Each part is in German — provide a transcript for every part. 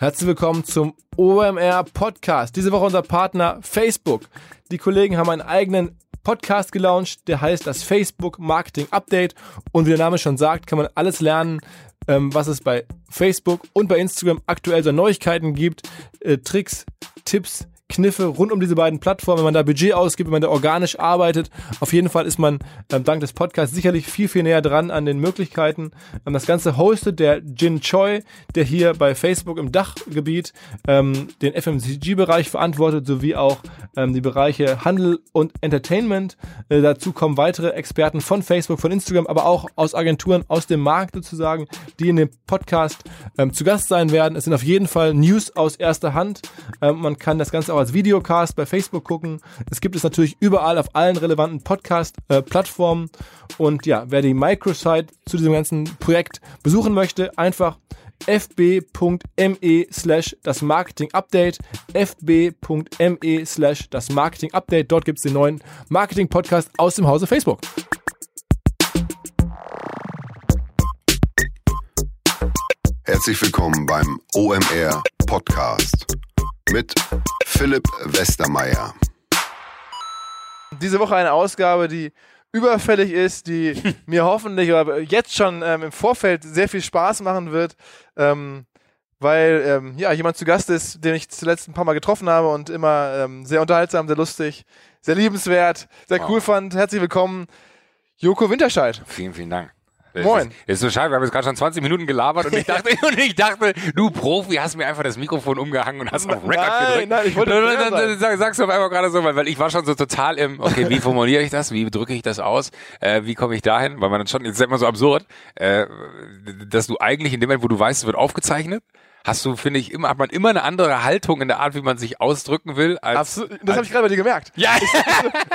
Herzlich willkommen zum OMR Podcast. Diese Woche unser Partner Facebook. Die Kollegen haben einen eigenen Podcast gelauncht, der heißt das Facebook Marketing Update. Und wie der Name schon sagt, kann man alles lernen, ähm, was es bei Facebook und bei Instagram aktuell so Neuigkeiten gibt, äh, Tricks, Tipps, Kniffe rund um diese beiden Plattformen, wenn man da Budget ausgibt, wenn man da organisch arbeitet. Auf jeden Fall ist man ähm, dank des Podcasts sicherlich viel, viel näher dran an den Möglichkeiten. Ähm, das Ganze hostet der Jin Choi, der hier bei Facebook im Dachgebiet ähm, den FMCG-Bereich verantwortet, sowie auch ähm, die Bereiche Handel und Entertainment. Äh, dazu kommen weitere Experten von Facebook, von Instagram, aber auch aus Agenturen aus dem Markt sozusagen, die in dem Podcast ähm, zu Gast sein werden. Es sind auf jeden Fall News aus erster Hand. Ähm, man kann das Ganze auch als Videocast bei Facebook gucken. Es gibt es natürlich überall auf allen relevanten Podcast-Plattformen. Und ja, wer die Microsite zu diesem ganzen Projekt besuchen möchte, einfach fb.me slash das Marketing Update, fb.me slash das Marketing Update. Dort gibt es den neuen Marketing Podcast aus dem Hause Facebook. Herzlich willkommen beim OMR Podcast mit Philipp Westermeier. Diese Woche eine Ausgabe, die überfällig ist, die mir hoffentlich oder jetzt schon ähm, im Vorfeld sehr viel Spaß machen wird, ähm, weil ähm, ja jemand zu Gast ist, den ich zuletzt ein paar Mal getroffen habe und immer ähm, sehr unterhaltsam, sehr lustig, sehr liebenswert, sehr wow. cool fand. Herzlich willkommen, Joko Winterscheid. Vielen, vielen Dank. Moin. Ist, ist so schade, wir haben jetzt gerade schon 20 Minuten gelabert und ich dachte, und ich dachte, du Profi, hast mir einfach das Mikrofon umgehangen und hast auf Record nein, gedrückt. Nein, ich wollte dann, dann, dann, sagst du auf einmal gerade so, weil, weil ich war schon so total im, okay, wie formuliere ich das? Wie drücke ich das aus? Äh, wie komme ich dahin? Weil man dann schon, jetzt ist immer so absurd, äh, dass du eigentlich in dem Moment, wo du weißt, es wird aufgezeichnet, hast du, finde ich, immer, hat man immer eine andere Haltung in der Art, wie man sich ausdrücken will. Als, Absolut. Das habe ich gerade bei dir gemerkt. Ja. Ist,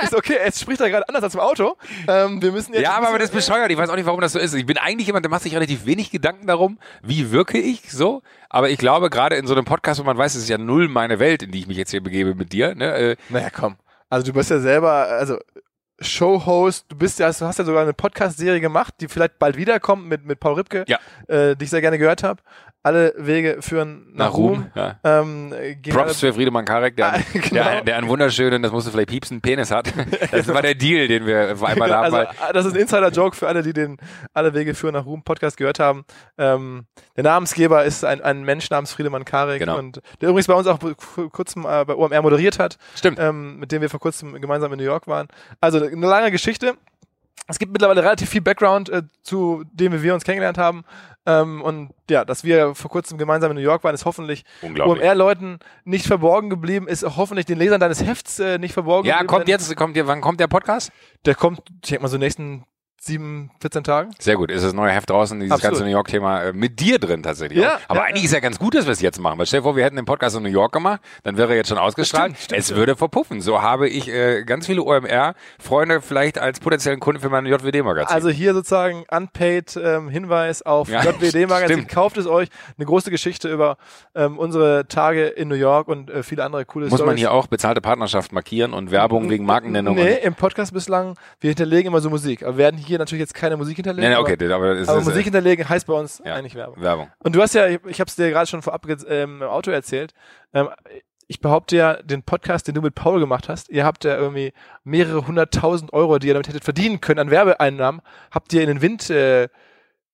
ist okay, jetzt spricht er gerade anders als im Auto. Ähm, wir müssen jetzt ja, aber, aber das ist bescheuert. Ich weiß auch nicht, warum das so ist. Ich bin eigentlich jemand, der macht sich relativ wenig Gedanken darum, wie wirke ich so. Aber ich glaube, gerade in so einem Podcast, wo man weiß, es ist ja null meine Welt, in die ich mich jetzt hier begebe mit dir. Ne? Äh, naja, komm. Also du bist ja selber, also Showhost, du bist ja, du hast ja sogar eine Podcast-Serie gemacht, die vielleicht bald wiederkommt mit, mit Paul Ripke, ja. äh, die ich sehr gerne gehört habe alle Wege führen nach, nach Ruhm. Ruhm ja. ähm, Props für Friedemann Karek, der, ah, genau. der, der einen wunderschönen, das musst du vielleicht piepsen, Penis hat. Das war der Deal, den wir einmal da haben. Also, das ist ein Insider-Joke für alle, die den Alle Wege führen nach Ruhm Podcast gehört haben. Ähm, der Namensgeber ist ein, ein Mensch namens Friedemann Karek genau. und der übrigens bei uns auch vor kurzem äh, bei OMR moderiert hat. Stimmt. Ähm, mit dem wir vor kurzem gemeinsam in New York waren. Also eine lange Geschichte es gibt mittlerweile relativ viel Background, äh, zu dem wir uns kennengelernt haben. Ähm, und ja, dass wir vor kurzem gemeinsam in New York waren, ist hoffentlich OMR-Leuten nicht verborgen geblieben, ist hoffentlich den Lesern deines Hefts äh, nicht verborgen ja, geblieben. Ja, kommt jetzt, kommt, wann kommt der Podcast? Der kommt, ich denke mal, so nächsten sieben, 14 Tagen. Sehr gut. Ist das neue Heft draußen, dieses Absolut. ganze New York-Thema äh, mit dir drin tatsächlich. Ja, Aber ja, eigentlich ist ja ganz gut, dass wir es jetzt machen. Weil stell dir vor, wir hätten den Podcast in New York gemacht, dann wäre er jetzt schon ausgestrahlt. Stimmt, stimmt, es ja. würde verpuffen. So habe ich äh, ganz viele OMR-Freunde vielleicht als potenziellen Kunden für mein JWD-Magazin. Also hier sozusagen unpaid ähm, Hinweis auf ja, JWD-Magazin. Kauft es euch. Eine große Geschichte über ähm, unsere Tage in New York und äh, viele andere coole Muss Storys. man hier auch bezahlte Partnerschaft markieren und Werbung wegen Markennennung? Nee, im Podcast bislang, wir hinterlegen immer so Musik. Aber wir werden hier natürlich jetzt keine Musik hinterlegen. Nee, okay, aber, aber, aber Musik hinterlegen heißt bei uns ja, eigentlich Werbung. Werbung. Und du hast ja, ich habe es dir gerade schon vorab ähm, im Auto erzählt, ähm, ich behaupte ja, den Podcast, den du mit Paul gemacht hast, ihr habt ja irgendwie mehrere hunderttausend Euro, die ihr damit hättet verdienen können an Werbeeinnahmen, habt ihr in den Wind, äh,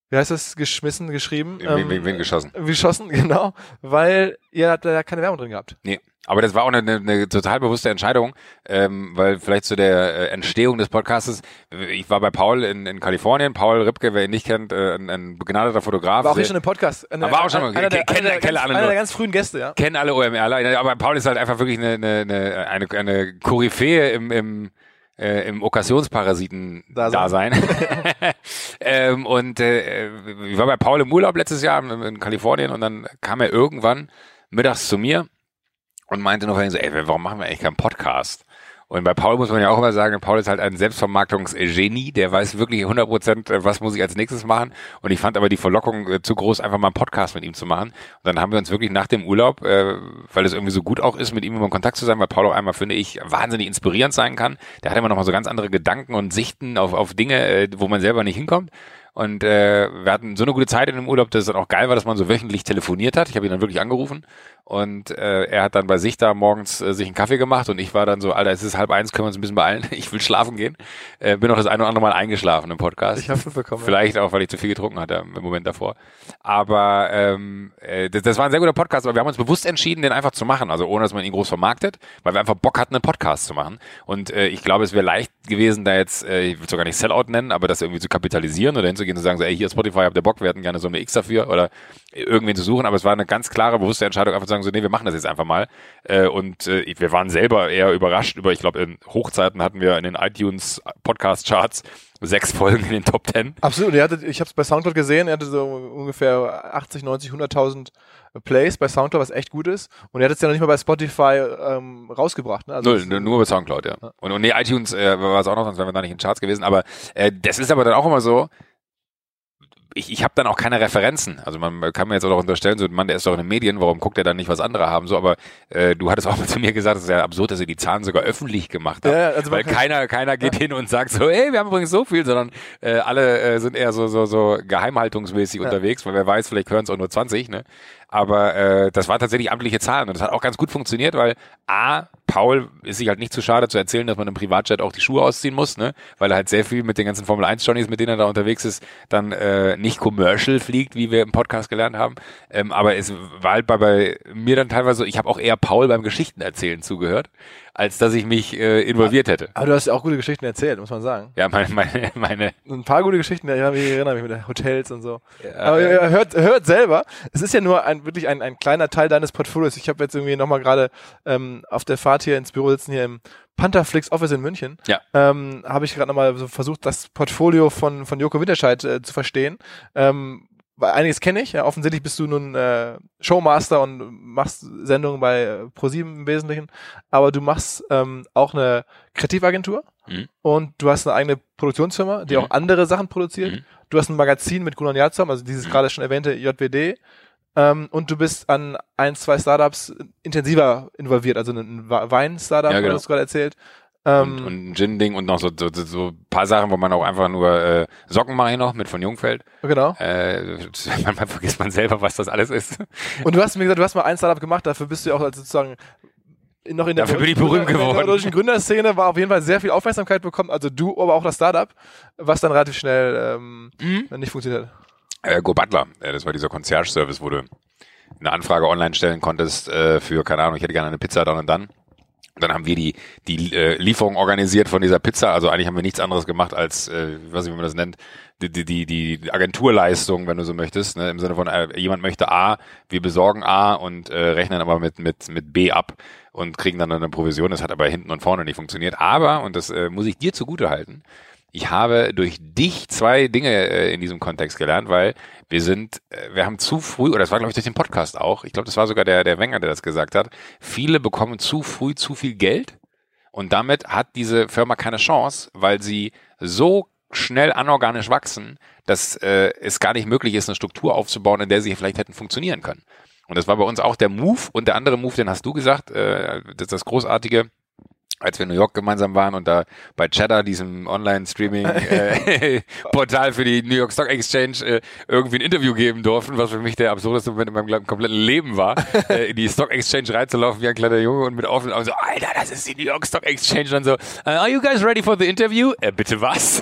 wie heißt das, geschmissen, geschrieben? In ähm, Wind geschossen. Geschossen, genau, weil ihr habt da keine Werbung drin gehabt. Nee. Aber das war auch eine, eine, total bewusste Entscheidung, ähm, weil vielleicht zu der äh, Entstehung des Podcastes, ich war bei Paul in, in Kalifornien, Paul Ripke, wer ihn nicht kennt, äh, ein, ein begnadeter Fotograf. War auch hier schon im Podcast. Eine, war auch schon mal, einer, der, kennen, einer, kennen ganz, alle einer der ganz frühen Gäste, ja. Kennen alle OMRler, aber Paul ist halt einfach wirklich eine, eine, eine, eine Koryphäe im, im äh, im Okkasionsparasiten-Dasein. ähm, und äh, ich war bei Paul im Urlaub letztes Jahr in, in Kalifornien und dann kam er irgendwann mittags zu mir und meinte nur so, ey, warum machen wir eigentlich keinen Podcast? Und bei Paul muss man ja auch immer sagen, Paul ist halt ein Selbstvermarktungsgenie, der weiß wirklich 100 Prozent, äh, was muss ich als nächstes machen. Und ich fand aber die Verlockung äh, zu groß, einfach mal einen Podcast mit ihm zu machen. Und dann haben wir uns wirklich nach dem Urlaub, äh, weil es irgendwie so gut auch ist, mit ihm immer in Kontakt zu sein, weil Paul auch einmal, finde ich, wahnsinnig inspirierend sein kann. Der hat immer noch mal so ganz andere Gedanken und Sichten auf, auf Dinge, äh, wo man selber nicht hinkommt. Und äh, wir hatten so eine gute Zeit in dem Urlaub, dass es dann auch geil war, dass man so wöchentlich telefoniert hat. Ich habe ihn dann wirklich angerufen und äh, er hat dann bei sich da morgens äh, sich einen Kaffee gemacht und ich war dann so, Alter, es ist halb eins, können wir uns ein bisschen beeilen. Ich will schlafen gehen. Äh, bin auch das eine oder andere Mal eingeschlafen im Podcast. Ich habe bekommen. Vielleicht auch, weil ich zu viel getrunken hatte im Moment davor. Aber ähm, äh, das, das war ein sehr guter Podcast, aber wir haben uns bewusst entschieden, den einfach zu machen. Also ohne, dass man ihn groß vermarktet, weil wir einfach Bock hatten, einen Podcast zu machen. Und äh, ich glaube, es wäre leicht gewesen, da jetzt, äh, ich will es sogar nicht Sellout nennen, aber das irgendwie zu kapitalisieren oder hinzugehen und zu sagen, so, ey, hier Spotify, habt ihr Bock, wir hätten gerne so eine X dafür oder irgendwen zu suchen. Aber es war eine ganz klare, bewusste Entscheidung, einfach zu sagen, so, nee, wir machen das jetzt einfach mal. Äh, und äh, wir waren selber eher überrascht über, ich glaube, in Hochzeiten hatten wir in den iTunes Podcast Charts sechs Folgen in den Top Ten. Absolut. Er hatte, ich habe es bei Soundcloud gesehen, er hatte so ungefähr 80, 90, 100.000 Plays bei Soundcloud, was echt gut ist. Und er hat es ja noch nicht mal bei Spotify ähm, rausgebracht. Ne? Also Null, nur bei Soundcloud, ja. ja. Und, und nee, iTunes äh, war es auch noch, sonst wären wir da nicht in den Charts gewesen. Aber äh, das ist aber dann auch immer so, ich, ich habe dann auch keine Referenzen. Also man kann mir jetzt auch unterstellen, so Mann, der ist doch in den Medien, warum guckt er dann nicht, was andere haben? So, aber äh, du hattest auch mal zu mir gesagt, es ist ja absurd, dass ihr die Zahlen sogar öffentlich gemacht habt. Ja, also weil keiner, keiner geht ja. hin und sagt so, ey, wir haben übrigens so viel, sondern äh, alle äh, sind eher so, so, so geheimhaltungsmäßig ja. unterwegs, weil wer weiß, vielleicht hören es auch nur 20, ne? Aber äh, das war tatsächlich amtliche Zahlen und das hat auch ganz gut funktioniert, weil A, Paul ist sich halt nicht zu schade zu erzählen, dass man im Privatjet auch die Schuhe ausziehen muss, ne? Weil er halt sehr viel mit den ganzen Formel 1 Johnnies, mit denen er da unterwegs ist, dann äh, nicht commercial fliegt, wie wir im Podcast gelernt haben. Ähm, aber es war halt bei, bei mir dann teilweise so, ich habe auch eher Paul beim Geschichten erzählen zugehört als dass ich mich äh, involviert hätte. Aber du hast ja auch gute Geschichten erzählt, muss man sagen. Ja, meine, meine, meine. Ein paar gute Geschichten, ja, ich erinnere mich mit den Hotels und so. Ja, Aber ja, hört, hört selber, es ist ja nur ein, wirklich ein, ein kleiner Teil deines Portfolios. Ich habe jetzt irgendwie nochmal gerade ähm, auf der Fahrt hier ins Büro sitzen, hier im Pantherflix Office in München, ja. ähm, habe ich gerade nochmal so versucht, das Portfolio von, von Joko Winterscheid äh, zu verstehen. Ähm, weil einiges kenne ich. Ja, offensichtlich bist du nun äh, Showmaster und machst Sendungen bei äh, ProSieben im Wesentlichen, aber du machst ähm, auch eine Kreativagentur mhm. und du hast eine eigene Produktionsfirma, die mhm. auch andere Sachen produziert. Mhm. Du hast ein Magazin mit Gunnar Yazam, also dieses mhm. gerade schon erwähnte JWD. Ähm, und du bist an ein, zwei Startups intensiver involviert, also ein Wein-Startup, ja, genau. hast du gerade erzählt. Ähm, und, und ein Gin-Ding und noch so, so, so paar Sachen, wo man auch einfach nur äh, Socken mache ich noch mit von Jungfeld. Genau. Äh, manchmal vergisst man selber, was das alles ist. Und du hast mir gesagt, du hast mal ein Startup gemacht, dafür bist du ja auch sozusagen noch in der, Dafür bin ich berühmt geworden. In der deutschen Gründerszene war auf jeden Fall sehr viel Aufmerksamkeit bekommen. Also du, aber auch das Startup, was dann relativ schnell ähm, mhm. nicht funktioniert hat. Äh, Go Butler, äh, das war dieser Concierge-Service, wo du eine Anfrage online stellen konntest äh, für, keine Ahnung, ich hätte gerne eine Pizza dann und dann. Dann haben wir die, die äh, Lieferung organisiert von dieser Pizza. Also eigentlich haben wir nichts anderes gemacht als, äh, ich weiß nicht, wie man das nennt, die, die, die, die Agenturleistung, wenn du so möchtest. Ne? Im Sinne von, äh, jemand möchte A, wir besorgen A und äh, rechnen aber mit, mit, mit B ab und kriegen dann eine Provision. Das hat aber hinten und vorne nicht funktioniert. Aber, und das äh, muss ich dir zugute halten, ich habe durch dich zwei Dinge äh, in diesem Kontext gelernt, weil wir sind, äh, wir haben zu früh, oder das war glaube ich durch den Podcast auch, ich glaube, das war sogar der, der Wenger, der das gesagt hat, viele bekommen zu früh zu viel Geld und damit hat diese Firma keine Chance, weil sie so schnell anorganisch wachsen, dass äh, es gar nicht möglich ist, eine Struktur aufzubauen, in der sie vielleicht hätten funktionieren können. Und das war bei uns auch der Move und der andere Move, den hast du gesagt, äh, das, das großartige, als wir in New York gemeinsam waren und da bei Cheddar, diesem Online-Streaming-Portal äh, für die New York Stock Exchange, äh, irgendwie ein Interview geben durften, was für mich der absurdeste Moment in meinem kompletten Leben war, äh, in die Stock Exchange reinzulaufen wie ein kleiner Junge und mit offenen Augen so, Alter, das ist die New York Stock Exchange. Und dann so, uh, are you guys ready for the interview? Äh, bitte was?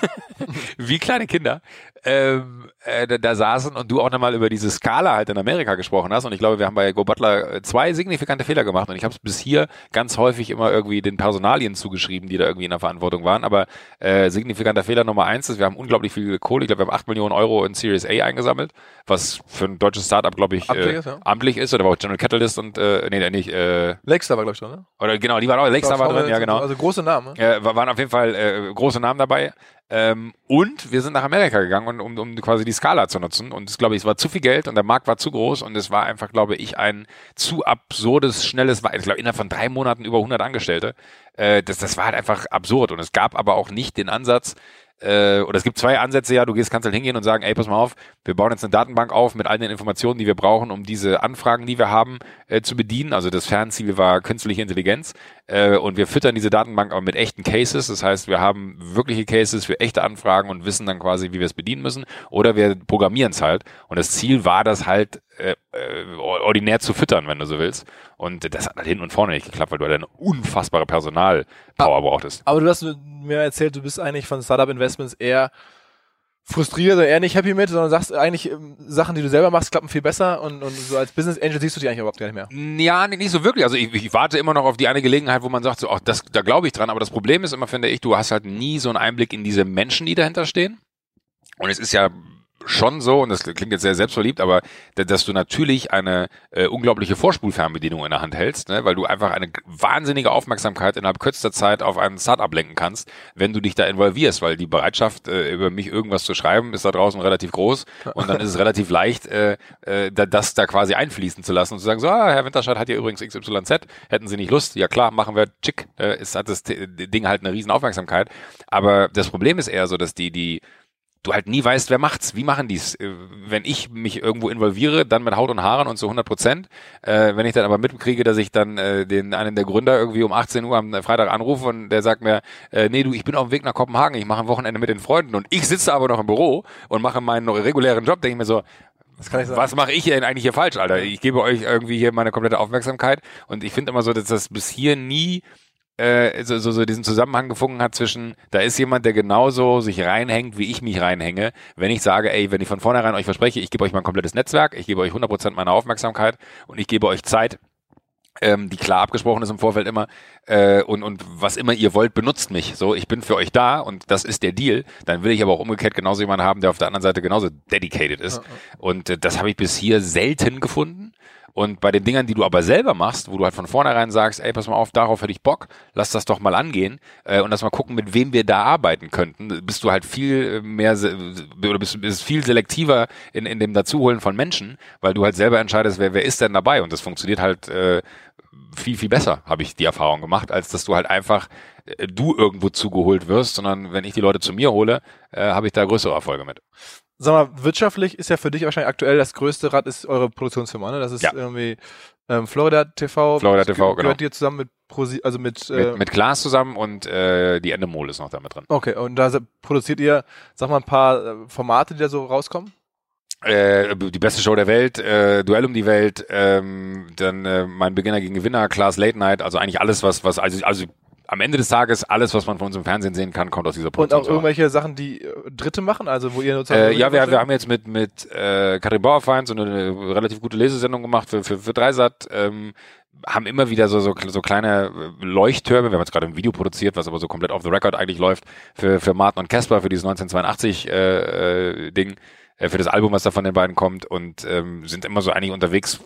wie kleine Kinder. Ähm, äh, da, da saßen und du auch nochmal über diese Skala halt in Amerika gesprochen hast. Und ich glaube, wir haben bei Go Butler äh, zwei signifikante Fehler gemacht. Und ich habe es bis hier ganz häufig immer irgendwie den Personalien zugeschrieben, die da irgendwie in der Verantwortung waren. Aber äh, signifikanter Fehler Nummer eins ist, wir haben unglaublich viel Kohle. Ich glaube, wir haben acht Millionen Euro in Series A eingesammelt, was für ein deutsches Startup, glaube ich, amtlich, äh, ist, ja. amtlich ist. Oder war auch General Catalyst und äh, nee, nicht. Äh, Lakestar war, glaube ich, schon, ne? Oder genau, die waren auch, Lakestar war drin, ja genau. Also große Namen. Ne? Äh, waren auf jeden Fall äh, große Namen dabei. Ähm, und wir sind nach Amerika gegangen, um, um quasi die Skala zu nutzen. Und es glaube ich, es war zu viel Geld und der Markt war zu groß und es war einfach, glaube ich, ein zu absurdes, schnelles, ich glaube, innerhalb von drei Monaten über 100 Angestellte. Äh, das, das war halt einfach absurd. Und es gab aber auch nicht den Ansatz, äh, oder es gibt zwei Ansätze, ja, du gehst, kannst halt hingehen und sagen, ey, pass mal auf, wir bauen jetzt eine Datenbank auf mit all den Informationen, die wir brauchen, um diese Anfragen, die wir haben, äh, zu bedienen. Also das Fernziel war künstliche Intelligenz äh, und wir füttern diese Datenbank aber mit echten Cases. Das heißt, wir haben wirkliche Cases für echte Anfragen und wissen dann quasi, wie wir es bedienen müssen. Oder wir programmieren es halt. Und das Ziel war das halt, äh, äh, ordinär zu füttern, wenn du so willst. Und das hat halt hinten und vorne nicht geklappt, weil du halt eine unfassbare Personalpower brauchtest. Aber du hast mir erzählt, du bist eigentlich von Startup Investments eher frustriert oder eher nicht happy mit, sondern sagst eigentlich ähm, Sachen, die du selber machst, klappen viel besser und, und so als Business Angel siehst du die eigentlich überhaupt gar nicht mehr. Ja, nicht so wirklich. Also ich, ich warte immer noch auf die eine Gelegenheit, wo man sagt, so, ach, das, da glaube ich dran. Aber das Problem ist immer, finde ich, du hast halt nie so einen Einblick in diese Menschen, die dahinter stehen. Und es ist ja schon so, und das klingt jetzt sehr selbstverliebt, aber dass du natürlich eine äh, unglaubliche Vorspulfernbedienung in der Hand hältst, ne? weil du einfach eine wahnsinnige Aufmerksamkeit innerhalb kürzester Zeit auf ein Startup lenken kannst, wenn du dich da involvierst, weil die Bereitschaft, äh, über mich irgendwas zu schreiben, ist da draußen relativ groß und dann ist es relativ leicht, äh, äh, das da quasi einfließen zu lassen und zu sagen, so, ah, Herr Winterscheid hat ja übrigens XYZ, hätten Sie nicht Lust? Ja klar, machen wir, tschick, äh, ist, hat das Ding halt eine riesen Aufmerksamkeit, aber das Problem ist eher so, dass die, die du halt nie weißt, wer macht's, wie machen die's. Äh, wenn ich mich irgendwo involviere, dann mit Haut und Haaren und so 100 Prozent. Äh, wenn ich dann aber mitkriege, dass ich dann äh, den einen der Gründer irgendwie um 18 Uhr am Freitag anrufe und der sagt mir, äh, nee, du, ich bin auf dem Weg nach Kopenhagen, ich mache ein Wochenende mit den Freunden und ich sitze aber noch im Büro und mache meinen regulären Job, denke ich mir so, was mache ich denn eigentlich hier falsch, Alter? Ich gebe euch irgendwie hier meine komplette Aufmerksamkeit und ich finde immer so, dass das bis hier nie äh, so, so, so diesen Zusammenhang gefunden hat zwischen, da ist jemand, der genauso sich reinhängt, wie ich mich reinhänge. Wenn ich sage, ey, wenn ich von vornherein euch verspreche, ich gebe euch mein komplettes Netzwerk, ich gebe euch 100% meiner Aufmerksamkeit und ich gebe euch Zeit, ähm, die klar abgesprochen ist im Vorfeld immer, äh, und, und was immer ihr wollt, benutzt mich. So, ich bin für euch da und das ist der Deal. Dann will ich aber auch umgekehrt genauso jemanden haben, der auf der anderen Seite genauso dedicated ist. Und äh, das habe ich bis hier selten gefunden. Und bei den Dingern, die du aber selber machst, wo du halt von vornherein sagst, ey, pass mal auf, darauf hätte ich Bock, lass das doch mal angehen äh, und lass mal gucken, mit wem wir da arbeiten könnten, bist du halt viel mehr oder bist, bist viel selektiver in, in dem Dazuholen von Menschen, weil du halt selber entscheidest, wer, wer ist denn dabei und das funktioniert halt äh, viel, viel besser, habe ich die Erfahrung gemacht, als dass du halt einfach äh, du irgendwo zugeholt wirst, sondern wenn ich die Leute zu mir hole, äh, habe ich da größere Erfolge mit sag mal, wirtschaftlich ist ja für dich wahrscheinlich aktuell das größte Rad ist eure Produktionsfirma, ne? Das ist ja. irgendwie ähm, Florida TV. Florida TV, genau. Gehört ihr zusammen mit Prosi also mit, äh, mit mit Glas zusammen und äh, die Endemol ist noch da mit drin. Okay, und da produziert ihr, sag mal, ein paar äh, Formate, die da so rauskommen? Äh, die beste Show der Welt, äh, Duell um die Welt, ähm, dann äh, mein Beginner gegen Gewinner, Class Late Night, also eigentlich alles, was, was, also, also am Ende des Tages, alles, was man von uns im Fernsehen sehen kann, kommt aus dieser Produktion. Und auch irgendwelche Sachen, die äh, Dritte machen, also wo ihr sozusagen. Äh, ja, wir, wir haben jetzt mit, mit äh, Katrin Bauerfeind so eine, relativ gute Lesesendung gemacht für, für, für Dreisat. Ähm, haben immer wieder so, so, so kleine äh, Leuchttürme. Wir haben jetzt gerade ein Video produziert, was aber so komplett off the record eigentlich läuft, für, für Martin und Casper, für dieses 1982 äh, äh, Ding, äh, für das Album, was da von den beiden kommt und ähm, sind immer so eigentlich unterwegs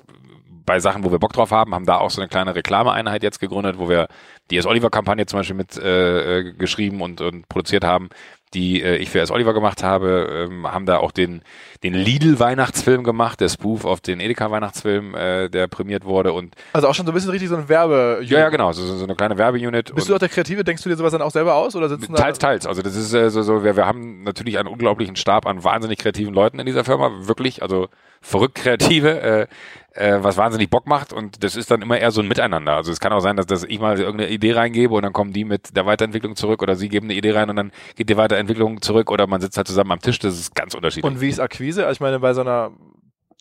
bei Sachen, wo wir Bock drauf haben, haben da auch so eine kleine Reklameeinheit jetzt gegründet, wo wir die S. Oliver-Kampagne zum Beispiel mit äh, äh, geschrieben und, und produziert haben, die äh, ich für S. Oliver gemacht habe, ähm, haben da auch den, den Lidl-Weihnachtsfilm gemacht, der Spoof auf den Edeka-Weihnachtsfilm, äh, der prämiert wurde. und Also auch schon so ein bisschen richtig so ein Werbe- Ja, ja, genau, so, so eine kleine Werbeunit. Bist du auch der Kreative? Denkst du dir sowas dann auch selber aus? oder sitzen Teils, da teils. Also das ist äh, so, so wir, wir haben natürlich einen unglaublichen Stab an wahnsinnig kreativen Leuten in dieser Firma, wirklich, also verrückt kreative, äh, äh, was wahnsinnig Bock macht und das ist dann immer eher so ein Miteinander. Also es kann auch sein, dass, dass ich mal irgendeine Idee reingebe und dann kommen die mit der Weiterentwicklung zurück oder sie geben eine Idee rein und dann geht die Weiterentwicklung zurück oder man sitzt halt zusammen am Tisch. Das ist ganz unterschiedlich. Und wie ist Akquise? Also ich meine, bei so einer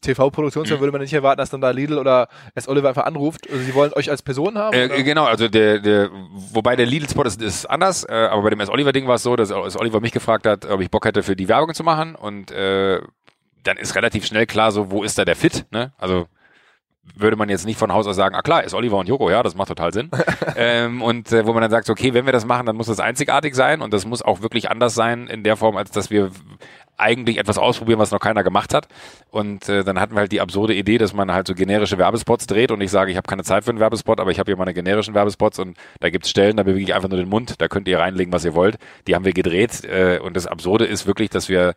TV-Produktionsfirma mhm. würde man nicht erwarten, dass dann da Lidl oder S. Oliver einfach anruft. Also sie wollen euch als Person haben? Äh, genau, also der, der, wobei der Lidl-Spot ist, ist anders, äh, aber bei dem S. Oliver-Ding war es so, dass S. Oliver mich gefragt hat, ob ich Bock hätte, für die Werbung zu machen und äh, dann ist relativ schnell klar, so wo ist da der Fit, ne? Also würde man jetzt nicht von Haus aus sagen, ah klar, ist Oliver und Joko, ja, das macht total Sinn. ähm, und äh, wo man dann sagt, okay, wenn wir das machen, dann muss das einzigartig sein und das muss auch wirklich anders sein in der Form, als dass wir eigentlich etwas ausprobieren, was noch keiner gemacht hat. Und äh, dann hatten wir halt die absurde Idee, dass man halt so generische Werbespots dreht und ich sage, ich habe keine Zeit für einen Werbespot, aber ich habe hier meine generischen Werbespots und da gibt's Stellen, da bewege ich einfach nur den Mund, da könnt ihr reinlegen, was ihr wollt. Die haben wir gedreht äh, und das Absurde ist wirklich, dass wir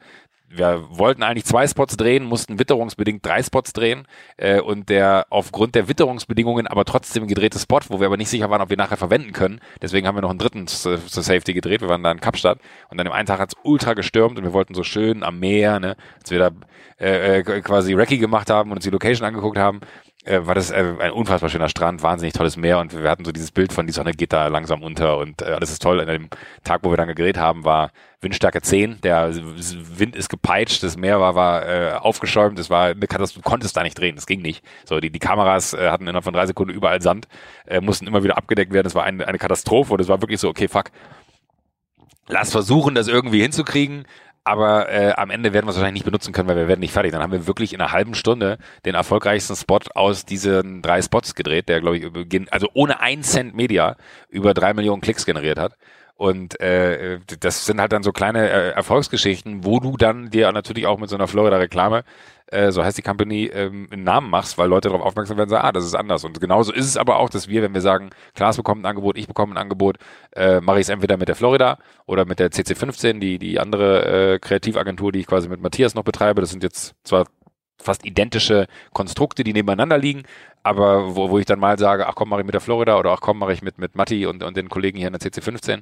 wir wollten eigentlich zwei Spots drehen, mussten witterungsbedingt drei Spots drehen äh, und der aufgrund der Witterungsbedingungen aber trotzdem gedrehte Spot, wo wir aber nicht sicher waren, ob wir nachher verwenden können. Deswegen haben wir noch einen dritten zur Safety gedreht. Wir waren da in Kapstadt und dann im einen Tag hat es ultra gestürmt und wir wollten so schön am Meer, ne, als wir da äh, äh quasi Recce gemacht haben und uns die Location angeguckt haben, äh, war das äh, ein unfassbar schöner Strand, wahnsinnig tolles Meer und wir hatten so dieses Bild von die Sonne geht da langsam unter und äh, alles ist toll. An dem Tag, wo wir dann gedreht haben, war Windstärke 10, der Wind ist gepeitscht, das Meer war, war äh, aufgeschäumt, das war eine Katastrophe, du konntest da nicht drehen, das ging nicht. So, die, die Kameras äh, hatten innerhalb von drei Sekunden überall Sand, äh, mussten immer wieder abgedeckt werden, das war ein, eine Katastrophe und es war wirklich so, okay, fuck, lass versuchen, das irgendwie hinzukriegen, aber äh, am Ende werden wir es wahrscheinlich nicht benutzen können, weil wir werden nicht fertig. Dann haben wir wirklich in einer halben Stunde den erfolgreichsten Spot aus diesen drei Spots gedreht, der, glaube ich, also ohne ein Cent Media über drei Millionen Klicks generiert hat. Und äh, das sind halt dann so kleine äh, Erfolgsgeschichten, wo du dann dir natürlich auch mit so einer Florida-Reklame äh, so heißt die Company, ähm, einen Namen machst, weil Leute darauf aufmerksam werden und sagen, ah, das ist anders. Und genauso ist es aber auch, dass wir, wenn wir sagen, Klaas bekommt ein Angebot, ich bekomme ein Angebot, äh, mache ich es entweder mit der Florida oder mit der CC15, die, die andere äh, Kreativagentur, die ich quasi mit Matthias noch betreibe. Das sind jetzt zwar fast identische Konstrukte, die nebeneinander liegen, aber wo, wo ich dann mal sage, ach komm, mache ich mit der Florida oder ach komm, mache ich mit, mit Matti und, und den Kollegen hier in der CC15.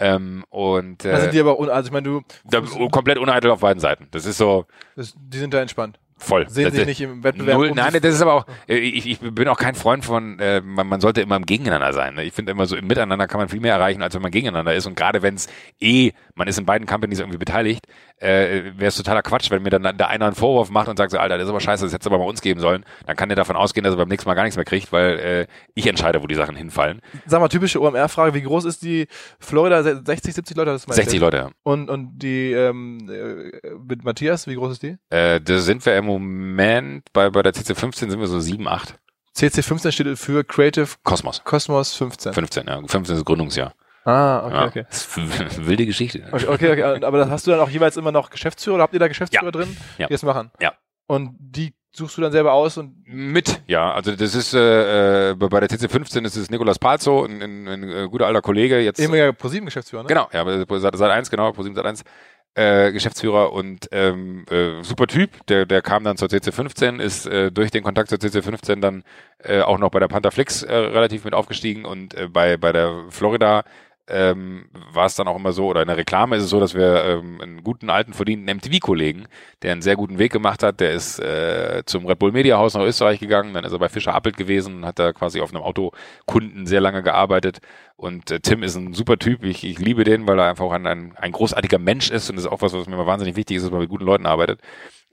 Ähm, und äh, also die aber, also ich meine, du da, komplett uneitel auf beiden Seiten. Das ist so. Das, die sind da entspannt. Voll. Sehen das, sich nicht im Wettbewerb. Null, nein, das ist aber auch, äh, ich, ich bin auch kein Freund von, äh, man, man sollte immer im Gegeneinander sein. Ne? Ich finde immer so im Miteinander kann man viel mehr erreichen, als wenn man gegeneinander ist. Und gerade wenn es eh, man ist in beiden Companies irgendwie beteiligt, äh, wäre es totaler Quatsch, wenn mir dann der einer einen Vorwurf macht und sagt so, Alter, das ist aber scheiße, das hätte es aber bei uns geben sollen. Dann kann der davon ausgehen, dass er beim nächsten Mal gar nichts mehr kriegt, weil äh, ich entscheide, wo die Sachen hinfallen. Sag mal, typische OMR-Frage, wie groß ist die Florida? 60, 70 Leute? Das 60 Leute, ja. Und, und die ähm, äh, mit Matthias, wie groß ist die? Äh, da sind wir im Moment bei, bei der CC15 sind wir so 7, 8. CC15 steht für Creative Cosmos. Cosmos 15. 15, ja. 15 ist Gründungsjahr. Ah, okay, ja, okay. Das ist wilde Geschichte. Okay, okay, okay. Aber hast du dann auch jeweils immer noch Geschäftsführer oder habt ihr da Geschäftsführer ja. drin, ja. die das machen? Ja. Und die suchst du dann selber aus und mit, ja, also das ist äh, äh bei der TC15 ist es Nikolas Palzo, ein, ein, ein, ein guter alter Kollege jetzt. Ehemaliger ProSieben Geschäftsführer, ne? Genau, ja, seit, seit 1, genau, ProSieben seit 1 äh, Geschäftsführer und ähm, äh, super Typ, der, der kam dann zur CC15, ist äh, durch den Kontakt zur CC15 dann äh, auch noch bei der Pantherflix äh, relativ mit aufgestiegen und äh, bei, bei der Florida ähm, war es dann auch immer so, oder in der Reklame ist es so, dass wir ähm, einen guten, alten, verdienten MTV-Kollegen, der einen sehr guten Weg gemacht hat, der ist äh, zum Red Bull Media Haus nach Österreich gegangen, dann ist er bei Fischer Appelt gewesen hat da quasi auf einem Autokunden sehr lange gearbeitet. Und äh, Tim ist ein super Typ, ich, ich liebe den, weil er einfach auch ein, ein, ein großartiger Mensch ist und das ist auch was, was mir immer wahnsinnig wichtig ist, dass man mit guten Leuten arbeitet.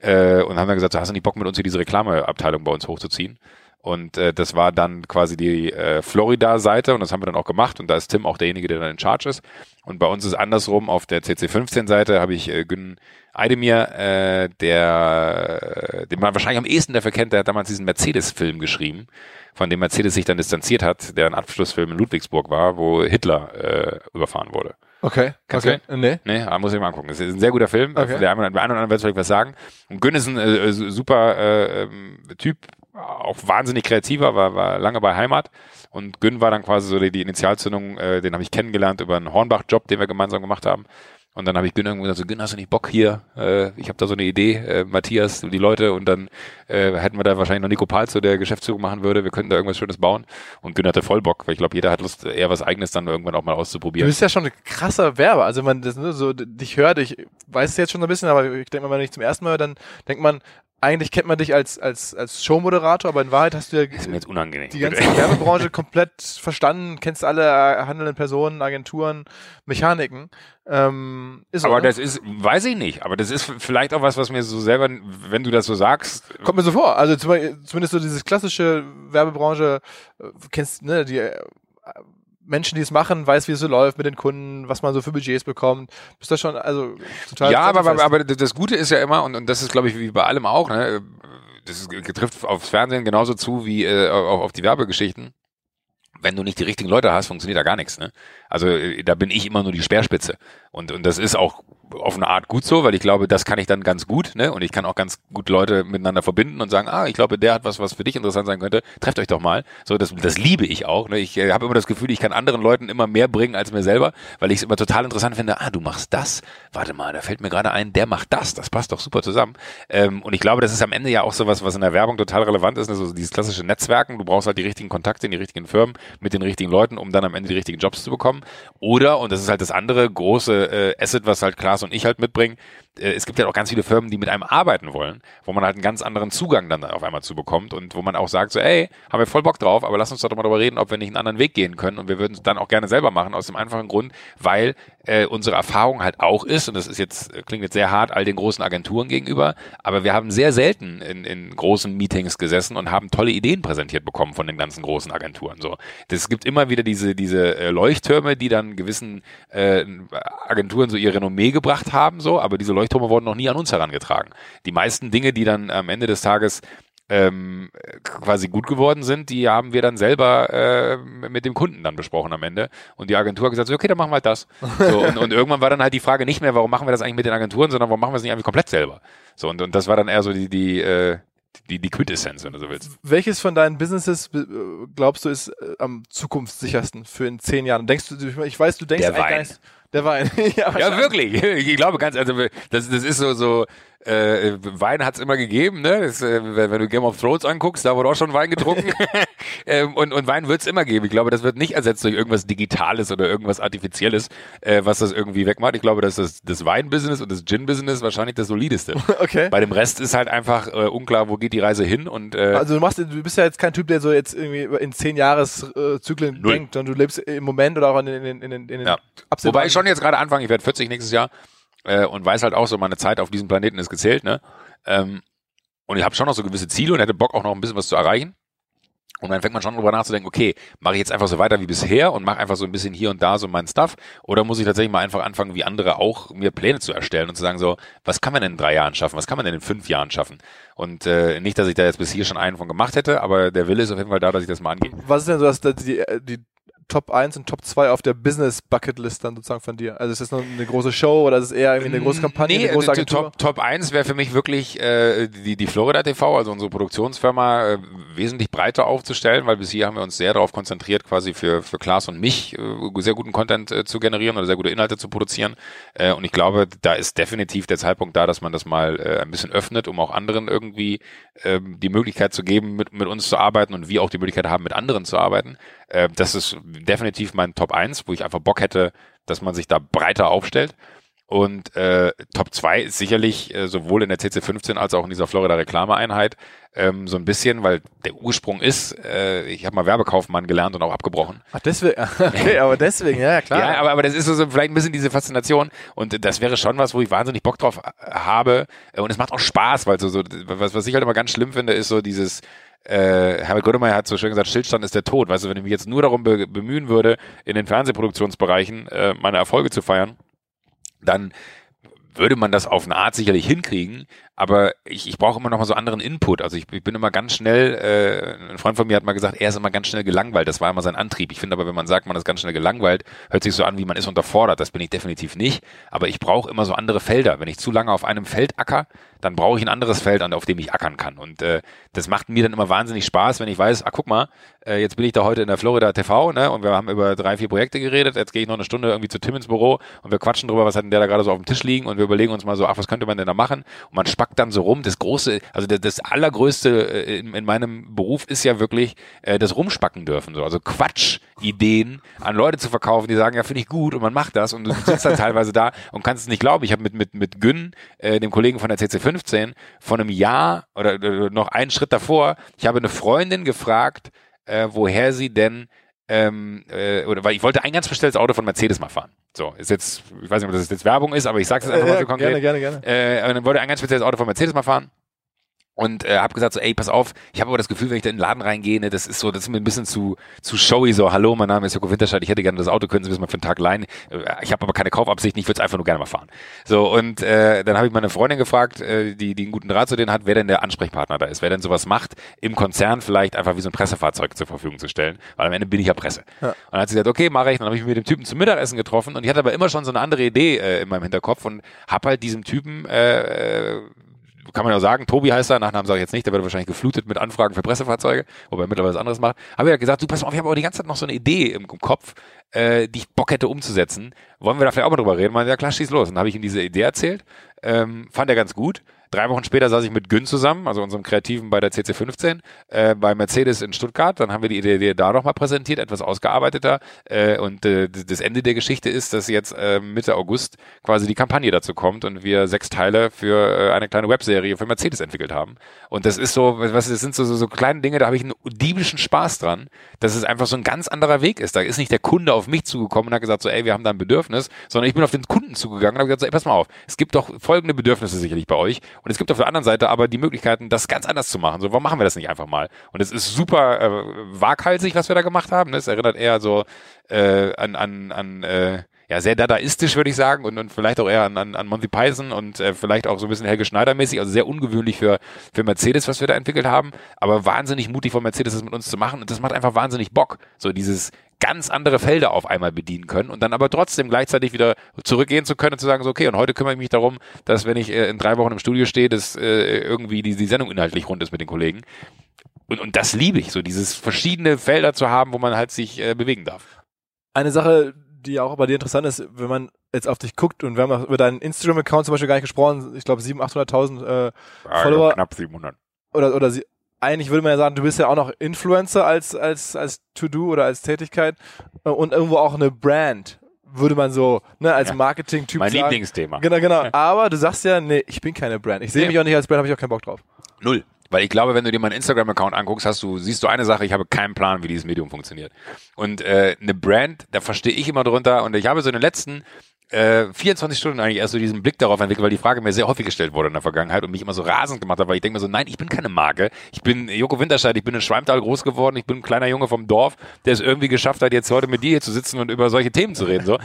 Äh, und haben dann gesagt, so, hast du nicht Bock mit uns hier diese Reklameabteilung bei uns hochzuziehen? Und äh, das war dann quasi die äh, Florida-Seite und das haben wir dann auch gemacht. Und da ist Tim auch derjenige, der dann in Charge ist. Und bei uns ist andersrum, auf der CC15-Seite habe ich äh, Gün Eidemir, äh, der, den man wahrscheinlich am ehesten dafür kennt, der hat damals diesen Mercedes-Film geschrieben, von dem Mercedes sich dann distanziert hat, der ein Abschlussfilm in Ludwigsburg war, wo Hitler äh, überfahren wurde. Okay. Kennst okay. du Nee. Nee, da muss ich mal angucken. Das ist ein sehr guter Film. Okay. Der eine oder andere wird vielleicht was sagen. Und Gün ist ein äh, super äh, ähm, Typ, auch wahnsinnig kreativer, war, war lange bei Heimat. Und Gün war dann quasi so die, die Initialzündung, äh, den habe ich kennengelernt über einen Hornbach-Job, den wir gemeinsam gemacht haben. Und dann habe ich Gün irgendwo gesagt, so, Gün, hast du nicht Bock hier? Äh, ich habe da so eine Idee, äh, Matthias, die Leute und dann äh, hätten wir da wahrscheinlich noch Nico Palzo, der Geschäftsführung machen würde. Wir könnten da irgendwas Schönes bauen. Und Gün hatte voll Bock, weil ich glaube, jeder hat Lust, eher was Eigenes dann irgendwann auch mal auszuprobieren. Du bist ja schon ein krasser Werber. Also man das ne, so dich hört, ich weiß es jetzt schon ein bisschen, aber ich denke mal, wenn ich zum ersten Mal höre, dann denkt man, eigentlich kennt man dich als, als, als Showmoderator, aber in Wahrheit hast du ja die ganze Werbebranche komplett verstanden, kennst alle handelnden Personen, Agenturen, Mechaniken. Ähm, ist aber so, das ist, weiß ich nicht, aber das ist vielleicht auch was, was mir so selber, wenn du das so sagst. Kommt mir so vor. Also zumindest so dieses klassische Werbebranche, äh, kennst, ne, die äh, Menschen, die es machen, weiß, wie es so läuft mit den Kunden, was man so für Budgets bekommt. Bist du schon, also total. Ja, aber, aber, aber das Gute ist ja immer, und, und das ist, glaube ich, wie bei allem auch, ne, das trifft aufs Fernsehen genauso zu wie äh, auf, auf die Werbegeschichten. wenn du nicht die richtigen Leute hast, funktioniert da gar nichts. Ne? Also äh, da bin ich immer nur die Speerspitze. Und, und das ist auch auf eine Art gut so, weil ich glaube, das kann ich dann ganz gut, ne? Und ich kann auch ganz gut Leute miteinander verbinden und sagen, ah, ich glaube, der hat was, was für dich interessant sein könnte. Trefft euch doch mal. So, das, das liebe ich auch. Ne? Ich äh, habe immer das Gefühl, ich kann anderen Leuten immer mehr bringen als mir selber, weil ich es immer total interessant finde. Ah, du machst das. Warte mal, da fällt mir gerade ein, der macht das. Das passt doch super zusammen. Ähm, und ich glaube, das ist am Ende ja auch sowas, was in der Werbung total relevant ist. Ne? So dieses klassische Netzwerken. Du brauchst halt die richtigen Kontakte in die richtigen Firmen mit den richtigen Leuten, um dann am Ende die richtigen Jobs zu bekommen. Oder, und das ist halt das andere große äh, Asset, was halt Klaas und ich halt mitbringen, es gibt ja auch ganz viele Firmen, die mit einem arbeiten wollen, wo man halt einen ganz anderen Zugang dann auf einmal zu bekommt und wo man auch sagt so, ey, haben wir voll Bock drauf, aber lass uns doch mal darüber reden, ob wir nicht einen anderen Weg gehen können und wir würden es dann auch gerne selber machen, aus dem einfachen Grund, weil äh, unsere Erfahrung halt auch ist, und das ist jetzt, klingt jetzt sehr hart all den großen Agenturen gegenüber, aber wir haben sehr selten in, in großen Meetings gesessen und haben tolle Ideen präsentiert bekommen von den ganzen großen Agenturen. So, es gibt immer wieder diese, diese äh, Leuchttürme, die dann gewissen äh, Agenturen so ihr Renommee gebracht haben, so, aber diese Leuchttürme wurden noch nie an uns herangetragen. Die meisten Dinge, die dann am Ende des Tages ähm, quasi gut geworden sind, die haben wir dann selber äh, mit dem Kunden dann besprochen am Ende. Und die Agentur hat gesagt, so, okay, dann machen wir halt das. So, und, und irgendwann war dann halt die Frage nicht mehr, warum machen wir das eigentlich mit den Agenturen, sondern warum machen wir es nicht einfach komplett selber. So, und, und das war dann eher so die, die, äh, die, die Quintessenz, wenn du so willst. Welches von deinen Businesses äh, glaubst du ist äh, am zukunftssichersten für in zehn Jahren? Denkst du, ich weiß, du denkst Der Wein. Der Wein. ja, ja, wirklich. Ich glaube ganz, also das, das ist so, so äh, Wein hat's immer gegeben, ne? Das, äh, wenn du Game of Thrones anguckst, da wurde auch schon Wein getrunken. ähm, und, und Wein wird's immer geben. Ich glaube, das wird nicht ersetzt durch irgendwas Digitales oder irgendwas Artifizielles, äh, was das irgendwie wegmacht. Ich glaube, dass das, das Wein-Business und das Gin-Business wahrscheinlich das solideste. Okay. Bei dem Rest ist halt einfach äh, unklar, wo geht die Reise hin. Und, äh, also du machst, du bist ja jetzt kein Typ, der so jetzt irgendwie in zehn Jahreszyklen denkt, sondern du lebst im Moment oder auch in, in, in, in, in ja. Wobei ich schon jetzt gerade anfange, ich werde 40 nächstes Jahr äh, und weiß halt auch so, meine Zeit auf diesem Planeten ist gezählt, ne? Ähm, und ich habe schon noch so gewisse Ziele und hätte Bock auch noch ein bisschen was zu erreichen. Und dann fängt man schon drüber nachzudenken, okay, mache ich jetzt einfach so weiter wie bisher und mache einfach so ein bisschen hier und da so mein Stuff oder muss ich tatsächlich mal einfach anfangen, wie andere auch, mir Pläne zu erstellen und zu sagen so, was kann man denn in drei Jahren schaffen, was kann man denn in fünf Jahren schaffen? Und äh, nicht, dass ich da jetzt bis hier schon einen von gemacht hätte, aber der Wille ist auf jeden Fall da, dass ich das mal angehe. Was ist denn so dass die, die Top 1 und Top 2 auf der Business Bucket List dann sozusagen von dir? Also ist das nur eine große Show oder ist es eher irgendwie eine große Kampagne, nee, eine große Agentur? Top, Top 1 wäre für mich wirklich äh, die, die Florida TV, also unsere Produktionsfirma, äh, wesentlich breiter aufzustellen, weil bis hier haben wir uns sehr darauf konzentriert, quasi für, für Klaas und mich äh, sehr guten Content äh, zu generieren oder sehr gute Inhalte zu produzieren. Äh, und ich glaube, da ist definitiv der Zeitpunkt da, dass man das mal äh, ein bisschen öffnet, um auch anderen irgendwie äh, die Möglichkeit zu geben, mit, mit uns zu arbeiten und wir auch die Möglichkeit haben, mit anderen zu arbeiten. Äh, das ist definitiv mein Top 1, wo ich einfach Bock hätte, dass man sich da breiter aufstellt. Und äh, Top 2 ist sicherlich äh, sowohl in der CC15 als auch in dieser Florida Reklameeinheit ähm, so ein bisschen, weil der Ursprung ist, äh, ich habe mal Werbekaufmann gelernt und auch abgebrochen. Ach, deswegen, okay, aber deswegen, ja, klar. Ja, aber, aber das ist so, so vielleicht ein bisschen diese Faszination und das wäre schon was, wo ich wahnsinnig Bock drauf habe und es macht auch Spaß, weil so, so was, was ich halt immer ganz schlimm finde, ist so dieses äh, Herbert Grönemeyer hat so schön gesagt, Stillstand ist der Tod. Weißt du, wenn ich mich jetzt nur darum be bemühen würde, in den Fernsehproduktionsbereichen äh, meine Erfolge zu feiern, dann würde man das auf eine Art sicherlich hinkriegen, aber ich, ich brauche immer noch mal so anderen Input. Also ich, ich bin immer ganz schnell, äh, ein Freund von mir hat mal gesagt, er ist immer ganz schnell gelangweilt. Das war immer sein Antrieb. Ich finde aber, wenn man sagt, man ist ganz schnell gelangweilt, hört sich so an, wie man ist unterfordert. Das bin ich definitiv nicht. Aber ich brauche immer so andere Felder. Wenn ich zu lange auf einem Feld acker, dann brauche ich ein anderes Feld, auf dem ich ackern kann. Und äh, das macht mir dann immer wahnsinnig Spaß, wenn ich weiß, ah guck mal, äh, jetzt bin ich da heute in der Florida TV, ne? Und wir haben über drei, vier Projekte geredet. Jetzt gehe ich noch eine Stunde irgendwie zu Tim ins Büro und wir quatschen drüber, was hat denn der da gerade so auf dem Tisch liegen und wir überlegen uns mal so, ach, was könnte man denn da machen? Und man spackt dann so rum. Das große, also das, das allergrößte äh, in, in meinem Beruf ist ja wirklich äh, das Rumspacken dürfen. So. Also Quatsch-Ideen an Leute zu verkaufen, die sagen, ja, finde ich gut und man macht das und du sitzt dann teilweise da und kannst es nicht glauben. Ich habe mit, mit, mit Gün, äh, dem Kollegen von der CC15, von einem Jahr oder äh, noch einen Schritt davor, ich habe eine Freundin gefragt, äh, woher sie denn ähm, äh, oder weil ich wollte ein ganz bestelltes Auto von Mercedes mal fahren. So, ist jetzt, ich weiß nicht, ob das jetzt Werbung ist, aber ich sage es einfach äh, mal so konkret. Gerne, gerne, gerne. Äh, und dann wollte ein ganz spezielles Auto von Mercedes mal fahren. Und äh, habe gesagt so, ey, pass auf, ich habe aber das Gefühl, wenn ich da in den Laden reingehe, ne, das ist so, das ist mir ein bisschen zu zu showy, so, hallo, mein Name ist Joko Winterscheid, ich hätte gerne das Auto, können Sie mir mal für einen Tag leihen? Äh, ich habe aber keine Kaufabsicht, ich würde es einfach nur gerne mal fahren. So, und äh, dann habe ich meine Freundin gefragt, äh, die, die einen guten Draht zu denen hat, wer denn der Ansprechpartner da ist, wer denn sowas macht, im Konzern vielleicht einfach wie so ein Pressefahrzeug zur Verfügung zu stellen, weil am Ende bin ich ja Presse. Ja. Und dann hat sie gesagt, okay, mache ich, dann habe ich mich mit dem Typen zum Mittagessen getroffen und ich hatte aber immer schon so eine andere Idee äh, in meinem Hinterkopf und habe halt diesem Typen äh kann man ja sagen, Tobi heißt er, Nachnamen sage ich jetzt nicht, der wird wahrscheinlich geflutet mit Anfragen für Pressefahrzeuge, wobei er mittlerweile was anderes macht. Habe ja gesagt, du pass mal auf, ich habe aber die ganze Zeit noch so eine Idee im Kopf, äh, die ich Bock hätte umzusetzen. Wollen wir da vielleicht auch mal drüber reden? Man, ja klar, schieß los. Und dann habe ich ihm diese Idee erzählt, ähm, fand er ganz gut. Drei Wochen später saß ich mit Gün zusammen, also unserem Kreativen bei der CC15, äh, bei Mercedes in Stuttgart. Dann haben wir die Idee da nochmal präsentiert, etwas ausgearbeiteter. Äh, und äh, das Ende der Geschichte ist, dass jetzt äh, Mitte August quasi die Kampagne dazu kommt und wir sechs Teile für äh, eine kleine Webserie für Mercedes entwickelt haben. Und das ist so, was das sind so, so, so kleine Dinge, da habe ich einen diebischen Spaß dran, dass es einfach so ein ganz anderer Weg ist. Da ist nicht der Kunde auf mich zugekommen und hat gesagt, so, ey, wir haben da ein Bedürfnis, sondern ich bin auf den Kunden zugegangen und habe gesagt, so, ey, pass mal auf, es gibt doch folgende Bedürfnisse sicherlich bei euch und es gibt auf der anderen Seite aber die Möglichkeiten, das ganz anders zu machen. So, warum machen wir das nicht einfach mal? Und es ist super äh, waghalsig, was wir da gemacht haben. Es erinnert eher so äh, an, an, an äh, ja, sehr dadaistisch, würde ich sagen, und, und vielleicht auch eher an, an, an Monty Python und äh, vielleicht auch so ein bisschen Helge Schneider-mäßig, also sehr ungewöhnlich für, für Mercedes, was wir da entwickelt haben, aber wahnsinnig mutig von Mercedes, das mit uns zu machen und das macht einfach wahnsinnig Bock. So dieses ganz andere Felder auf einmal bedienen können und dann aber trotzdem gleichzeitig wieder zurückgehen zu können und zu sagen, so, okay, und heute kümmere ich mich darum, dass wenn ich äh, in drei Wochen im Studio stehe, dass äh, irgendwie die, die Sendung inhaltlich rund ist mit den Kollegen. Und, und das liebe ich, so dieses verschiedene Felder zu haben, wo man halt sich äh, bewegen darf. Eine Sache, die auch bei dir interessant ist, wenn man jetzt auf dich guckt und wir haben über deinen Instagram-Account zum Beispiel gar nicht gesprochen, ich glaube 700.000, 800.000 äh, ja, Follower. Knapp 700. Oder, oder sie, eigentlich würde man ja sagen, du bist ja auch noch Influencer als, als, als To-Do oder als Tätigkeit äh, und irgendwo auch eine Brand, würde man so, ne, als ja. Marketing-Typ sagen. Mein Lieblingsthema. Genau, genau. Aber du sagst ja, nee, ich bin keine Brand. Ich sehe nee. mich auch nicht als Brand, habe ich auch keinen Bock drauf. Null. Weil ich glaube, wenn du dir meinen Instagram-Account anguckst, hast du, siehst du eine Sache, ich habe keinen Plan, wie dieses Medium funktioniert. Und äh, eine Brand, da verstehe ich immer drunter und ich habe so in den letzten äh, 24 Stunden eigentlich erst so diesen Blick darauf entwickelt, weil die Frage mir sehr häufig gestellt wurde in der Vergangenheit und mich immer so rasend gemacht hat, weil ich denke mir so, nein, ich bin keine Marke. Ich bin Joko Winterscheid, ich bin in Schwalmtal groß geworden, ich bin ein kleiner Junge vom Dorf, der es irgendwie geschafft hat, jetzt heute mit dir hier zu sitzen und über solche Themen zu reden. So.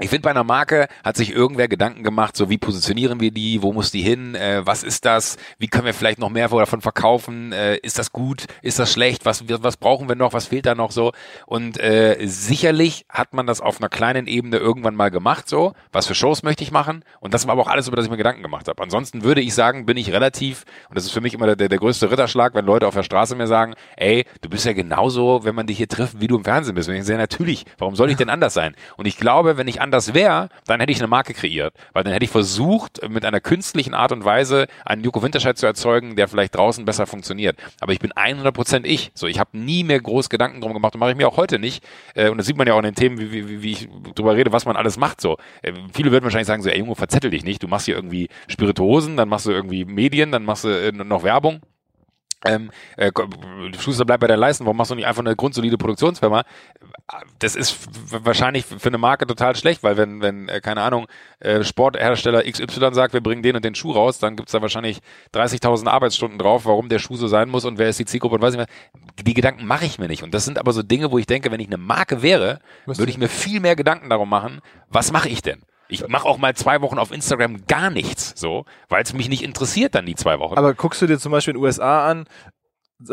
Ich finde, bei einer Marke hat sich irgendwer Gedanken gemacht, so wie positionieren wir die, wo muss die hin, äh, was ist das, wie können wir vielleicht noch mehr davon verkaufen, äh, ist das gut, ist das schlecht, was, was brauchen wir noch, was fehlt da noch so. Und äh, sicherlich hat man das auf einer kleinen Ebene irgendwann mal gemacht, so, was für Shows möchte ich machen. Und das war aber auch alles, über das ich mir Gedanken gemacht habe. Ansonsten würde ich sagen, bin ich relativ, und das ist für mich immer der, der größte Ritterschlag, wenn Leute auf der Straße mir sagen, ey, du bist ja genauso, wenn man dich hier trifft, wie du im Fernsehen bist. Und ich sage, natürlich, warum soll ich denn anders sein? Und ich glaube, wenn ich anders wäre, dann hätte ich eine Marke kreiert. Weil dann hätte ich versucht, mit einer künstlichen Art und Weise einen Joko Winterscheid zu erzeugen, der vielleicht draußen besser funktioniert. Aber ich bin 100% ich. So, ich habe nie mehr groß Gedanken drum gemacht und mache ich mir auch heute nicht. Äh, und das sieht man ja auch in den Themen, wie, wie, wie ich drüber rede, was man alles macht. So, äh, viele würden wahrscheinlich sagen so, ey Junge, verzettel dich nicht. Du machst hier irgendwie Spirituosen, dann machst du irgendwie Medien, dann machst du äh, noch Werbung ähm, äh, Schuster bleibt bei der Leisten, warum machst du nicht einfach eine grundsolide Produktionsfirma? Das ist wahrscheinlich für eine Marke total schlecht, weil wenn, wenn äh, keine Ahnung, äh, Sporthersteller XY sagt, wir bringen den und den Schuh raus, dann gibt's da wahrscheinlich 30.000 Arbeitsstunden drauf, warum der Schuh so sein muss und wer ist die Zielgruppe und weiß ich was. Die Gedanken mache ich mir nicht. Und das sind aber so Dinge, wo ich denke, wenn ich eine Marke wäre, würde ich mir viel mehr Gedanken darum machen, was mache ich denn? Ich mache auch mal zwei Wochen auf Instagram gar nichts, so, weil es mich nicht interessiert dann die zwei Wochen. Aber guckst du dir zum Beispiel in den USA an,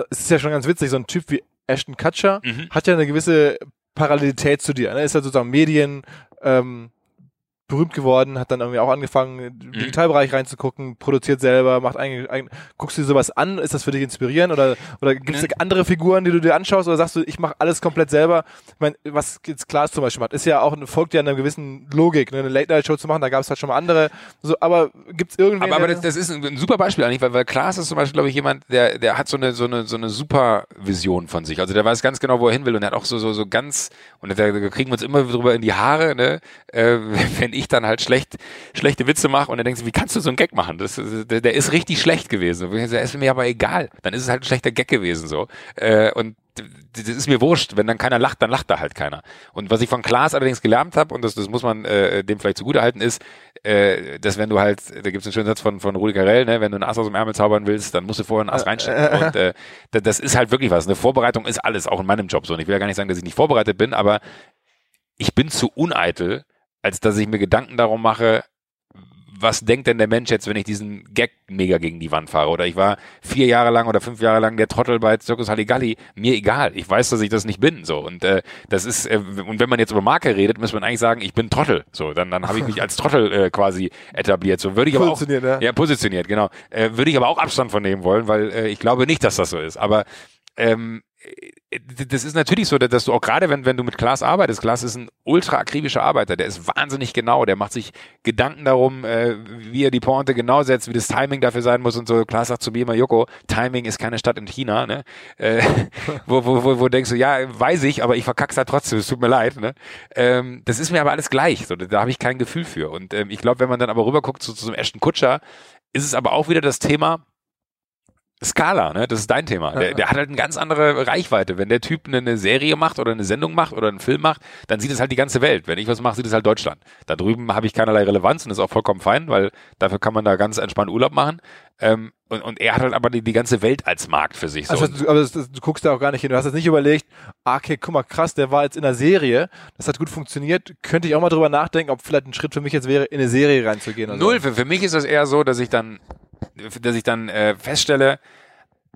es ist ja schon ganz witzig, so ein Typ wie Ashton Kutcher mhm. hat ja eine gewisse Parallelität zu dir. Ne? Ist ja sozusagen Medien, ähm, berühmt geworden, hat dann irgendwie auch angefangen, im mhm. Digitalbereich reinzugucken, produziert selber, macht eigentlich, guckst du dir sowas an, ist das für dich inspirierend oder, oder gibt es mhm. andere Figuren, die du dir anschaust oder sagst du, ich mache alles komplett selber? Ich meine, was jetzt Klaas zum Beispiel macht, ist ja auch, folgt ja einer gewissen Logik, ne? eine Late-Night-Show zu machen, da gab es halt schon mal andere, so, aber gibt es irgendwie... Aber, aber das, das, ist ein, super Beispiel eigentlich, weil, weil Klaas ist zum Beispiel, glaube ich, jemand, der, der hat so eine, so eine, so eine super Vision von sich, also der weiß ganz genau, wo er hin will und er hat auch so, so, so ganz, und da, da kriegen wir uns immer drüber in die Haare, ne? äh, wenn ich dann halt schlecht, schlechte Witze mache und dann denkst du, wie kannst du so einen Gag machen? Das, der, der ist richtig schlecht gewesen. Das ist mir aber egal. Dann ist es halt ein schlechter Gag gewesen so. Äh, und das ist mir wurscht. Wenn dann keiner lacht, dann lacht da halt keiner. Und was ich von Klaas allerdings gelernt habe, und das, das muss man äh, dem vielleicht zugutehalten, ist, äh, dass wenn du halt, da gibt es einen schönen Satz von, von Rudi Carell, ne, wenn du ein Ass aus dem Ärmel zaubern willst, dann musst du vorher ein Ass reinstecken. Und äh, das ist halt wirklich was. Eine Vorbereitung ist alles, auch in meinem Job so. Und ich will ja gar nicht sagen, dass ich nicht vorbereitet bin, aber ich bin zu uneitel, als dass ich mir Gedanken darum mache, was denkt denn der Mensch jetzt, wenn ich diesen Gag mega gegen die Wand fahre? Oder ich war vier Jahre lang oder fünf Jahre lang der Trottel bei Circus Halligalli. Mir egal. Ich weiß, dass ich das nicht bin. So und äh, das ist äh, und wenn man jetzt über Marke redet, muss man eigentlich sagen, ich bin Trottel. So dann dann habe ich mich als Trottel äh, quasi etabliert. So würde ich aber auch ja. ja positioniert genau. Äh, würde ich aber auch Abstand von nehmen wollen, weil äh, ich glaube nicht, dass das so ist. Aber ähm, das ist natürlich so, dass du auch gerade, wenn, wenn du mit Klaas arbeitest, Klaas ist ein ultra akribischer Arbeiter, der ist wahnsinnig genau, der macht sich Gedanken darum, äh, wie er die Pointe genau setzt, wie das Timing dafür sein muss und so. Klaas sagt zu mir immer, Joko, Timing ist keine Stadt in China, ne? Äh, wo, wo, wo, wo denkst du, ja, weiß ich, aber ich verkack's halt trotzdem, es tut mir leid, ne? Ähm, das ist mir aber alles gleich, so, da habe ich kein Gefühl für. Und ähm, ich glaube, wenn man dann aber rüberguckt zu, zu so einem Ashton Kutscher, ist es aber auch wieder das Thema, Skala, ne? Das ist dein Thema. Der, der hat halt eine ganz andere Reichweite. Wenn der Typ eine, Serie macht oder eine Sendung macht oder einen Film macht, dann sieht es halt die ganze Welt. Wenn ich was mache, sieht es halt Deutschland. Da drüben habe ich keinerlei Relevanz und ist auch vollkommen fein, weil dafür kann man da ganz entspannt Urlaub machen. Ähm, und, und er hat halt aber die, die ganze Welt als Markt für sich. So. Also, du, aber das, das, du guckst da auch gar nicht hin. Du hast jetzt nicht überlegt, ah, okay, guck mal, krass, der war jetzt in der Serie, das hat gut funktioniert. Könnte ich auch mal drüber nachdenken, ob vielleicht ein Schritt für mich jetzt wäre, in eine Serie reinzugehen. Null. So. Für, für mich ist das eher so, dass ich dann, dass ich dann äh, feststelle,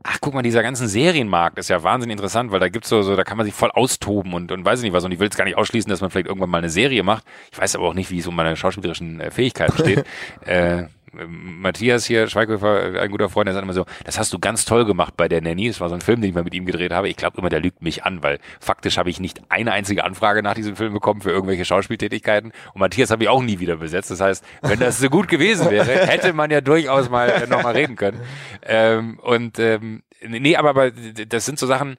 ach guck mal, dieser ganzen Serienmarkt ist ja wahnsinnig interessant, weil da gibt's so, so da kann man sich voll austoben und, und weiß ich nicht was. Und ich will jetzt gar nicht ausschließen, dass man vielleicht irgendwann mal eine Serie macht. Ich weiß aber auch nicht, wie es um meine schauspielerischen äh, Fähigkeiten steht. äh, Matthias hier, Schweighöfer, äh, ein guter Freund, der sagt immer so, das hast du ganz toll gemacht bei der Nanny. Das war so ein Film, den ich mal mit ihm gedreht habe. Ich glaube immer, der lügt mich an, weil faktisch habe ich nicht eine einzige Anfrage nach diesem Film bekommen für irgendwelche Schauspieltätigkeiten. Und Matthias habe ich auch nie wieder besetzt. Das heißt, wenn das so gut gewesen wäre, hätte man ja durchaus mal äh, nochmal reden können. Ähm, und ähm, nee, aber, aber das sind so Sachen,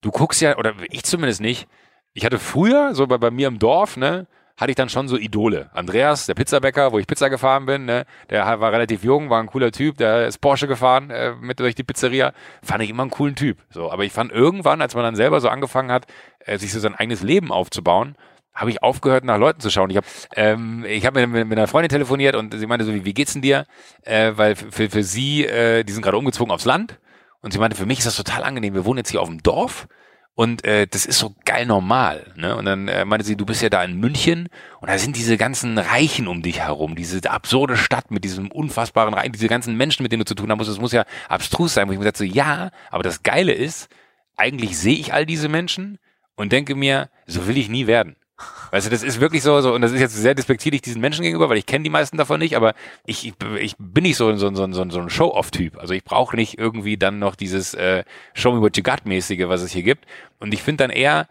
du guckst ja, oder ich zumindest nicht, ich hatte früher, so bei, bei mir im Dorf, ne, hatte ich dann schon so Idole. Andreas, der Pizzabäcker, wo ich Pizza gefahren bin, ne, der war relativ jung, war ein cooler Typ, der ist Porsche gefahren äh, mit durch die Pizzeria, fand ich immer einen coolen Typ. So, aber ich fand irgendwann, als man dann selber so angefangen hat, äh, sich so sein eigenes Leben aufzubauen, habe ich aufgehört, nach Leuten zu schauen. Ich habe ähm, ich hab mit, mit einer Freundin telefoniert und sie meinte so, wie, wie geht's denn dir? Äh, weil für, für sie, äh, die sind gerade umgezogen aufs Land und sie meinte, für mich ist das total angenehm. Wir wohnen jetzt hier auf dem Dorf und äh, das ist so geil normal. Ne? Und dann äh, meinte sie, du bist ja da in München und da sind diese ganzen Reichen um dich herum, diese absurde Stadt mit diesem unfassbaren Reichen, diese ganzen Menschen, mit denen du zu tun haben musst. Das muss ja abstrus sein. Wo ich mir dachte, ja, aber das Geile ist, eigentlich sehe ich all diese Menschen und denke mir, so will ich nie werden. Weißt du, das ist wirklich so, so, und das ist jetzt sehr despektierlich diesen Menschen gegenüber, weil ich kenne die meisten davon nicht, aber ich, ich, bin nicht so, so, so, so, so ein Show-Off-Typ. Also ich brauche nicht irgendwie dann noch dieses äh, Show me what you got-mäßige, was es hier gibt. Und ich finde dann eher,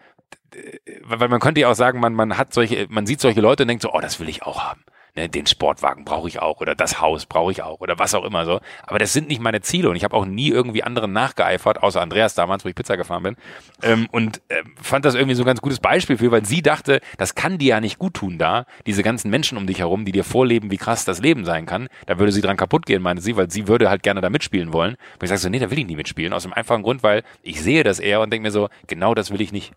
weil man könnte ja auch sagen, man, man hat solche, man sieht solche Leute und denkt so, oh, das will ich auch haben ne, den Sportwagen brauche ich auch oder das Haus brauche ich auch oder was auch immer so. Aber das sind nicht meine Ziele und ich habe auch nie irgendwie anderen nachgeeifert, außer Andreas damals, wo ich Pizza gefahren bin. Ähm, und äh, fand das irgendwie so ein ganz gutes Beispiel für, weil sie dachte, das kann dir ja nicht gut tun da, diese ganzen Menschen um dich herum, die dir vorleben, wie krass das Leben sein kann. Da würde sie dran kaputt gehen, meinte sie, weil sie würde halt gerne da mitspielen wollen. Und ich sage so, nee, da will ich nie mitspielen, aus dem einfachen Grund, weil ich sehe das eher und denke mir so, genau das will ich nicht.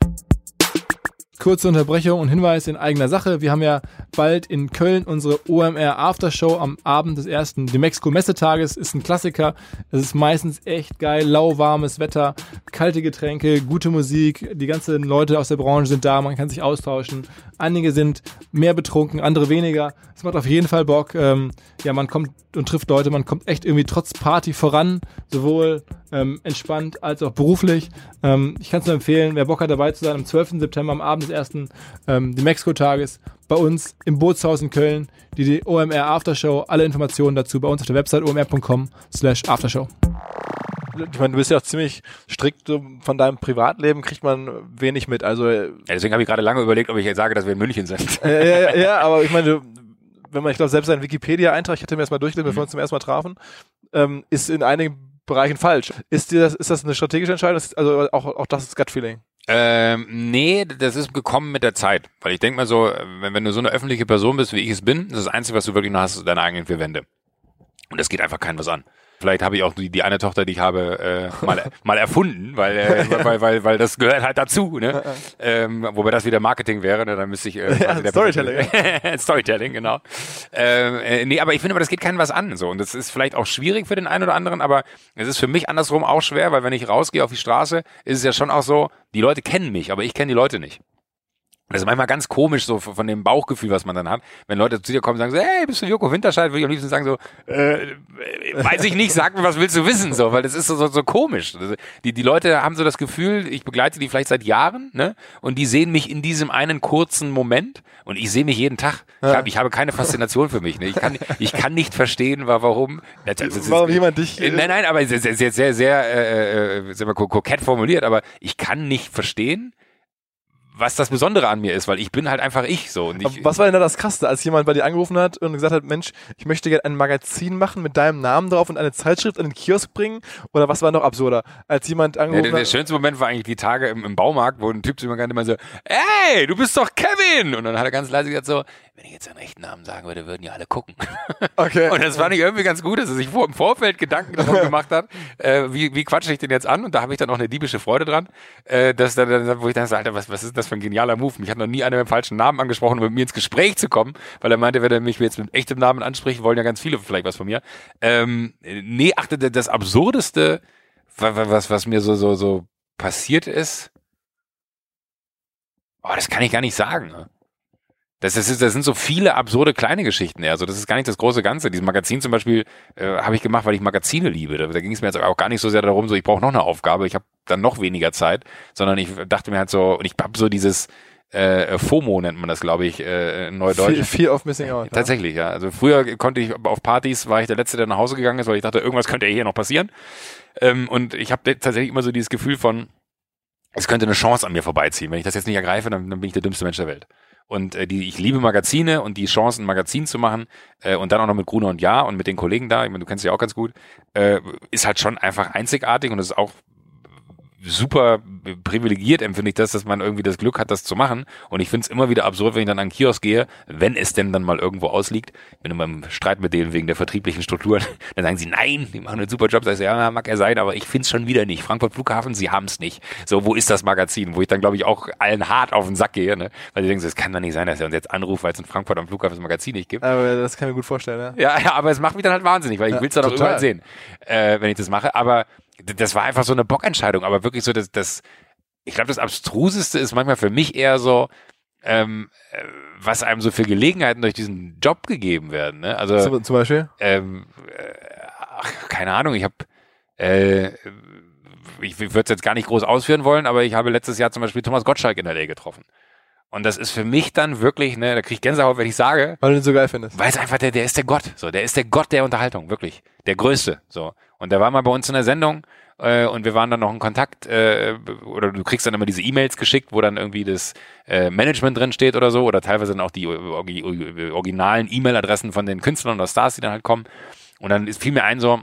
Kurze Unterbrechung und Hinweis in eigener Sache. Wir haben ja bald in Köln unsere OMR Aftershow am Abend des ersten Demexco Messetages. Ist ein Klassiker. Es ist meistens echt geil. Lauwarmes Wetter, kalte Getränke, gute Musik. Die ganzen Leute aus der Branche sind da. Man kann sich austauschen. Einige sind mehr betrunken, andere weniger. Es macht auf jeden Fall Bock. Ähm, ja, man kommt und trifft Leute. Man kommt echt irgendwie trotz Party voran. Sowohl ähm, entspannt als auch beruflich. Ähm, ich kann es nur empfehlen, wer Bock hat dabei zu sein, am 12. September, am Abend des ersten ähm, Mexiko-Tages bei uns im Bootshaus in Köln, die, die OMR Aftershow. Alle Informationen dazu bei uns auf der Website omr.com slash Aftershow. Ich meine, du bist ja auch ziemlich strikt von deinem Privatleben, kriegt man wenig mit. Also ja, deswegen habe ich gerade lange überlegt, ob ich jetzt sage, dass wir in München sind. Äh, ja, ja, aber ich meine, wenn man, ich glaube, selbst einen Wikipedia-Eintrag, ich hatte mir erstmal durchgelesen, bevor wir uns zum ersten Mal trafen, ähm, ist in einigen Bereichen falsch. Ist dir das, ist das eine strategische Entscheidung? Also auch, auch das ist Gut-Feeling? Ähm, nee, das ist gekommen mit der Zeit. Weil ich denke mal so, wenn, wenn du so eine öffentliche Person bist, wie ich es bin, das, ist das Einzige, was du wirklich noch hast, ist deine eigenen vier Wände. Und das geht einfach keinem was an. Vielleicht habe ich auch die, die eine Tochter, die ich habe, äh, mal, mal erfunden, weil, äh, weil, weil, weil das gehört halt dazu. Ne? ähm, wobei das wieder Marketing wäre, ne? dann müsste ich... Äh, ja, Storytelling. Storytelling, genau. Ähm, äh, nee, aber ich finde, aber das geht keinem was an. So. Und das ist vielleicht auch schwierig für den einen oder anderen, aber es ist für mich andersrum auch schwer, weil wenn ich rausgehe auf die Straße, ist es ja schon auch so, die Leute kennen mich, aber ich kenne die Leute nicht. Das ist manchmal ganz komisch, so von dem Bauchgefühl, was man dann hat. Wenn Leute zu dir kommen und sagen so, hey, bist du Joko Winterscheid? Würde ich am liebsten sagen so, äh, weiß ich nicht, sag mir, was willst du wissen? So, weil das ist so, so, so komisch. Die, die Leute haben so das Gefühl, ich begleite die vielleicht seit Jahren, ne? Und die sehen mich in diesem einen kurzen Moment und ich sehe mich jeden Tag. Ich, hab, ich habe keine Faszination für mich. Ne? Ich, kann, ich kann nicht verstehen, warum. Also, warum ist, jemand dich. Äh, nein, nein, aber sehr, sehr, sehr, sehr, sehr, äh, äh sehr kokett formuliert, aber ich kann nicht verstehen, was das Besondere an mir ist, weil ich bin halt einfach ich so. Ich, was war denn da das Krasse, als jemand bei dir angerufen hat und gesagt hat, Mensch, ich möchte gerne ein Magazin machen mit deinem Namen drauf und eine Zeitschrift an den Kiosk bringen? Oder was war noch absurder, als jemand angerufen ja, der, der, schönste Moment war eigentlich die Tage im, im Baumarkt, wo ein Typ zu mir kam, immer so, ey, du bist doch Kevin! Und dann hat er ganz leise gesagt so, wenn ich jetzt seinen echten Namen sagen würde, würden ja alle gucken. Okay. Und das fand ich irgendwie ganz gut, dass er sich vor, im Vorfeld Gedanken darum gemacht hat, äh, wie, wie quatsche ich den jetzt an? Und da habe ich dann auch eine diebische Freude dran, äh, dass dann, wo ich dann so, Alter, was, was ist das für ein genialer Move? Mich hat noch nie einer mit dem falschen Namen angesprochen, um mit mir ins Gespräch zu kommen, weil er meinte, wenn er mich jetzt mit echtem Namen anspricht, wollen ja ganz viele vielleicht was von mir. Ähm, nee, achte, das Absurdeste, was, was, mir so, so, so passiert ist, oh, das kann ich gar nicht sagen. Das, ist, das sind so viele absurde kleine Geschichten. Also das ist gar nicht das große Ganze. Dieses Magazin zum Beispiel äh, habe ich gemacht, weil ich Magazine liebe. Da, da ging es mir jetzt auch gar nicht so sehr darum, so ich brauche noch eine Aufgabe, ich habe dann noch weniger Zeit, sondern ich dachte mir halt so, und ich habe so dieses äh, FOMO nennt man das, glaube ich, äh, in Neudeutsch. Fear of Missing Out. Tatsächlich, ja. Also früher konnte ich auf Partys, war ich der Letzte, der nach Hause gegangen ist, weil ich dachte, irgendwas könnte hier noch passieren. Ähm, und ich habe tatsächlich immer so dieses Gefühl von, es könnte eine Chance an mir vorbeiziehen. Wenn ich das jetzt nicht ergreife, dann, dann bin ich der dümmste Mensch der Welt. Und äh, die, ich liebe Magazine und die Chance, ein Magazin zu machen äh, und dann auch noch mit Gruner und Ja und mit den Kollegen da, ich meine, du kennst sie auch ganz gut, äh, ist halt schon einfach einzigartig und es ist auch super privilegiert empfinde ich das, dass man irgendwie das Glück hat, das zu machen. Und ich finde es immer wieder absurd, wenn ich dann an den Kiosk gehe, wenn es denn dann mal irgendwo ausliegt. Ich bin immer im Streit mit denen wegen der vertrieblichen Strukturen. Dann sagen sie, nein, die machen einen super Job. Sag ich, ja, mag er sein, aber ich finde es schon wieder nicht. Frankfurt Flughafen, sie haben es nicht. So, wo ist das Magazin? Wo ich dann, glaube ich, auch allen hart auf den Sack gehe, ne? Weil sie denken, es kann doch nicht sein, dass er uns jetzt anruft, weil es in Frankfurt am Flughafen das Magazin nicht gibt. Aber das kann ich mir gut vorstellen, ja. Ja, ja aber es macht mich dann halt wahnsinnig, weil ich ja, will es dann auch überall sehen, äh, wenn ich das mache. Aber das war einfach so eine Bockentscheidung, aber wirklich so, dass das, ich glaube, das Abstruseste ist manchmal für mich eher so, ähm, äh, was einem so für Gelegenheiten durch diesen Job gegeben werden. Ne? Also zum, zum Beispiel? Ähm, äh, ach, keine Ahnung, ich habe äh, ich würde es jetzt gar nicht groß ausführen wollen, aber ich habe letztes Jahr zum Beispiel Thomas Gottschalk in L.A. getroffen. Und das ist für mich dann wirklich, ne, da krieg ich Gänsehaut, wenn ich sage. Weil du ihn so geil findest. Weil es einfach der, der ist der Gott. So, der ist der Gott der Unterhaltung, wirklich. Der Größte. So. Und der war mal bei uns in der Sendung äh, und wir waren dann noch in Kontakt, äh, oder du kriegst dann immer diese E-Mails geschickt, wo dann irgendwie das äh, Management drin steht oder so, oder teilweise dann auch die originalen E-Mail-Adressen von den Künstlern oder Stars, die dann halt kommen. Und dann ist fiel mir ein so,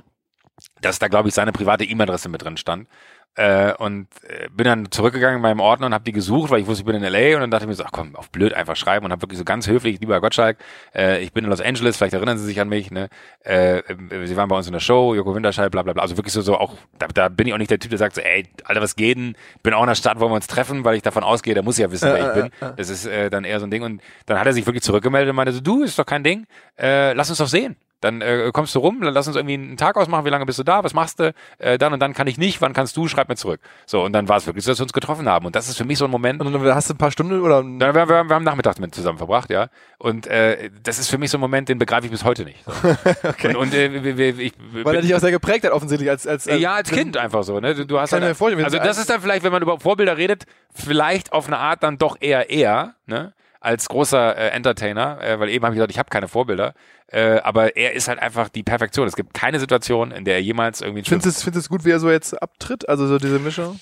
dass da, glaube ich, seine private E-Mail-Adresse mit drin stand. Äh, und äh, bin dann zurückgegangen in meinem Ordner und habe die gesucht, weil ich wusste, ich bin in LA und dann dachte ich mir so, ach komm, auf blöd einfach schreiben und habe wirklich so ganz höflich, lieber Gottschalk, äh, ich bin in Los Angeles, vielleicht erinnern Sie sich an mich, ne? Äh, Sie waren bei uns in der Show, Joko Winterscheid, bla bla bla. Also wirklich so, so auch, da, da bin ich auch nicht der Typ, der sagt so, ey, Alter, was geht denn? Bin auch in der Stadt, wo wir uns treffen, weil ich davon ausgehe, da muss ich ja wissen, wer ich bin. Das ist äh, dann eher so ein Ding. Und dann hat er sich wirklich zurückgemeldet und meinte so, du, ist doch kein Ding, äh, lass uns doch sehen. Dann äh, kommst du rum, dann lass uns irgendwie einen Tag ausmachen, wie lange bist du da, was machst du, äh, dann und dann kann ich nicht, wann kannst du, schreib mir zurück. So, und dann war es wirklich so, dass wir uns getroffen haben. Und das ist für mich so ein Moment. Und dann hast du ein paar Stunden oder? Dann, wir, wir, wir haben Nachmittag mit zusammen verbracht, ja. Und äh, das ist für mich so ein Moment, den begreife ich bis heute nicht. So. okay. Und, und äh, ich, Weil er dich auch sehr geprägt hat, offensichtlich, als, als, als Ja, als Kind einfach so, ne? Du, du hast keine halt, Vorstellung, Also das ist dann vielleicht, wenn man über Vorbilder redet, vielleicht auf eine Art dann doch eher eher, ne? Als großer äh, Entertainer, äh, weil eben habe ich gesagt, ich habe keine Vorbilder, äh, aber er ist halt einfach die Perfektion. Es gibt keine Situation, in der er jemals irgendwie. Findest du es gut, wie er so jetzt abtritt, also so diese Mischung?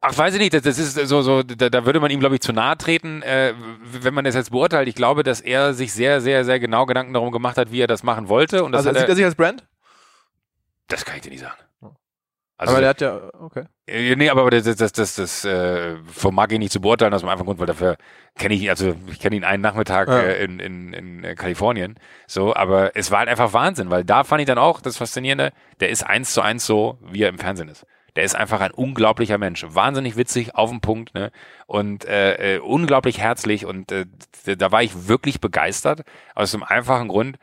Ach, weiß ich nicht, das, das ist so, so da, da würde man ihm, glaube ich, zu nahe treten, äh, wenn man das jetzt beurteilt. Ich glaube, dass er sich sehr, sehr, sehr genau Gedanken darum gemacht hat, wie er das machen wollte. Und das also sieht er, er sich als Brand? Das kann ich dir nicht sagen. Also, aber der hat ja, okay. Äh, nee, aber das, das, das, das, das äh, vermag ich nicht zu beurteilen, aus dem einfachen Grund, weil dafür kenne ich, also ich kenne ihn einen Nachmittag ja. äh, in, in, in Kalifornien. So, aber es war halt einfach Wahnsinn, weil da fand ich dann auch das Faszinierende, der ist eins zu eins so, wie er im Fernsehen ist. Der ist einfach ein unglaublicher Mensch. Wahnsinnig witzig, auf den Punkt, ne? Und äh, äh, unglaublich herzlich und äh, da war ich wirklich begeistert, aus dem einfachen Grund,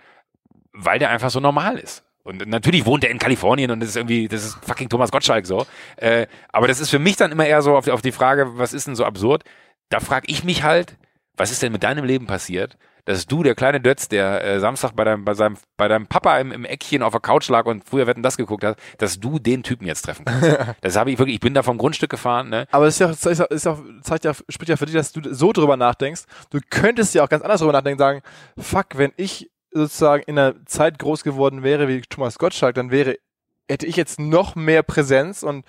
weil der einfach so normal ist. Und natürlich wohnt er in Kalifornien und das ist irgendwie, das ist fucking Thomas Gottschalk so. Äh, aber das ist für mich dann immer eher so auf, auf die Frage, was ist denn so absurd? Da frage ich mich halt, was ist denn mit deinem Leben passiert, dass du, der kleine Dötz, der äh, Samstag bei deinem, bei, seinem, bei deinem Papa im, im Eckchen auf der Couch lag und früher Wetten das geguckt hast, dass du den Typen jetzt treffen kannst. das habe ich wirklich, ich bin da vom Grundstück gefahren. Ne? Aber es ist ja, ist ja, ist ja, zeigt ja, spricht ja für dich, dass du so drüber nachdenkst. Du könntest ja auch ganz anders drüber nachdenken, sagen, fuck, wenn ich sozusagen in einer Zeit groß geworden wäre wie Thomas Gottschalk, dann wäre hätte ich jetzt noch mehr Präsenz und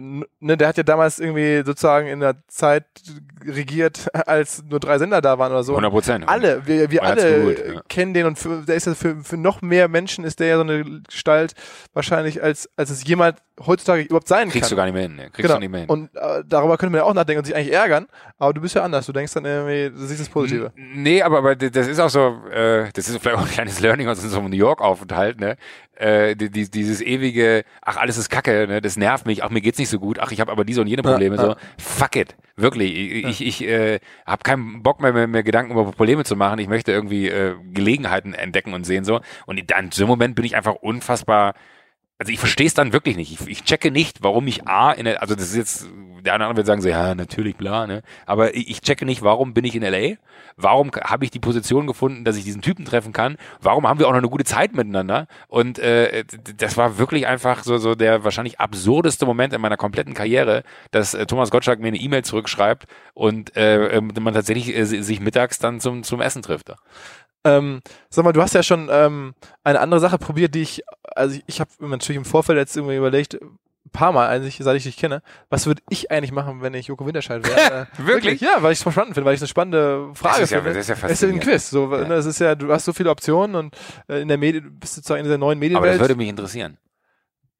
ne, der hat ja damals irgendwie sozusagen in der Zeit regiert, als nur drei Sender da waren oder so. 100 Prozent. Alle, wir, wir alle geholt, ja. kennen den und für, der ist ja für, für noch mehr Menschen ist der ja so eine Gestalt wahrscheinlich, als, als es jemand heutzutage überhaupt sein Kriegst kann. du gar nicht mehr hin. Ne? Kriegst genau. du nicht mehr hin. Und äh, darüber könnte man ja auch nachdenken und sich eigentlich ärgern, aber du bist ja anders. Du denkst dann irgendwie, du siehst das Positive. Nee, aber, aber das ist auch so, äh, das ist vielleicht auch ein kleines Learning aus unserem New York-Aufenthalt, ne? Äh, die, dieses ewige, ach, alles ist Kacke, ne? Das nervt mich, ach, mir geht's nicht so gut, ach, ich habe aber diese und jene Probleme. Ja, so, fuck it. Wirklich. Ich, ja. ich, ich äh, habe keinen Bock mehr, mehr, mehr Gedanken über Probleme zu machen. Ich möchte irgendwie äh, Gelegenheiten entdecken und sehen so. Und in so einem Moment bin ich einfach unfassbar also ich verstehe es dann wirklich nicht. Ich, ich checke nicht, warum ich A in der, also das ist jetzt, der andere wird sagen so, ja, natürlich, bla, ne? Aber ich, ich checke nicht, warum bin ich in LA? Warum habe ich die Position gefunden, dass ich diesen Typen treffen kann? Warum haben wir auch noch eine gute Zeit miteinander? Und äh, das war wirklich einfach so, so der wahrscheinlich absurdeste Moment in meiner kompletten Karriere, dass äh, Thomas Gottschalk mir eine E-Mail zurückschreibt und äh, ähm, man tatsächlich äh, sich mittags dann zum, zum Essen trifft. Ähm, sag mal, du hast ja schon ähm, eine andere Sache probiert, die ich, also ich, ich habe natürlich im Vorfeld jetzt irgendwie überlegt, ein paar Mal eigentlich, seit ich dich kenne, was würde ich eigentlich machen, wenn ich Joko Winterscheid wäre? Äh, wirklich? Ja, weil ich es spannend finde, weil ich es eine spannende Frage das ist finde. Ja, das ist ja fast. Es ist ein Quiz. So, ja. Das ist ja, du hast so viele Optionen und äh, in der Medi bist du zwar in dieser neuen Medienwelt. Aber das würde mich interessieren.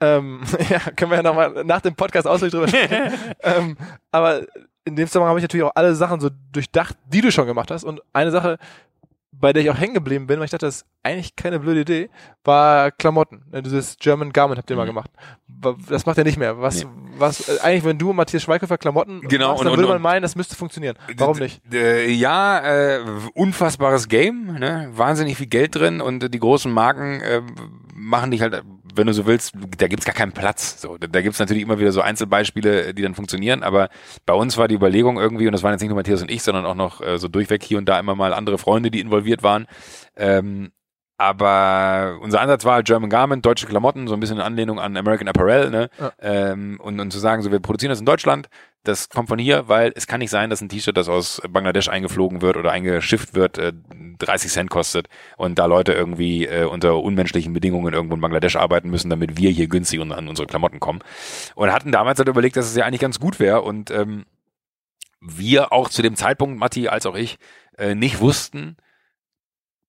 Ähm, ja, können wir ja nochmal nach dem Podcast ausführlich drüber sprechen. ähm, aber in dem Zusammenhang habe ich natürlich auch alle Sachen so durchdacht, die du schon gemacht hast. Und eine Sache, bei der ich auch hängen geblieben bin, weil ich dachte, das ist eigentlich keine blöde Idee, war Klamotten. Dieses German Garment habt ihr mhm. mal gemacht. Das macht er nicht mehr. Was, nee. was, äh, eigentlich, wenn du Matthias Schweighöfer Klamotten genau, machst, dann und, würde man meinen, das müsste funktionieren. Warum nicht? Ja, äh, unfassbares Game, ne? wahnsinnig viel Geld drin und die großen Marken äh, machen dich halt wenn du so willst, da gibt's gar keinen Platz. So, da, da gibt's natürlich immer wieder so Einzelbeispiele, die dann funktionieren, aber bei uns war die Überlegung irgendwie, und das waren jetzt nicht nur Matthias und ich, sondern auch noch äh, so durchweg hier und da immer mal andere Freunde, die involviert waren. Ähm, aber unser Ansatz war halt German Garment, deutsche Klamotten, so ein bisschen in Anlehnung an American Apparel, ne? Ja. Ähm, und, und zu sagen, so wir produzieren das in Deutschland, das kommt von hier, weil es kann nicht sein, dass ein T-Shirt, das aus Bangladesch eingeflogen wird oder eingeschifft wird, äh, 30 Cent kostet und da Leute irgendwie äh, unter unmenschlichen Bedingungen irgendwo in Bangladesch arbeiten müssen, damit wir hier günstig an unsere Klamotten kommen. Und hatten damals halt überlegt, dass es ja eigentlich ganz gut wäre und ähm, wir auch zu dem Zeitpunkt, Matti als auch ich, äh, nicht wussten,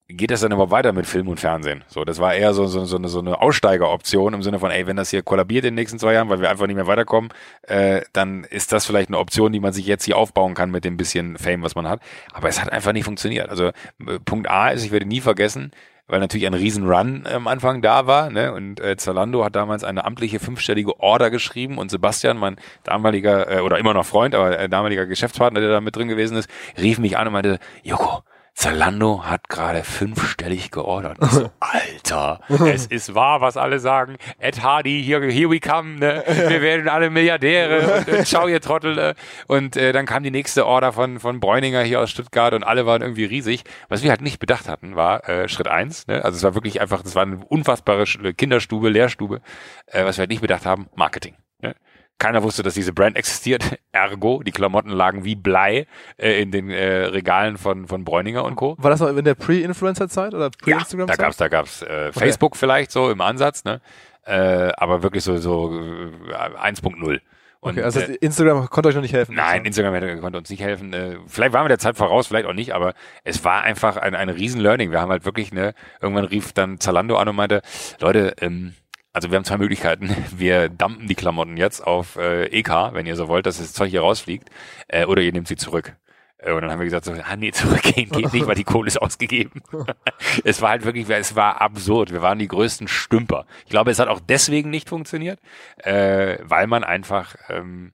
geht das dann aber weiter mit Film und Fernsehen? So, das war eher so, so, so, eine, so eine Aussteigeroption im Sinne von, ey, wenn das hier kollabiert in den nächsten zwei Jahren, weil wir einfach nicht mehr weiterkommen, äh, dann ist das vielleicht eine Option, die man sich jetzt hier aufbauen kann mit dem bisschen Fame, was man hat. Aber es hat einfach nicht funktioniert. Also äh, Punkt A ist, ich werde nie vergessen, weil natürlich ein riesen Run am Anfang da war. Ne? Und äh, Zalando hat damals eine amtliche fünfstellige Order geschrieben und Sebastian, mein damaliger äh, oder immer noch Freund, aber äh, damaliger Geschäftspartner, der da mit drin gewesen ist, rief mich an und meinte, Joko, Zalando hat gerade fünfstellig geordert. So, Alter, es ist wahr, was alle sagen. Ed Hardy, here, here we come, ne? wir werden alle Milliardäre und, und schau ihr Trottel. Ne? Und äh, dann kam die nächste Order von, von Bräuninger hier aus Stuttgart und alle waren irgendwie riesig. Was wir halt nicht bedacht hatten, war äh, Schritt eins. Ne? Also es war wirklich einfach, das war eine unfassbare Kinderstube, Lehrstube. Äh, was wir halt nicht bedacht haben, Marketing. Ne? Keiner wusste, dass diese Brand existiert. Ergo, die Klamotten lagen wie Blei äh, in den äh, Regalen von, von Bräuninger und Co. War das noch in der Pre-Influencer-Zeit oder Pre-Instagram-Zeit? Ja, da gab's, da gab's äh, Facebook okay. vielleicht so im Ansatz, ne? Äh, aber wirklich so, so äh, 1.0. Und, okay, also äh, Instagram konnte euch noch nicht helfen. Nein, Instagram hätte, konnte uns nicht helfen. Äh, vielleicht waren wir der Zeit voraus, vielleicht auch nicht, aber es war einfach ein, ein riesen Learning. Wir haben halt wirklich, ne, irgendwann rief dann Zalando an und meinte, Leute, ähm, also wir haben zwei Möglichkeiten. Wir dumpen die Klamotten jetzt auf äh, EK, wenn ihr so wollt, dass das Zeug hier rausfliegt, äh, oder ihr nehmt sie zurück. Äh, und dann haben wir gesagt, so, ah nee, zurückgehen geht nicht, weil die Kohle ist ausgegeben. es war halt wirklich, es war absurd. Wir waren die größten Stümper. Ich glaube, es hat auch deswegen nicht funktioniert, äh, weil man einfach ähm,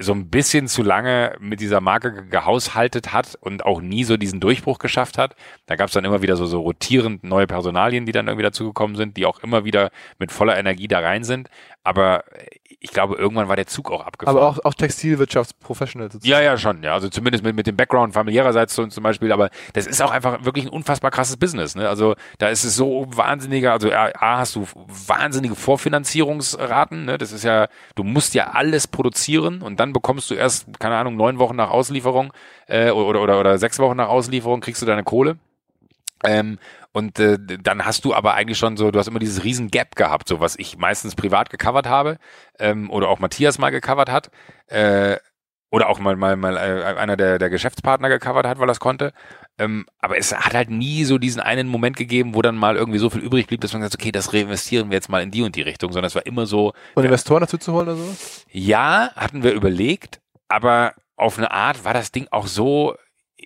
so ein bisschen zu lange mit dieser Marke gehaushaltet hat und auch nie so diesen Durchbruch geschafft hat. Da gab es dann immer wieder so, so rotierend neue Personalien, die dann irgendwie dazugekommen sind, die auch immer wieder mit voller Energie da rein sind. Aber ich glaube, irgendwann war der Zug auch abgefahren. Aber auch, auch Textilwirtschaftsprofessional sozusagen. Ja, ja, schon. Ja, also zumindest mit, mit dem Background familiärerseits so, zum Beispiel. Aber das ist auch einfach wirklich ein unfassbar krasses Business. Ne? Also da ist es so wahnsinniger, also A, hast du wahnsinnige Vorfinanzierungsraten. Ne? Das ist ja, du musst ja alles produzieren und dann bekommst du erst, keine Ahnung, neun Wochen nach Auslieferung äh, oder, oder, oder sechs Wochen nach Auslieferung kriegst du deine Kohle. Ähm, und äh, dann hast du aber eigentlich schon so, du hast immer dieses riesen Gap gehabt, so was ich meistens privat gecovert habe ähm, oder auch Matthias mal gecovert hat. Äh, oder auch mal, mal, mal äh, einer der, der Geschäftspartner gecovert hat, weil es konnte. Ähm, aber es hat halt nie so diesen einen Moment gegeben, wo dann mal irgendwie so viel übrig blieb, dass man sagt, okay, das reinvestieren wir jetzt mal in die und die Richtung, sondern es war immer so. Und Investoren dazu zu holen oder so? Ja, hatten wir überlegt, aber auf eine Art war das Ding auch so,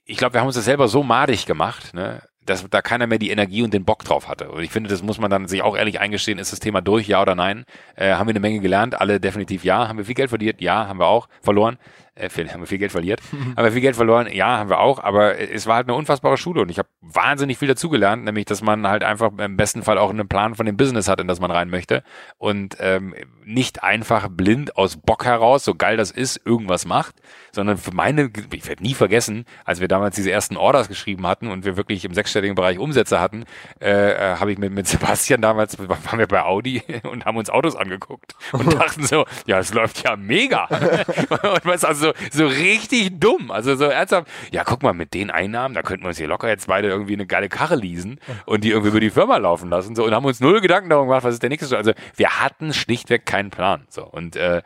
ich glaube, wir haben uns das selber so madig gemacht, ne? Dass da keiner mehr die Energie und den Bock drauf hatte. Und ich finde, das muss man dann sich auch ehrlich eingestehen, ist das Thema durch, ja oder nein? Äh, haben wir eine Menge gelernt, alle definitiv ja. Haben wir viel Geld verdient? Ja, haben wir auch verloren äh, haben wir viel Geld verliert, haben wir viel Geld verloren, ja, haben wir auch, aber es war halt eine unfassbare Schule und ich habe wahnsinnig viel dazugelernt, nämlich, dass man halt einfach im besten Fall auch einen Plan von dem Business hat, in das man rein möchte und ähm, nicht einfach blind aus Bock heraus, so geil das ist, irgendwas macht, sondern für meine, ich werde nie vergessen, als wir damals diese ersten Orders geschrieben hatten und wir wirklich im sechsstelligen Bereich Umsätze hatten, äh, äh habe ich mit, mit Sebastian damals, waren wir bei Audi und haben uns Autos angeguckt und dachten so, ja, es läuft ja mega. und was also so, so richtig dumm. Also so ernsthaft, ja, guck mal, mit den Einnahmen, da könnten wir uns hier locker jetzt beide irgendwie eine geile Karre leasen und die irgendwie über die Firma laufen lassen. So, und haben uns null Gedanken darum gemacht, was ist der nächste Schritt. Also wir hatten schlichtweg keinen Plan. So, und äh,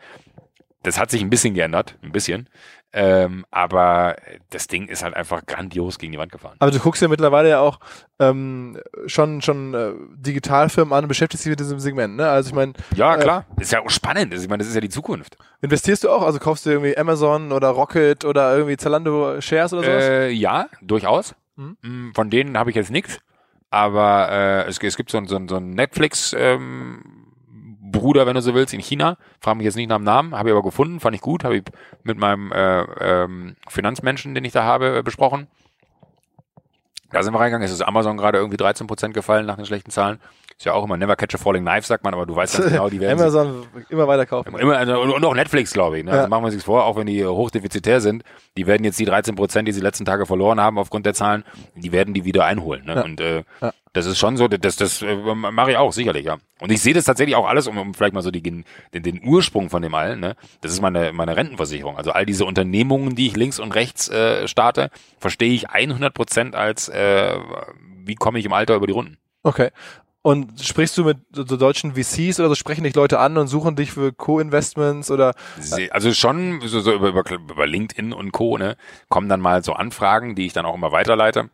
das hat sich ein bisschen geändert, ein bisschen. Ähm, aber das Ding ist halt einfach grandios gegen die Wand gefahren. Aber du guckst ja mittlerweile ja auch ähm, schon schon äh, Digitalfirmen an und beschäftigst dich mit diesem Segment, ne? Also ich meine. Ja, äh, klar. Äh, ist ja auch spannend. Ich meine, das ist ja die Zukunft. Investierst du auch? Also kaufst du irgendwie Amazon oder Rocket oder irgendwie Zalando Shares oder sowas? Äh, ja, durchaus. Mhm. Von denen habe ich jetzt nichts. Aber äh, es, es gibt so, so, so ein Netflix ähm, Bruder, wenn du so willst, in China. Frage mich jetzt nicht nach dem Namen, habe ich aber gefunden, fand ich gut, habe ich mit meinem äh, ähm, Finanzmenschen, den ich da habe, äh, besprochen. Da sind wir reingegangen, es ist Amazon gerade irgendwie 13% gefallen nach den schlechten Zahlen. Ist ja auch immer Never Catch a Falling Knife, sagt man, aber du weißt ganz genau, die werden. Amazon immer weiter kaufen. Immer, also, und auch Netflix, glaube ich. Ne? Ja. Also machen wir uns vor, auch wenn die hochdefizitär sind, die werden jetzt die 13 Prozent, die sie letzten Tage verloren haben aufgrund der Zahlen, die werden die wieder einholen. Ne? Ja. Und äh, ja. das ist schon so, das, das äh, mache ich auch, sicherlich, ja. Und ich sehe das tatsächlich auch alles, um, um vielleicht mal so die, den, den Ursprung von dem allen, ne? Das ist meine, meine Rentenversicherung. Also all diese Unternehmungen, die ich links und rechts äh, starte, verstehe ich 100 Prozent als, äh, wie komme ich im Alter über die Runden. Okay. Und sprichst du mit so deutschen VCs oder so, sprechen dich Leute an und suchen dich für Co-Investments oder? Also schon so, so über, über LinkedIn und Co. Ne, kommen dann mal so Anfragen, die ich dann auch immer weiterleite.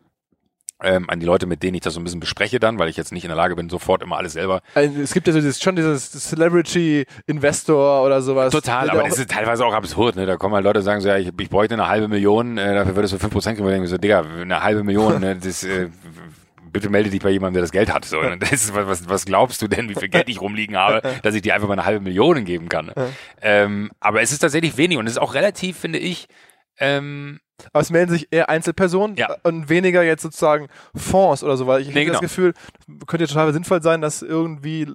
Ähm, an die Leute, mit denen ich das so ein bisschen bespreche dann, weil ich jetzt nicht in der Lage bin, sofort immer alles selber. Also es gibt ja so dieses, schon dieses Celebrity Investor oder sowas. Total, aber das ist teilweise auch absurd. Ne? Da kommen halt Leute und sagen so, ja, ich, ich bräuchte eine halbe Million, äh, dafür würdest du fünf Prozent kriegen. Ich denke so, Digga, eine halbe Million, ne, das äh, bitte melde dich bei jemandem, der das Geld hat. So, und das ist, was, was glaubst du denn, wie viel Geld ich rumliegen habe, dass ich dir einfach mal eine halbe Million geben kann? Ähm, aber es ist tatsächlich wenig und es ist auch relativ, finde ich, ähm, aber es melden sich eher Einzelpersonen ja. und weniger jetzt sozusagen Fonds oder so, weil ich nee, habe genau. das Gefühl, könnte ja total sinnvoll sein, dass irgendwie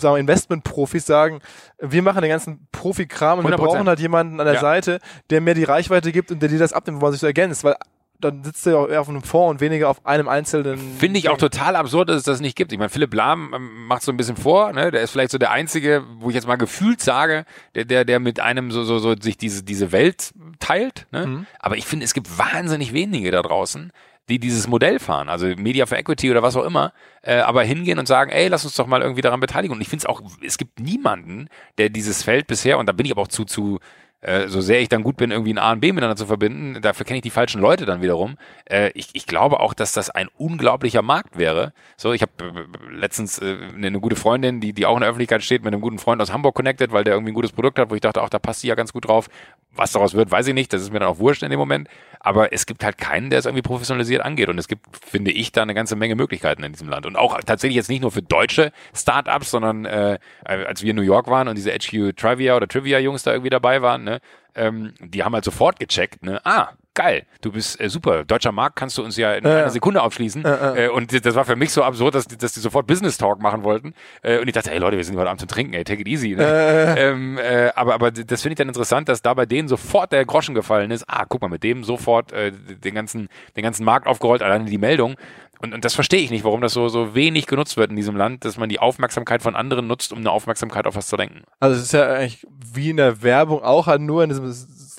sagen wir, Investmentprofis sagen, wir machen den ganzen Profikram und 100%. wir brauchen halt jemanden an der ja. Seite, der mehr die Reichweite gibt und der dir das abnimmt, wo man sich so ergänzt, weil dann sitzt er ja eher auf einem Fonds und weniger auf einem einzelnen. Finde ich auch total absurd, dass es das nicht gibt. Ich meine, Philipp Lahm ähm, macht so ein bisschen vor, ne? Der ist vielleicht so der einzige, wo ich jetzt mal gefühlt sage, der, der, der mit einem so, so, so sich diese, diese Welt teilt. Ne? Mhm. Aber ich finde, es gibt wahnsinnig wenige da draußen, die dieses Modell fahren, also Media for Equity oder was auch immer, äh, aber hingehen und sagen, ey, lass uns doch mal irgendwie daran beteiligen. Und ich finde es auch, es gibt niemanden, der dieses Feld bisher, und da bin ich aber auch zu, zu, äh, so sehr ich dann gut bin, irgendwie ein A und B miteinander zu verbinden, dafür kenne ich die falschen Leute dann wiederum. Äh, ich, ich glaube auch, dass das ein unglaublicher Markt wäre. So, ich habe äh, letztens äh, eine gute Freundin, die, die auch in der Öffentlichkeit steht, mit einem guten Freund aus Hamburg connected, weil der irgendwie ein gutes Produkt hat, wo ich dachte, ach, da passt sie ja ganz gut drauf. Was daraus wird, weiß ich nicht. Das ist mir dann auch wurscht in dem Moment. Aber es gibt halt keinen, der es irgendwie professionalisiert angeht. Und es gibt, finde ich, da eine ganze Menge Möglichkeiten in diesem Land. Und auch tatsächlich jetzt nicht nur für deutsche Startups, sondern äh, als wir in New York waren und diese HQ Trivia oder Trivia Jungs da irgendwie dabei waren, ne, ähm, die haben halt sofort gecheckt, ne, ah, geil, du bist äh, super, deutscher Markt kannst du uns ja in äh, einer Sekunde aufschließen. Äh, und das war für mich so absurd, dass, dass die sofort Business Talk machen wollten. Äh, und ich dachte, hey Leute, wir sind heute Abend zum Trinken, ey, take it easy. Ne? Ähm, äh, aber, aber das finde ich dann interessant, dass da bei denen sofort der Groschen gefallen ist. Ah, guck mal, mit dem sofort äh, den, ganzen, den ganzen Markt aufgerollt, alleine die Meldung. Und, und das verstehe ich nicht, warum das so, so wenig genutzt wird in diesem Land, dass man die Aufmerksamkeit von anderen nutzt, um eine Aufmerksamkeit auf was zu denken. Also es ist ja eigentlich wie in der Werbung auch halt nur in diesem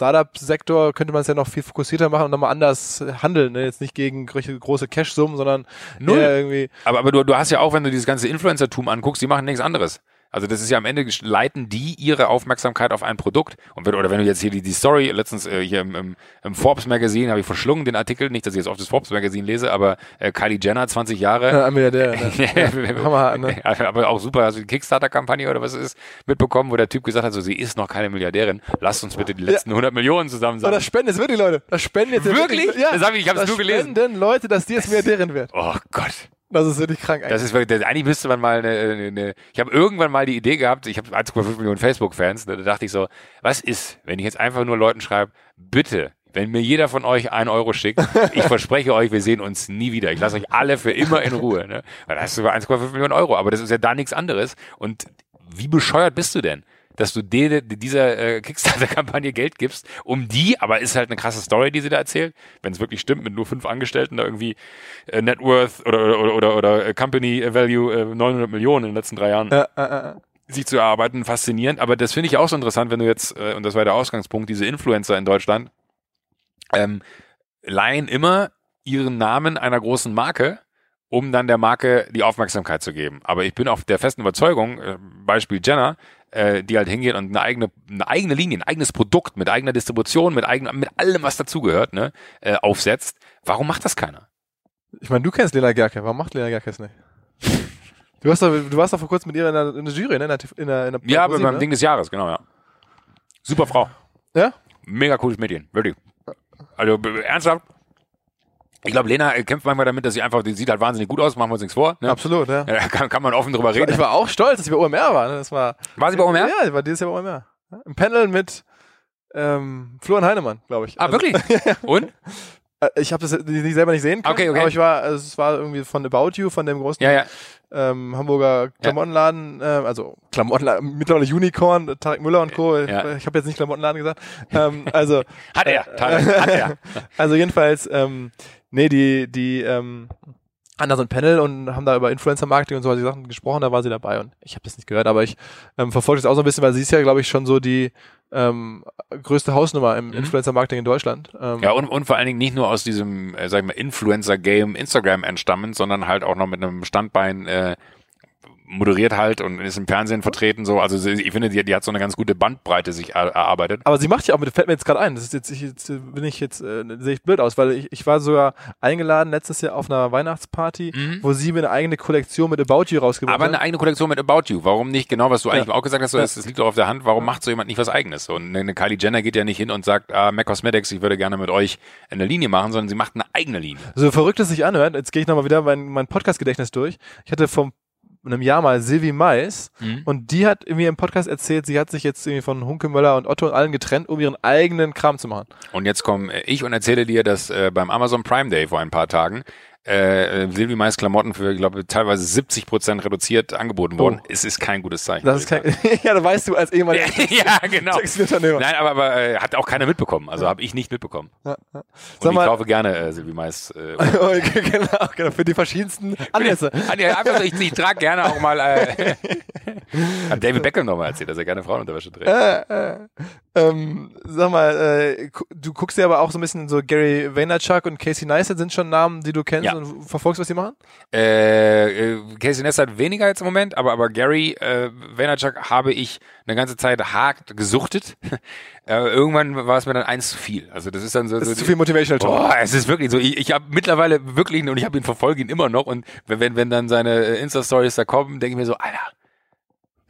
Startup-Sektor könnte man es ja noch viel fokussierter machen und nochmal anders handeln. Ne? Jetzt nicht gegen große Cash-Summen, sondern Null. irgendwie. Aber, aber du, du hast ja auch, wenn du dieses ganze Influencer-Tum anguckst, die machen nichts anderes. Also das ist ja am Ende leiten die ihre Aufmerksamkeit auf ein Produkt und wenn, oder wenn du jetzt hier die, die Story letztens äh, hier im, im, im Forbes Magazine habe ich verschlungen den Artikel nicht, dass ich jetzt oft das Forbes Magazine lese, aber äh, Kylie Jenner 20 Jahre, ja, Milliardär, ne? Hammer, ne? aber auch super, also die Kickstarter Kampagne oder was es ist mitbekommen, wo der Typ gesagt hat, so sie ist noch keine Milliardärin, lasst uns bitte die letzten ja. 100 Millionen zusammen sagen. das spenden jetzt wirklich Leute, das spenden jetzt wirklich, ja, das habe ich, ich habe es nur gelesen. Spenden Leute, dass die jetzt Milliardärin wird. Oh Gott. Das ist wirklich krank. Eigentlich. Das ist wirklich, eigentlich müsste man mal eine, eine, ich habe irgendwann mal die Idee gehabt, ich habe 1,5 Millionen Facebook-Fans, da dachte ich so, was ist, wenn ich jetzt einfach nur Leuten schreibe, bitte, wenn mir jeder von euch einen Euro schickt, ich verspreche euch, wir sehen uns nie wieder. Ich lasse euch alle für immer in Ruhe. Ne? Weil das ist über 1,5 Millionen Euro, aber das ist ja da nichts anderes. Und wie bescheuert bist du denn? Dass du de, de dieser äh, Kickstarter-Kampagne Geld gibst, um die, aber ist halt eine krasse Story, die sie da erzählt, wenn es wirklich stimmt, mit nur fünf Angestellten da irgendwie äh, Net Worth oder, oder, oder, oder äh, Company Value äh, 900 Millionen in den letzten drei Jahren. Äh, äh, sich zu erarbeiten, faszinierend. Aber das finde ich auch so interessant, wenn du jetzt, äh, und das war der Ausgangspunkt, diese Influencer in Deutschland, ähm, leihen immer ihren Namen einer großen Marke, um dann der Marke die Aufmerksamkeit zu geben. Aber ich bin auf der festen Überzeugung, äh, Beispiel Jenner, äh, die halt hingehen und eine eigene, eine eigene Linie, ein eigenes Produkt mit eigener Distribution, mit eigenem, mit allem, was dazugehört, ne, äh, aufsetzt. Warum macht das keiner? Ich meine, du kennst Lena Gerke. Warum macht Lena Gerke es nicht? Du, hast doch, du warst doch vor kurzem mit ihr in der, in der Jury, ne? In der, in der, in der ja, Musik, beim ne? Ding des Jahres, genau, ja. Super Frau. Ja? Mega cooles Mädchen, wirklich. Also ernsthaft, ich glaube, Lena kämpft manchmal damit, dass sie einfach, die sieht halt wahnsinnig gut aus, machen wir uns nichts vor. Ne? Absolut, ja. ja kann, kann man offen drüber reden. Ich war auch stolz, dass sie bei OMR war. Ne? Das war, war sie bei OMR? Ja, sie war dieses Jahr bei OMR. Im Panel mit ähm, Florian Heinemann, glaube ich. Ah, also, wirklich? Und? Äh, ich habe das nicht, selber nicht sehen können, okay, okay. aber ich war, also es war irgendwie von About You, von dem großen ja, ja. Ähm, Hamburger Klamottenladen, ja. äh, also Klamottenladen, mittlerweile Unicorn, Tarek Müller und Co. Ja. Ich habe jetzt nicht Klamottenladen gesagt. ähm, also hat er, äh, hat er. also jedenfalls, ähm, nee, die, die ähm, so ein Panel und haben da über Influencer-Marketing und so solche Sachen gesprochen, da war sie dabei und ich habe das nicht gehört, aber ich ähm, verfolge das auch so ein bisschen, weil sie ist ja, glaube ich, schon so die ähm, größte Hausnummer im mhm. Influencer-Marketing in Deutschland. Ähm, ja, und, und vor allen Dingen nicht nur aus diesem, äh, sag ich mal, Influencer-Game Instagram entstammen, sondern halt auch noch mit einem Standbein äh, moderiert halt und ist im Fernsehen vertreten so. Also ich finde, die, die hat so eine ganz gute Bandbreite sich erarbeitet. Aber sie macht ja auch, mit, fällt mir jetzt gerade ein, das ist jetzt, ich, jetzt bin ich jetzt, äh, sehe ich blöd aus, weil ich, ich war sogar eingeladen letztes Jahr auf einer Weihnachtsparty, mhm. wo sie mir eine eigene Kollektion mit About You rausgebracht hat. Aber eine eigene Kollektion mit About You. Warum nicht genau, was du eigentlich ja. auch gesagt hast, so, das, das liegt doch auf der Hand, warum macht so jemand nicht was eigenes? So, eine, eine Kylie Jenner geht ja nicht hin und sagt, ah, Mac Cosmetics, ich würde gerne mit euch eine Linie machen, sondern sie macht eine eigene Linie. So verrückt es sich anhört, jetzt gehe ich nochmal wieder mein, mein Podcast-Gedächtnis durch. Ich hatte vom einem Jahr mal Silvi Mais mhm. und die hat mir im Podcast erzählt, sie hat sich jetzt irgendwie von Hunkemöller und Otto und allen getrennt, um ihren eigenen Kram zu machen. Und jetzt komme ich und erzähle dir, dass äh, beim Amazon Prime Day vor ein paar Tagen äh, Silvi Mais Klamotten für, ich glaube, teilweise 70 Prozent reduziert angeboten worden. Oh. Es ist kein gutes Zeichen. Das ist kein, ja, da weißt du als ehemaliger ja, genau. Nein, aber, aber äh, hat auch keiner mitbekommen. Also ja. habe ich nicht mitbekommen. Ja, ja. Und ich mal, kaufe gerne äh, Silvi Mais. Äh, genau, genau, für die verschiedensten Anlässe. einfach so, ich, ich trage gerne auch mal. Äh, hat David Beckham nochmal erzählt, dass er gerne Frauenunterwäsche trägt. Äh, äh. Ähm, sag mal, äh, du guckst ja aber auch so ein bisschen so Gary Vaynerchuk und Casey Neistat sind schon Namen, die du kennst ja. und verfolgst, was die machen? Äh, äh, Casey Neistat weniger jetzt im Moment, aber, aber Gary äh, Vaynerchuk habe ich eine ganze Zeit hart gesuchtet. äh, irgendwann war es mir dann eins zu viel. Also das ist dann so, das so ist zu viel Motivational Talk. Boah, es ist wirklich so. Ich, ich habe mittlerweile wirklich und ich habe ihn verfolge ihn immer noch und wenn wenn dann seine Insta Stories da kommen, denke ich mir so, Alter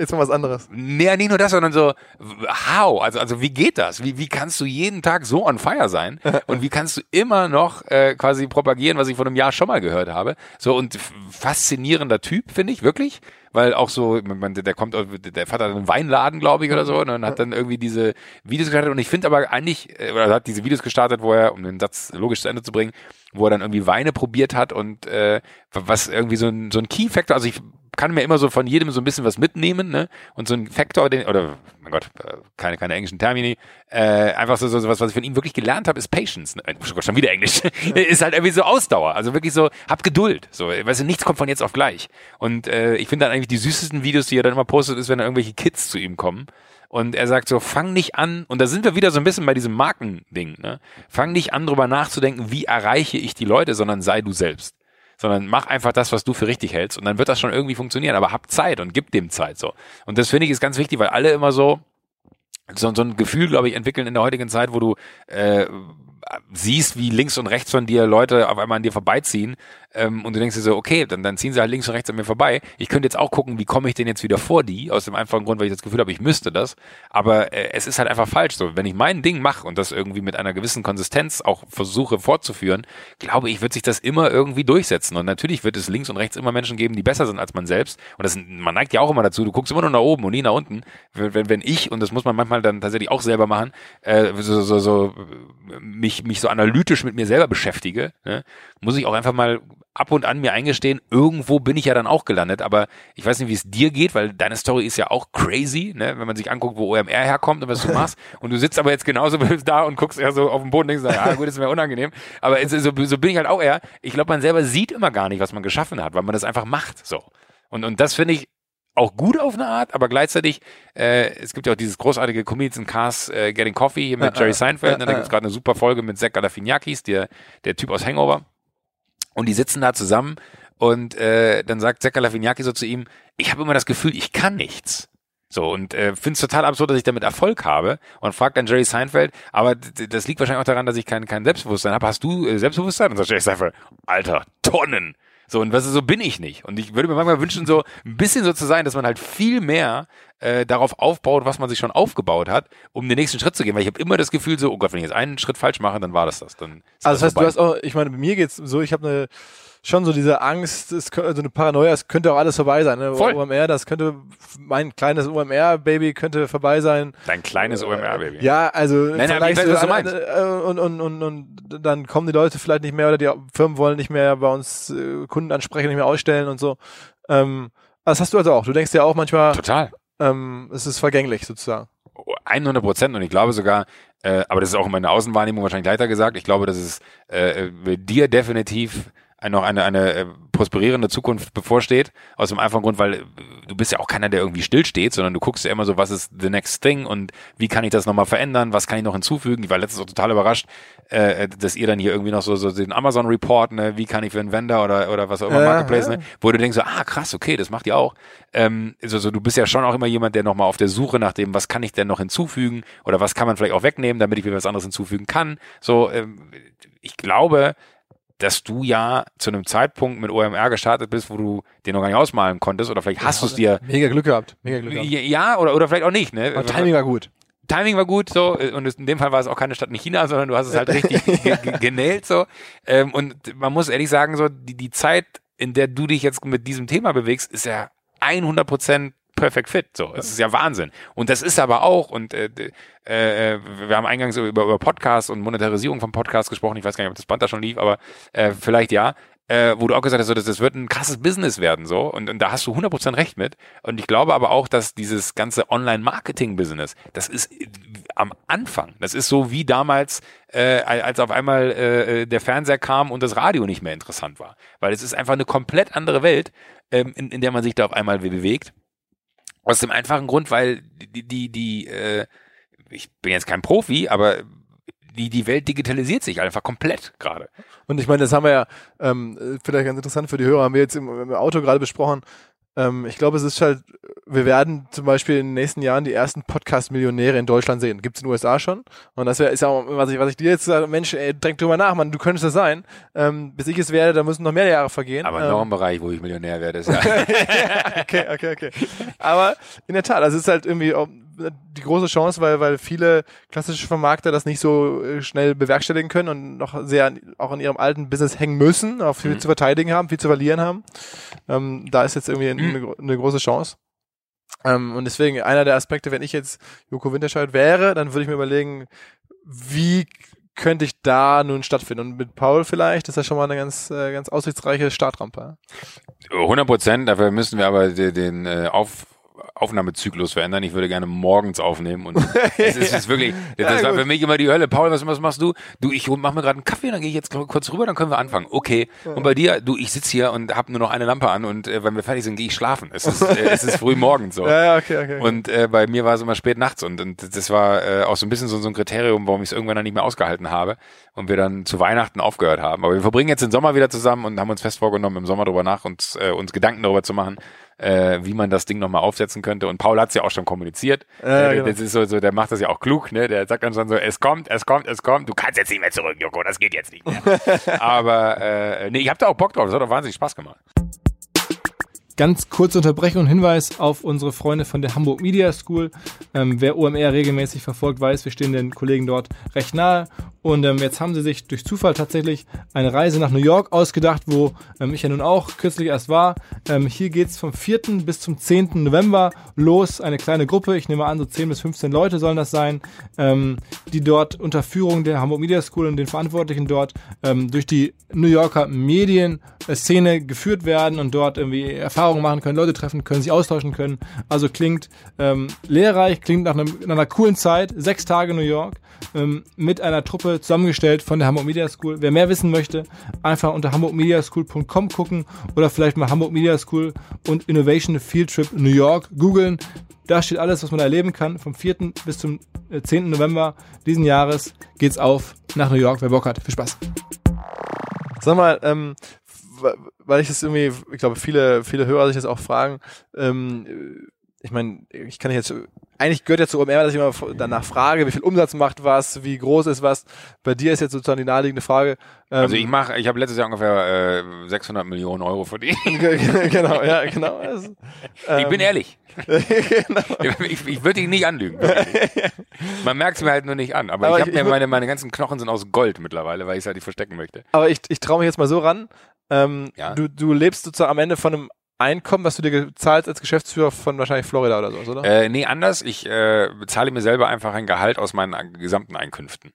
Jetzt mal was anderes. Nee, nicht nur das, sondern so, how? Also, also wie geht das? Wie, wie kannst du jeden Tag so on fire sein? und wie kannst du immer noch äh, quasi propagieren, was ich vor einem Jahr schon mal gehört habe? So und faszinierender Typ, finde ich, wirklich. Weil auch so, man, der kommt, der Vater hat einen Weinladen, glaube ich, oder so, und hat dann irgendwie diese Videos gestartet. Und ich finde aber eigentlich, äh, oder hat diese Videos gestartet, wo er, um den Satz logisch zu Ende zu bringen, wo er dann irgendwie Weine probiert hat und äh, was irgendwie so ein, so ein Key-Factor, also ich kann mir immer so von jedem so ein bisschen was mitnehmen, ne? Und so ein Faktor, den, oder mein Gott, äh, keine, keine englischen Termini, äh, einfach so, so was, was ich von ihm wirklich gelernt habe, ist Patience. Ne? Oh Gott, schon wieder Englisch. ist halt irgendwie so Ausdauer. Also wirklich so, hab Geduld. So, weißt du, nichts kommt von jetzt auf gleich. Und äh, ich finde dann eigentlich die süßesten Videos, die er dann immer postet, ist, wenn da irgendwelche Kids zu ihm kommen. Und er sagt so, fang nicht an, und da sind wir wieder so ein bisschen bei diesem Markending, ne? Fang nicht an, drüber nachzudenken, wie erreiche ich die Leute, sondern sei du selbst sondern mach einfach das, was du für richtig hältst und dann wird das schon irgendwie funktionieren. Aber hab Zeit und gib dem Zeit so. Und das finde ich ist ganz wichtig, weil alle immer so so, so ein Gefühl, glaube ich, entwickeln in der heutigen Zeit, wo du äh, siehst, wie links und rechts von dir Leute auf einmal an dir vorbeiziehen ähm, und du denkst dir so, okay, dann, dann ziehen sie halt links und rechts an mir vorbei. Ich könnte jetzt auch gucken, wie komme ich denn jetzt wieder vor die, aus dem einfachen Grund, weil ich das Gefühl habe, ich müsste das. Aber äh, es ist halt einfach falsch so. Wenn ich mein Ding mache und das irgendwie mit einer gewissen Konsistenz auch versuche fortzuführen, glaube ich, wird sich das immer irgendwie durchsetzen. Und natürlich wird es links und rechts immer Menschen geben, die besser sind als man selbst. Und das, man neigt ja auch immer dazu, du guckst immer nur nach oben und nie nach unten. Wenn, wenn ich, und das muss man manchmal dann tatsächlich auch selber machen, äh, so, so, so mich, mich so analytisch mit mir selber beschäftige, ne, muss ich auch einfach mal ab und an mir eingestehen, irgendwo bin ich ja dann auch gelandet, aber ich weiß nicht, wie es dir geht, weil deine Story ist ja auch crazy, ne? wenn man sich anguckt, wo OMR herkommt und was du machst. Und du sitzt aber jetzt genauso da und guckst eher so auf den Boden und denkst, ja gut, das ist mir unangenehm, aber so, so bin ich halt auch eher, ich glaube, man selber sieht immer gar nicht, was man geschaffen hat, weil man das einfach macht, so. Und, und das finde ich auch gut auf eine Art, aber gleichzeitig, äh, es gibt ja auch dieses großartige Comedians in Cars äh, Getting Coffee hier mit Jerry Seinfeld, ne? da gibt es gerade eine super Folge mit Zach Galifianakis, der, der Typ aus Hangover und die sitzen da zusammen und äh, dann sagt Zeka Lavignaki so zu ihm, ich habe immer das Gefühl, ich kann nichts. So, und äh, finde es total absurd, dass ich damit Erfolg habe und fragt dann Jerry Seinfeld, aber das liegt wahrscheinlich auch daran, dass ich kein, kein Selbstbewusstsein habe. Hast du äh, Selbstbewusstsein? Und sagt Jerry Seinfeld, Alter, Tonnen. So, und was so bin ich nicht. Und ich würde mir manchmal wünschen, so ein bisschen so zu sein, dass man halt viel mehr äh, darauf aufbaut, was man sich schon aufgebaut hat, um den nächsten Schritt zu gehen. Weil ich habe immer das Gefühl, so, oh Gott, wenn ich jetzt einen Schritt falsch mache, dann war das das. Dann also das heißt, vorbei. du hast auch, ich meine, bei mir geht's so, ich habe eine schon so diese Angst, es, so eine Paranoia, es könnte auch alles vorbei sein. Ne? Voll. OMR, das könnte, mein kleines OMR-Baby könnte vorbei sein. Dein kleines OMR-Baby. Ja, also Nein, nein, weiß, was du meinst. Äh, und, und, und, und dann kommen die Leute vielleicht nicht mehr oder die Firmen wollen nicht mehr bei uns äh, Kunden ansprechen, nicht mehr ausstellen und so. Ähm, das hast du also auch. Du denkst ja auch manchmal. Total. Ähm, es ist vergänglich sozusagen. 100 Prozent und ich glaube sogar, äh, aber das ist auch in meiner Außenwahrnehmung wahrscheinlich leichter gesagt, ich glaube, dass es äh, dir definitiv noch eine, eine äh, prosperierende Zukunft bevorsteht. Aus dem einfachen Grund, weil äh, du bist ja auch keiner, der irgendwie stillsteht, sondern du guckst ja immer so, was ist the next thing und wie kann ich das nochmal verändern, was kann ich noch hinzufügen. Ich war letztens auch total überrascht, äh, dass ihr dann hier irgendwie noch so, so den Amazon-Report, ne, wie kann ich für einen Vendor oder, oder was auch immer, ja, Marketplace, ja. ne, wo du denkst so, ah krass, okay, das macht ihr auch. Ähm, so, so, du bist ja schon auch immer jemand, der nochmal auf der Suche nach dem, was kann ich denn noch hinzufügen oder was kann man vielleicht auch wegnehmen, damit ich mir was anderes hinzufügen kann. So, ähm, ich glaube, dass du ja zu einem Zeitpunkt mit OMR gestartet bist, wo du den noch gar nicht ausmalen konntest oder vielleicht hast du es dir. Mega Glück gehabt. Mega Glück gehabt. Ja, oder, oder vielleicht auch nicht. Ne? Aber Timing war gut. Timing war gut, so, und in dem Fall war es auch keine Stadt in China, sondern du hast es halt richtig genäht, so. Ähm, und man muss ehrlich sagen, so, die, die Zeit, in der du dich jetzt mit diesem Thema bewegst, ist ja 100 Prozent perfect fit. So, es ist ja Wahnsinn. Und das ist aber auch, und äh, äh, wir haben eingangs über, über Podcasts und Monetarisierung von Podcasts gesprochen. Ich weiß gar nicht, ob das Band da schon lief, aber äh, vielleicht ja. Äh, wo du auch gesagt hast, so, das, das wird ein krasses Business werden, so. Und, und da hast du 100% recht mit. Und ich glaube aber auch, dass dieses ganze Online-Marketing-Business, das ist äh, am Anfang. Das ist so wie damals, äh, als auf einmal äh, der Fernseher kam und das Radio nicht mehr interessant war. Weil es ist einfach eine komplett andere Welt, ähm, in, in der man sich da auf einmal bewegt. Aus dem einfachen Grund, weil die, die, die, äh, ich bin jetzt kein Profi, aber die, die Welt digitalisiert sich einfach komplett gerade. Und ich meine, das haben wir ja, ähm, vielleicht ganz interessant für die Hörer, haben wir jetzt im, im Auto gerade besprochen, ähm, ich glaube, es ist halt, wir werden zum Beispiel in den nächsten Jahren die ersten Podcast-Millionäre in Deutschland sehen. Gibt es in den USA schon. Und das wär, ist ja auch, was ich, was ich dir jetzt sage, Mensch, ey, denk drüber nach, Mann, du könntest das sein. Ähm, bis ich es werde, da müssen noch mehr Jahre vergehen. Aber ähm, noch ein Bereich, wo ich Millionär werde, ist ja. okay, okay, okay. Aber in der Tat, also es ist halt irgendwie die große Chance, weil, weil viele klassische Vermarkter das nicht so äh, schnell bewerkstelligen können und noch sehr auch in ihrem alten Business hängen müssen, auch viel mhm. zu verteidigen haben, viel zu verlieren haben. Ähm, da ist jetzt irgendwie mhm. eine, eine große Chance. Ähm, und deswegen einer der Aspekte, wenn ich jetzt Joko Winterscheid wäre, dann würde ich mir überlegen, wie könnte ich da nun stattfinden? Und mit Paul vielleicht ist das schon mal eine ganz, äh, ganz aussichtsreiche Startrampe. 100 Prozent, dafür müssen wir aber den, den äh, auf Aufnahmezyklus verändern. Ich würde gerne morgens aufnehmen und es ist, ist wirklich, das ja, war für mich immer die Hölle. Paul, was, was machst du? Du, ich mach mir gerade einen Kaffee, dann gehe ich jetzt kurz rüber, dann können wir anfangen. Okay. Und bei dir, du, ich sitze hier und habe nur noch eine Lampe an und äh, wenn wir fertig sind, gehe ich schlafen. Es ist, äh, es ist früh morgens so. Ja, ja, okay, okay. Und äh, bei mir war es immer spät nachts und, und das war äh, auch so ein bisschen so, so ein Kriterium, warum ich es irgendwann dann nicht mehr ausgehalten habe und wir dann zu Weihnachten aufgehört haben. Aber wir verbringen jetzt den Sommer wieder zusammen und haben uns fest vorgenommen, im Sommer drüber nach uns, äh, uns Gedanken darüber zu machen, äh, wie man das Ding nochmal aufsetzen könnte. Und Paul hat es ja auch schon kommuniziert. Äh, genau. Das ist so, so, der macht das ja auch klug, ne? Der sagt dann schon so, es kommt, es kommt, es kommt. Du kannst jetzt nicht mehr zurück, Joko, das geht jetzt nicht mehr. Aber äh, nee, ich habe da auch Bock drauf. Das hat auch wahnsinnig Spaß gemacht. Ganz kurze Unterbrechung und Hinweis auf unsere Freunde von der Hamburg Media School. Ähm, wer OMR regelmäßig verfolgt, weiß, wir stehen den Kollegen dort recht nahe. Und ähm, jetzt haben sie sich durch Zufall tatsächlich eine Reise nach New York ausgedacht, wo ähm, ich ja nun auch kürzlich erst war. Ähm, hier geht's vom 4. bis zum 10. November los. Eine kleine Gruppe, ich nehme an, so 10 bis 15 Leute sollen das sein, ähm, die dort unter Führung der Hamburg Media School und den Verantwortlichen dort ähm, durch die New Yorker Medienszene geführt werden und dort irgendwie Erfahrungen Erfahrungen machen können, Leute treffen können, sich austauschen können. Also klingt ähm, lehrreich, klingt nach, einem, nach einer coolen Zeit. Sechs Tage New York ähm, mit einer Truppe zusammengestellt von der Hamburg Media School. Wer mehr wissen möchte, einfach unter hamburgmediaschool.com gucken oder vielleicht mal Hamburg Media School und Innovation Field Trip New York googeln. Da steht alles, was man erleben kann. Vom 4. bis zum 10. Äh, November diesen Jahres geht's auf nach New York. Wer Bock hat, viel Spaß. Sag mal, ähm, weil ich das irgendwie, ich glaube, viele, viele Hörer sich das auch fragen, ähm, ich meine, ich kann jetzt, eigentlich gehört ja zu OMR, dass ich immer danach frage, wie viel Umsatz macht was, wie groß ist was. Bei dir ist jetzt sozusagen die naheliegende Frage. Ähm, also ich mache, ich habe letztes Jahr ungefähr äh, 600 Millionen Euro verdient. genau, ja, genau. Also, ähm, ich bin ähm, ehrlich. genau. Ich, ich würde dich nicht anlügen. Man merkt es mir halt nur nicht an. Aber, aber ich habe mir meine, meine ganzen Knochen sind aus Gold mittlerweile, weil ich es halt nicht verstecken möchte. Aber ich, ich traue mich jetzt mal so ran. Ähm, ja. du, du lebst sozusagen am Ende von einem Einkommen, was du dir zahlst als Geschäftsführer von wahrscheinlich Florida oder so, oder? Äh, nee, anders. Ich äh, bezahle mir selber einfach ein Gehalt aus meinen gesamten Einkünften.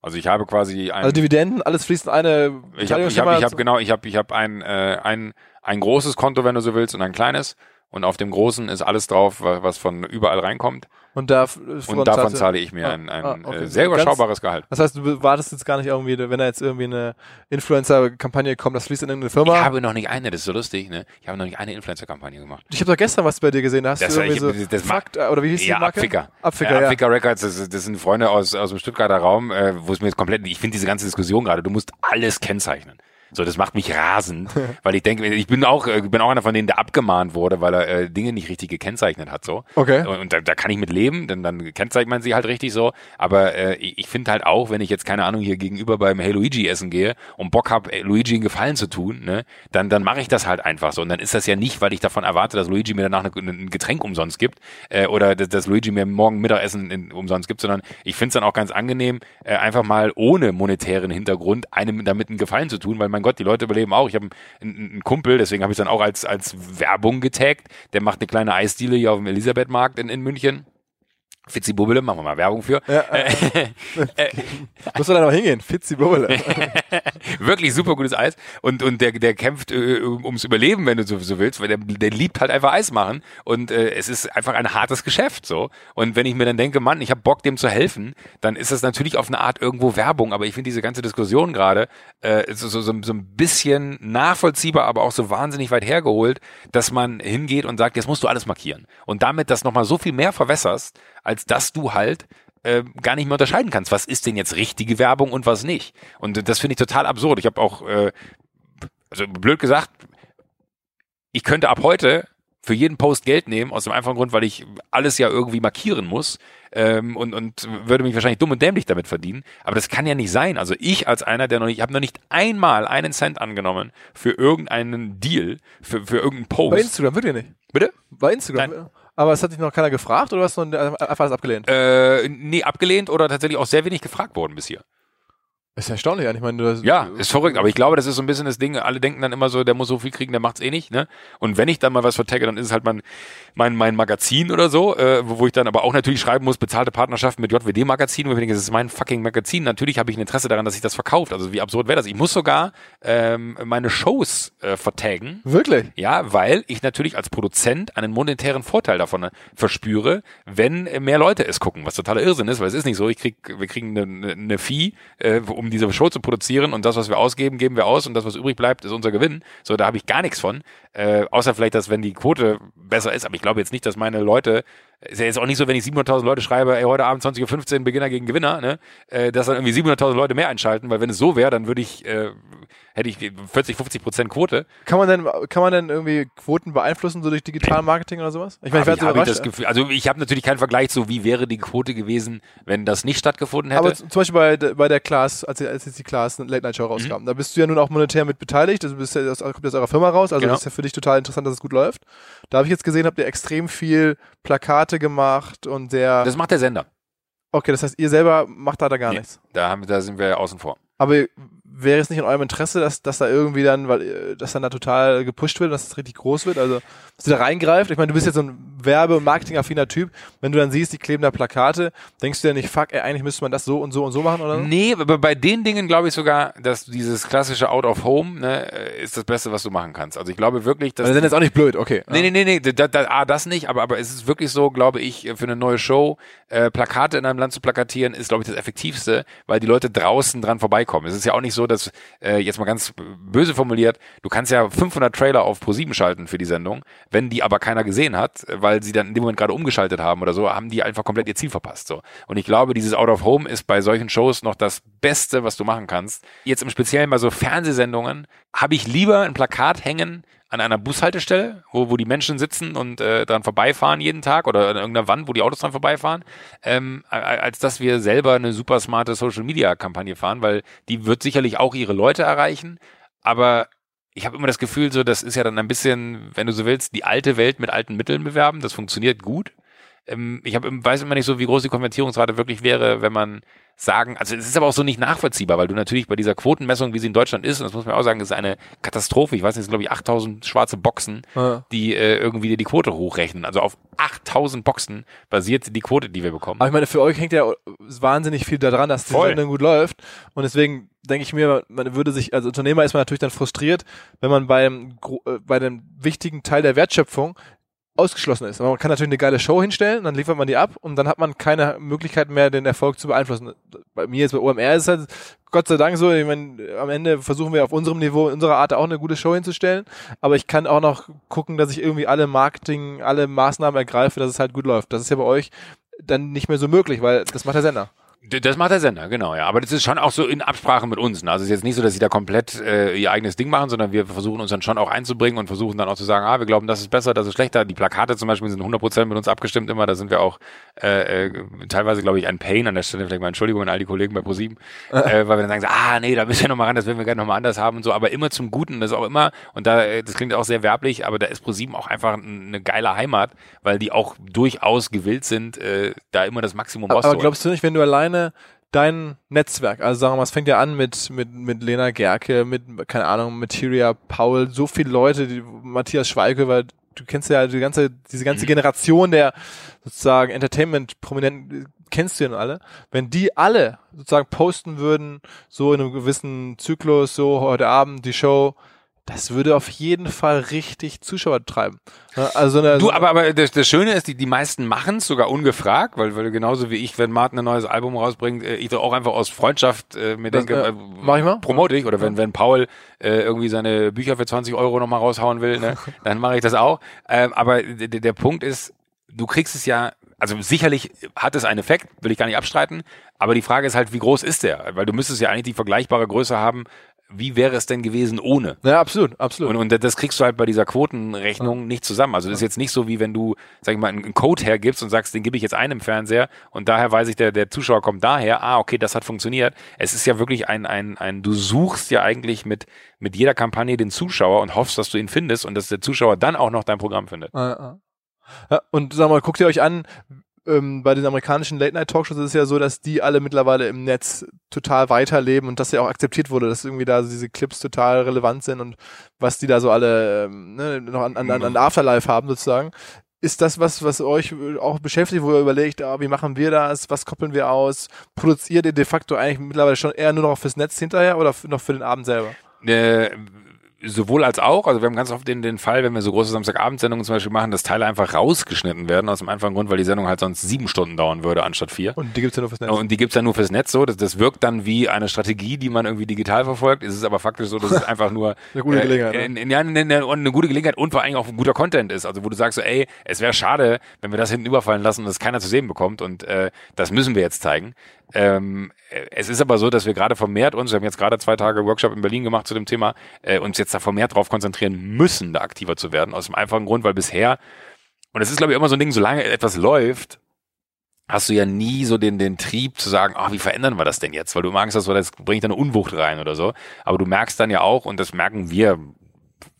Also ich habe quasi ein, also Dividenden, alles fließt in eine. Ich habe, ich habe, ich habe genau, ich habe, ich habe ein, äh, ein ein großes Konto, wenn du so willst, und ein kleines. Und auf dem großen ist alles drauf, was von überall reinkommt. Und, da, und davon zahle ich mir ah, ein, ein ah, okay. äh, sehr überschaubares Gehalt. Das heißt, du wartest jetzt gar nicht irgendwie, wenn da jetzt irgendwie eine Influencer-Kampagne kommt, das fließt in irgendeine Firma? Ich habe noch nicht eine, das ist so lustig, ne? Ich habe noch nicht eine Influencer-Kampagne gemacht. Ich habe doch gestern was bei dir gesehen, da hast das du irgendwie ich, so das Fakt, oder wie hieß die ja, Marke? Abficker. Abficker, ja. Abficker Records, das, das, sind Freunde aus, aus dem Stuttgarter Raum, äh, wo es mir jetzt komplett, ich finde diese ganze Diskussion gerade, du musst alles kennzeichnen. So, das macht mich rasend, weil ich denke, ich bin auch, ich bin auch einer von denen, der abgemahnt wurde, weil er äh, Dinge nicht richtig gekennzeichnet hat. So. Okay. Und, und da, da kann ich mit leben, denn dann kennzeichnet man sie halt richtig so. Aber äh, ich, finde halt auch, wenn ich jetzt keine Ahnung hier gegenüber beim Hey Luigi essen gehe und Bock habe, äh, Luigi einen Gefallen zu tun, ne, dann dann mache ich das halt einfach so. Und dann ist das ja nicht, weil ich davon erwarte, dass Luigi mir danach eine, ein Getränk umsonst gibt äh, oder dass, dass Luigi mir morgen Mittagessen in, umsonst gibt, sondern ich finde es dann auch ganz angenehm, äh, einfach mal ohne monetären Hintergrund einem damit einen Gefallen zu tun, weil mein Gott, die Leute überleben auch. Ich habe einen, einen, Kumpel, deswegen habe ich dann auch als, als Werbung getaggt. Der macht eine kleine Eisdiele hier auf dem Elisabethmarkt in, in München. Fitzi Bubbele, machen wir mal Werbung für. Ja, äh, äh, Muss man da noch hingehen? Fitzi Bubbele. Wirklich super gutes Eis. Und, und der, der kämpft äh, ums Überleben, wenn du so, so willst, weil der, der liebt halt einfach Eis machen. Und äh, es ist einfach ein hartes Geschäft so. Und wenn ich mir dann denke, Mann, ich habe Bock, dem zu helfen, dann ist das natürlich auf eine Art irgendwo Werbung. Aber ich finde diese ganze Diskussion gerade äh, so, so, so, so ein bisschen nachvollziehbar, aber auch so wahnsinnig weit hergeholt, dass man hingeht und sagt, jetzt musst du alles markieren. Und damit das nochmal so viel mehr verwässerst, als dass du halt äh, gar nicht mehr unterscheiden kannst, was ist denn jetzt richtige Werbung und was nicht. Und das finde ich total absurd. Ich habe auch, äh, also blöd gesagt, ich könnte ab heute für jeden Post Geld nehmen, aus dem einfachen Grund, weil ich alles ja irgendwie markieren muss ähm, und, und würde mich wahrscheinlich dumm und dämlich damit verdienen. Aber das kann ja nicht sein. Also ich als einer, der noch nicht, ich habe noch nicht einmal einen Cent angenommen für irgendeinen Deal, für, für irgendeinen Post. Bei Instagram wird ihr nicht. Bitte? Bei Instagram. Nein. Aber es hat dich noch keiner gefragt oder hast du einfach das abgelehnt? Äh, nee, abgelehnt oder tatsächlich auch sehr wenig gefragt worden bis hier. Ist erstaunlich eigentlich. Ich meine, das, Ja, ist verrückt, aber ich glaube, das ist so ein bisschen das Ding. Alle denken dann immer so, der muss so viel kriegen, der macht's eh nicht, ne? Und wenn ich dann mal was vertagge, dann ist es halt mein, mein, mein Magazin oder so, äh, wo wo ich dann aber auch natürlich schreiben muss, bezahlte Partnerschaft mit JWD-Magazin, wo ich denke, das ist mein fucking Magazin. Natürlich habe ich ein Interesse daran, dass sich das verkauft. Also wie absurd wäre das? Ich muss sogar ähm, meine Shows äh, vertaggen. Wirklich? Ja, weil ich natürlich als Produzent einen monetären Vorteil davon äh, verspüre, wenn mehr Leute es gucken, was totaler Irrsinn ist, weil es ist nicht so, ich krieg, wir kriegen eine, eine, eine Fee, äh, um diese Show zu produzieren und das, was wir ausgeben, geben wir aus und das, was übrig bleibt, ist unser Gewinn. So, da habe ich gar nichts von, äh, außer vielleicht, dass wenn die Quote besser ist, aber ich glaube jetzt nicht, dass meine Leute ist ja jetzt auch nicht so, wenn ich 700.000 Leute schreibe, ey, heute Abend 20.15 Uhr Beginner gegen Gewinner, ne, äh, dass dann irgendwie 700.000 Leute mehr einschalten, weil wenn es so wäre, dann würde ich, äh, hätte ich 40, 50 Prozent Quote. Kann man denn, kann man denn irgendwie Quoten beeinflussen, so durch Digitalmarketing oder sowas? Ich meine, ich, hab ich, das Gefühl, also ich habe natürlich keinen Vergleich so, wie wäre die Quote gewesen, wenn das nicht stattgefunden hätte. Aber zum Beispiel bei, der- bei der Class, als, als jetzt die Class Late Night Show rauskam, da bist du ja nun auch monetär mit beteiligt, du bist ja, das kommt aus eurer Firma raus, also Genau. das ist ja für dich total interessant, dass es gut läuft. Da habe ich jetzt gesehen, habt ihr extrem viel Plakate gemacht und sehr, Das macht der Sender. okay, das heißt, ihr selber macht da, da gar Nee. nichts. Da, haben, da sind wir außen vor. Aber wäre es nicht in eurem Interesse, dass, dass da irgendwie dann, weil äh, das dann da total gepusht wird, dass es richtig groß wird? Also, dass ihr da reingreift? Ich meine, du bist jetzt so ein werbe- und marketingaffiner Typ. Wenn du dann siehst, die kleben da Plakate, denkst du ja nicht, fuck, ey, eigentlich müsste man das so und so und so machen oder so? Nee, aber bei den Dingen glaube ich sogar, dass dieses klassische Out of Home ne, äh, ist das Beste, was du machen kannst. Also ich glaube wirklich, dass Also, dann ist auch nicht blöd, okay. Nee, nee, nee, nee, da, da, ah, das nicht, aber, aber es ist wirklich so, glaube ich, für eine neue Show, äh, Plakate in einem Land zu plakatieren, ist, glaube ich, das Effektivste, weil die Leute draußen dran vorbeikommen. Es ist ja auch nicht so, dass, äh, jetzt mal ganz böse formuliert, du kannst ja 500 Trailer auf Pro7 schalten für die Sendung, wenn die aber keiner gesehen hat, weil sie dann in dem Moment gerade umgeschaltet haben oder so, haben die einfach komplett ihr Ziel verpasst, so. Und ich glaube, dieses Out of Home ist bei solchen Shows noch das Beste, was du machen kannst. Jetzt im Speziellen bei so Fernsehsendungen habe ich lieber ein Plakat hängen, an einer Bushaltestelle, wo, wo die Menschen sitzen und äh, dran vorbeifahren jeden Tag oder an irgendeiner Wand, wo die Autos dran vorbeifahren, ähm, als dass wir selber eine super smarte Social Media Kampagne fahren, weil die wird sicherlich auch ihre Leute erreichen, aber ich habe immer das Gefühl, so das ist ja dann ein bisschen, wenn du so willst, die alte Welt mit alten Mitteln bewerben. Das funktioniert gut. Ähm, ich hab, im- weiß immer nicht so, wie groß die Konvertierungsrate wirklich wäre, wenn man sagen, also es ist aber auch so nicht nachvollziehbar, weil du natürlich bei dieser Quotenmessung, wie sie in Deutschland ist, und das muss man auch sagen, ist eine Katastrophe. Ich weiß nicht, es sind glaube ich 8000 schwarze Boxen, Ja. die äh, irgendwie dir die Quote hochrechnen. Also auf 8000 Boxen basiert die Quote, die wir bekommen. Aber ich meine, für euch hängt ja wahnsinnig viel daran, dass die Voll. Sendung gut läuft. Und deswegen denke ich mir, man würde sich, als Unternehmer ist man natürlich dann frustriert, wenn man beim, äh, bei dem wichtigen Teil der Wertschöpfung ausgeschlossen ist. Man kann natürlich eine geile Show hinstellen, dann liefert man die ab und dann hat man keine Möglichkeit mehr, den Erfolg zu beeinflussen. Bei mir jetzt bei OMR ist es halt Gott sei Dank so, ich meine, am Ende versuchen wir auf unserem Niveau, in unserer Art auch eine gute Show hinzustellen, aber ich kann auch noch gucken, dass ich irgendwie alle Marketing, alle Maßnahmen ergreife, dass es halt gut läuft. Das ist ja bei euch dann nicht mehr so möglich, weil das macht der Sender. Das macht der Sender, genau, ja. Aber das ist schon auch so in Absprache mit uns. Ne? Also es ist jetzt nicht so, dass sie da komplett äh, ihr eigenes Ding machen, sondern wir versuchen uns dann schon auch einzubringen und versuchen dann auch zu sagen, ah, wir glauben, das ist besser, das ist schlechter. Die Plakate zum Beispiel sind 100% mit uns abgestimmt immer. Da sind wir auch äh, äh, teilweise, glaube ich, ein Pain an der Stelle. Vielleicht mal Entschuldigung an all die Kollegen bei ProSieben, äh, weil wir dann sagen, so, ah, nee, da müssen wir nochmal ran, das werden wir gerne nochmal anders haben und so. Aber immer zum Guten, das ist auch immer, und da, äh, das klingt auch sehr werblich, aber da ist ProSieben auch einfach ein- eine geile Heimat, weil die auch durchaus gewillt sind, äh, da immer das Maximum Aber rauszuholen. glaubst du nicht, wenn du alleine dein Netzwerk, also sagen wir mal, es fängt ja an mit, mit, mit Lena Gerke, mit, keine Ahnung, Materia Paul, so viele Leute, die, Matthias Schweike, weil du kennst ja die ganze, diese ganze Mhm. Generation der sozusagen Entertainment-Prominenten, kennst du ja nun alle. Wenn die alle sozusagen posten würden, so in einem gewissen Zyklus, so heute Abend die Show, das würde auf jeden Fall richtig Zuschauer treiben. Also so eine, Du, aber, aber das, das Schöne ist, die, die meisten machen es sogar ungefragt, weil, weil genauso wie ich, wenn Martin ein neues Album rausbringt, äh, ich da auch einfach aus Freundschaft äh, mir Das, denke, äh, äh, mach ich mal. promote ich. Oder wenn, wenn Paul äh, irgendwie seine Bücher für 20 Euro nochmal raushauen will, ne, dann mache ich das auch. Ähm, aber der, der Punkt ist, du kriegst es ja also sicherlich hat es einen Effekt, will ich gar nicht abstreiten, aber die Frage ist halt, wie groß ist der? Weil du müsstest ja eigentlich die vergleichbare Größe haben, wie wäre es denn gewesen ohne? Ja, absolut, absolut. Und, und das kriegst du halt bei dieser Quotenrechnung ja. nicht zusammen. Also das ist jetzt nicht so, wie wenn du, sag ich mal, einen Code hergibst und sagst, den gebe ich jetzt einem Fernseher und daher weiß ich, der, der Zuschauer kommt daher, ah, okay, das hat funktioniert. Es ist ja wirklich ein, ein, ein, du suchst ja eigentlich mit, mit jeder Kampagne den Zuschauer und hoffst, dass du ihn findest und dass der Zuschauer dann auch noch dein Programm findet. Ja, ja, und sag mal, guckt ihr euch an, ähm, bei den amerikanischen Late-Night-Talkshows ist es ja so, dass die alle mittlerweile im Netz total weiterleben und dass ja auch akzeptiert wurde, dass irgendwie da diese Clips total relevant sind und was die da so alle ähm, ne, noch an, an, an Afterlife haben sozusagen. Ist das was, was euch auch beschäftigt, wo ihr überlegt, ah, wie machen wir das, was koppeln wir aus? Produziert ihr de facto eigentlich mittlerweile schon eher nur noch fürs Netz hinterher oder noch für den Abend selber? Äh, sowohl als auch. Also wir haben ganz oft den, den Fall, wenn wir so große Samstagabendsendungen zum Beispiel machen, dass Teile einfach rausgeschnitten werden, aus dem einfachen Grund, weil die Sendung halt sonst sieben Stunden dauern würde, anstatt vier. Und die gibt's ja nur fürs Netz. Und die gibt's ja nur fürs Netz so. Das, das wirkt dann wie eine Strategie, die man irgendwie digital verfolgt. Es ist aber faktisch so, dass es einfach nur eine gute Gelegenheit. Äh, in, in, ja, eine, eine, eine gute Gelegenheit und vor allem auch ein guter Content ist. Also wo du sagst so, ey, es wäre schade, wenn wir das hinten überfallen lassen und es keiner zu sehen bekommt. Und äh, das müssen wir jetzt zeigen. Ähm, es ist aber so, dass wir gerade vermehrt uns, wir haben jetzt gerade zwei Tage Workshop in Berlin gemacht zu dem Thema, äh, uns jetzt da vermehrt darauf konzentrieren müssen, da aktiver zu werden, aus dem einfachen Grund, weil bisher, und es ist glaube ich immer so ein Ding, solange etwas läuft, hast du ja nie so den, den Trieb zu sagen, ach, wie verändern wir das denn jetzt? Weil du magst das, weil das bringt eine Unwucht rein oder so. Aber du merkst dann ja auch, und das merken wir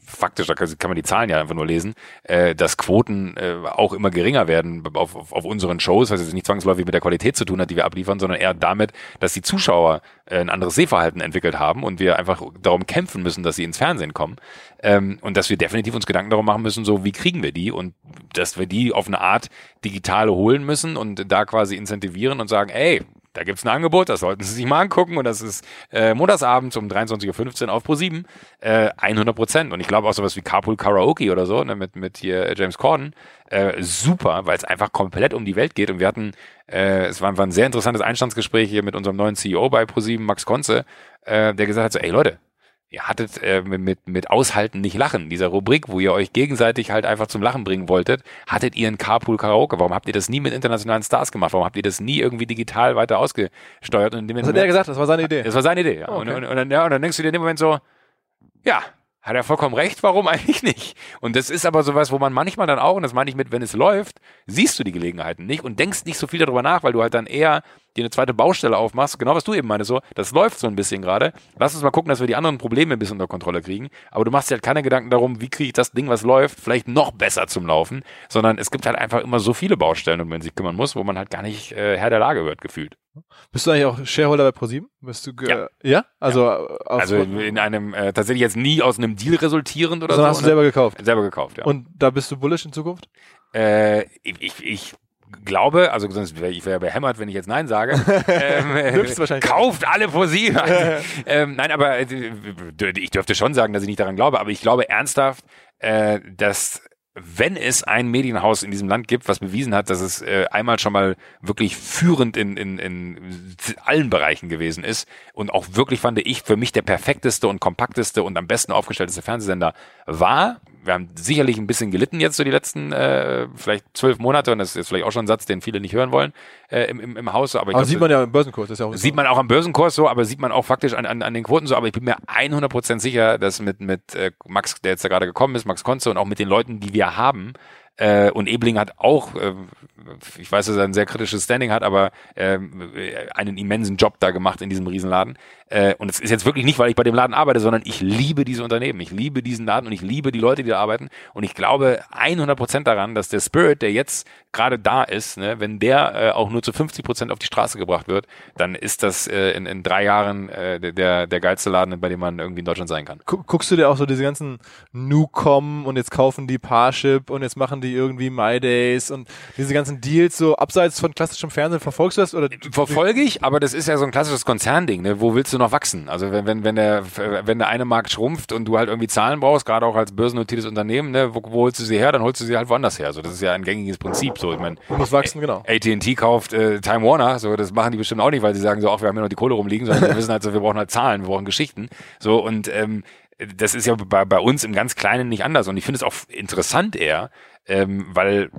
faktisch, da kann man die Zahlen ja einfach nur lesen, äh, dass Quoten äh, auch immer geringer werden auf, auf, auf unseren Shows, was jetzt nicht zwangsläufig mit der Qualität zu tun hat, die wir abliefern, sondern eher damit, dass die Zuschauer äh, ein anderes Sehverhalten entwickelt haben und wir einfach darum kämpfen müssen, dass sie ins Fernsehen kommen ähm, und dass wir definitiv uns Gedanken darum machen müssen, so wie kriegen wir die und dass wir die auf eine Art digitale holen müssen und da quasi incentivieren und sagen, ey, da gibt's ein Angebot, das sollten Sie sich mal angucken und das ist äh, montagsabends um 23.15 Uhr auf Pro7 äh, 100 Prozent. Und ich glaube auch sowas wie Carpool Karaoke oder so, ne, mit, mit hier James Corden, äh, super, weil es einfach komplett um die Welt geht. Und wir hatten, äh, es war, war ein sehr interessantes Einstandsgespräch hier mit unserem neuen CEO bei Pro7, Max Konze, äh, der gesagt hat so, ey Leute, ihr hattet äh, mit, mit Aushalten nicht Lachen, dieser Rubrik, wo ihr euch gegenseitig halt einfach zum Lachen bringen wolltet, hattet ihr ein Carpool Karaoke. Warum habt ihr das nie mit internationalen Stars gemacht? Warum habt ihr das nie irgendwie digital weiter ausgesteuert? Und in dem hat er gesagt, das war seine Idee. Das war seine Idee, ja. Oh, okay. und, und, und, dann, ja. und dann denkst du dir in dem Moment so, ja, hat er vollkommen recht, warum eigentlich nicht? Und das ist aber sowas, wo man manchmal dann auch, und das meine ich mit, wenn es läuft, siehst du die Gelegenheiten nicht und denkst nicht so viel darüber nach, weil du halt dann eher dir eine zweite Baustelle aufmachst, genau was du eben meinst, so, das läuft so ein bisschen gerade. Lass uns mal gucken, dass wir die anderen Probleme ein bisschen unter Kontrolle kriegen. Aber du machst dir halt keine Gedanken darum, wie kriege ich das Ding, was läuft, vielleicht noch besser zum Laufen, sondern es gibt halt einfach immer so viele Baustellen, um man sich kümmern muss, wo man halt gar nicht äh, Herr der Lage wird, gefühlt. Bist du eigentlich auch Shareholder bei ProSieben? Bist du ja. ja? Also, ja. also in einem äh, tatsächlich jetzt nie aus einem Deal resultierend oder also so. hast du selber gekauft? Selber gekauft, ja. Und da bist du bullish in Zukunft? Äh, ich, ich glaube, also sonst wäre ich wär behämmert, wenn ich jetzt Nein sage. ähm, äh, kauft alle ProSieben. ähm, nein, aber äh, ich dürfte schon sagen, dass ich nicht daran glaube, aber ich glaube ernsthaft, äh, dass wenn es ein Medienhaus in diesem Land gibt, was bewiesen hat, dass es äh, einmal schon mal wirklich führend in, in, in allen Bereichen gewesen ist und auch wirklich fand ich für mich der perfekteste und kompakteste und am besten aufgestellteste Fernsehsender war, wir haben sicherlich ein bisschen gelitten jetzt so die letzten äh, vielleicht zwölf Monate und das ist jetzt vielleicht auch schon ein Satz, den viele nicht hören wollen äh, im, im, im Haus. Aber, aber glaub, sieht man ja im Börsenkurs. Das ist ja auch sieht man auch am Börsenkurs so, aber sieht man auch faktisch an, an, an den Quoten so. Aber ich bin mir 100% sicher, dass mit, mit äh, Max, der jetzt da gerade gekommen ist, Max Konze und auch mit den Leuten, die wir haben, äh, und Ebling hat auch, äh, ich weiß, dass er ein sehr kritisches Standing hat, aber äh, einen immensen Job da gemacht in diesem Riesenladen. Äh, und es ist jetzt wirklich nicht, weil ich bei dem Laden arbeite, sondern ich liebe diese Unternehmen. Ich liebe diesen Laden und ich liebe die Leute, die da arbeiten. Und ich glaube 100 Prozent daran, dass der Spirit, der jetzt gerade da ist, ne, wenn der äh, auch nur zu 50 Prozent auf die Straße gebracht wird, dann ist das äh, in, in drei Jahren der, der geilste Laden, bei dem man irgendwie in Deutschland sein kann. Guckst du dir auch so diese ganzen Newcom und jetzt kaufen die Parship und jetzt machen die irgendwie My Days und diese ganzen Deals so abseits von klassischem Fernsehen, verfolgst du das? Oder? Verfolge ich, aber das ist ja so ein klassisches Konzernding. Ne? Wo willst du noch wachsen? Also wenn, wenn, wenn, der, wenn der eine Markt schrumpft und du halt irgendwie Zahlen brauchst, gerade auch als börsennotiertes Unternehmen, ne? wo, wo holst du sie her? Dann holst du sie halt woanders her. Also das ist ja ein gängiges Prinzip. So, ich meine, muss wachsen, genau. AT&T kauft äh, Time Warner, so das machen die bestimmt auch nicht, weil sie sagen so, auch wir haben ja noch die Kohle rumliegen, sondern wir wissen halt so, wir brauchen halt Zahlen, wir brauchen Geschichten. So und ähm, das ist ja bei, bei uns im ganz Kleinen nicht anders. Und ich finde es auch interessant eher, ähm, weil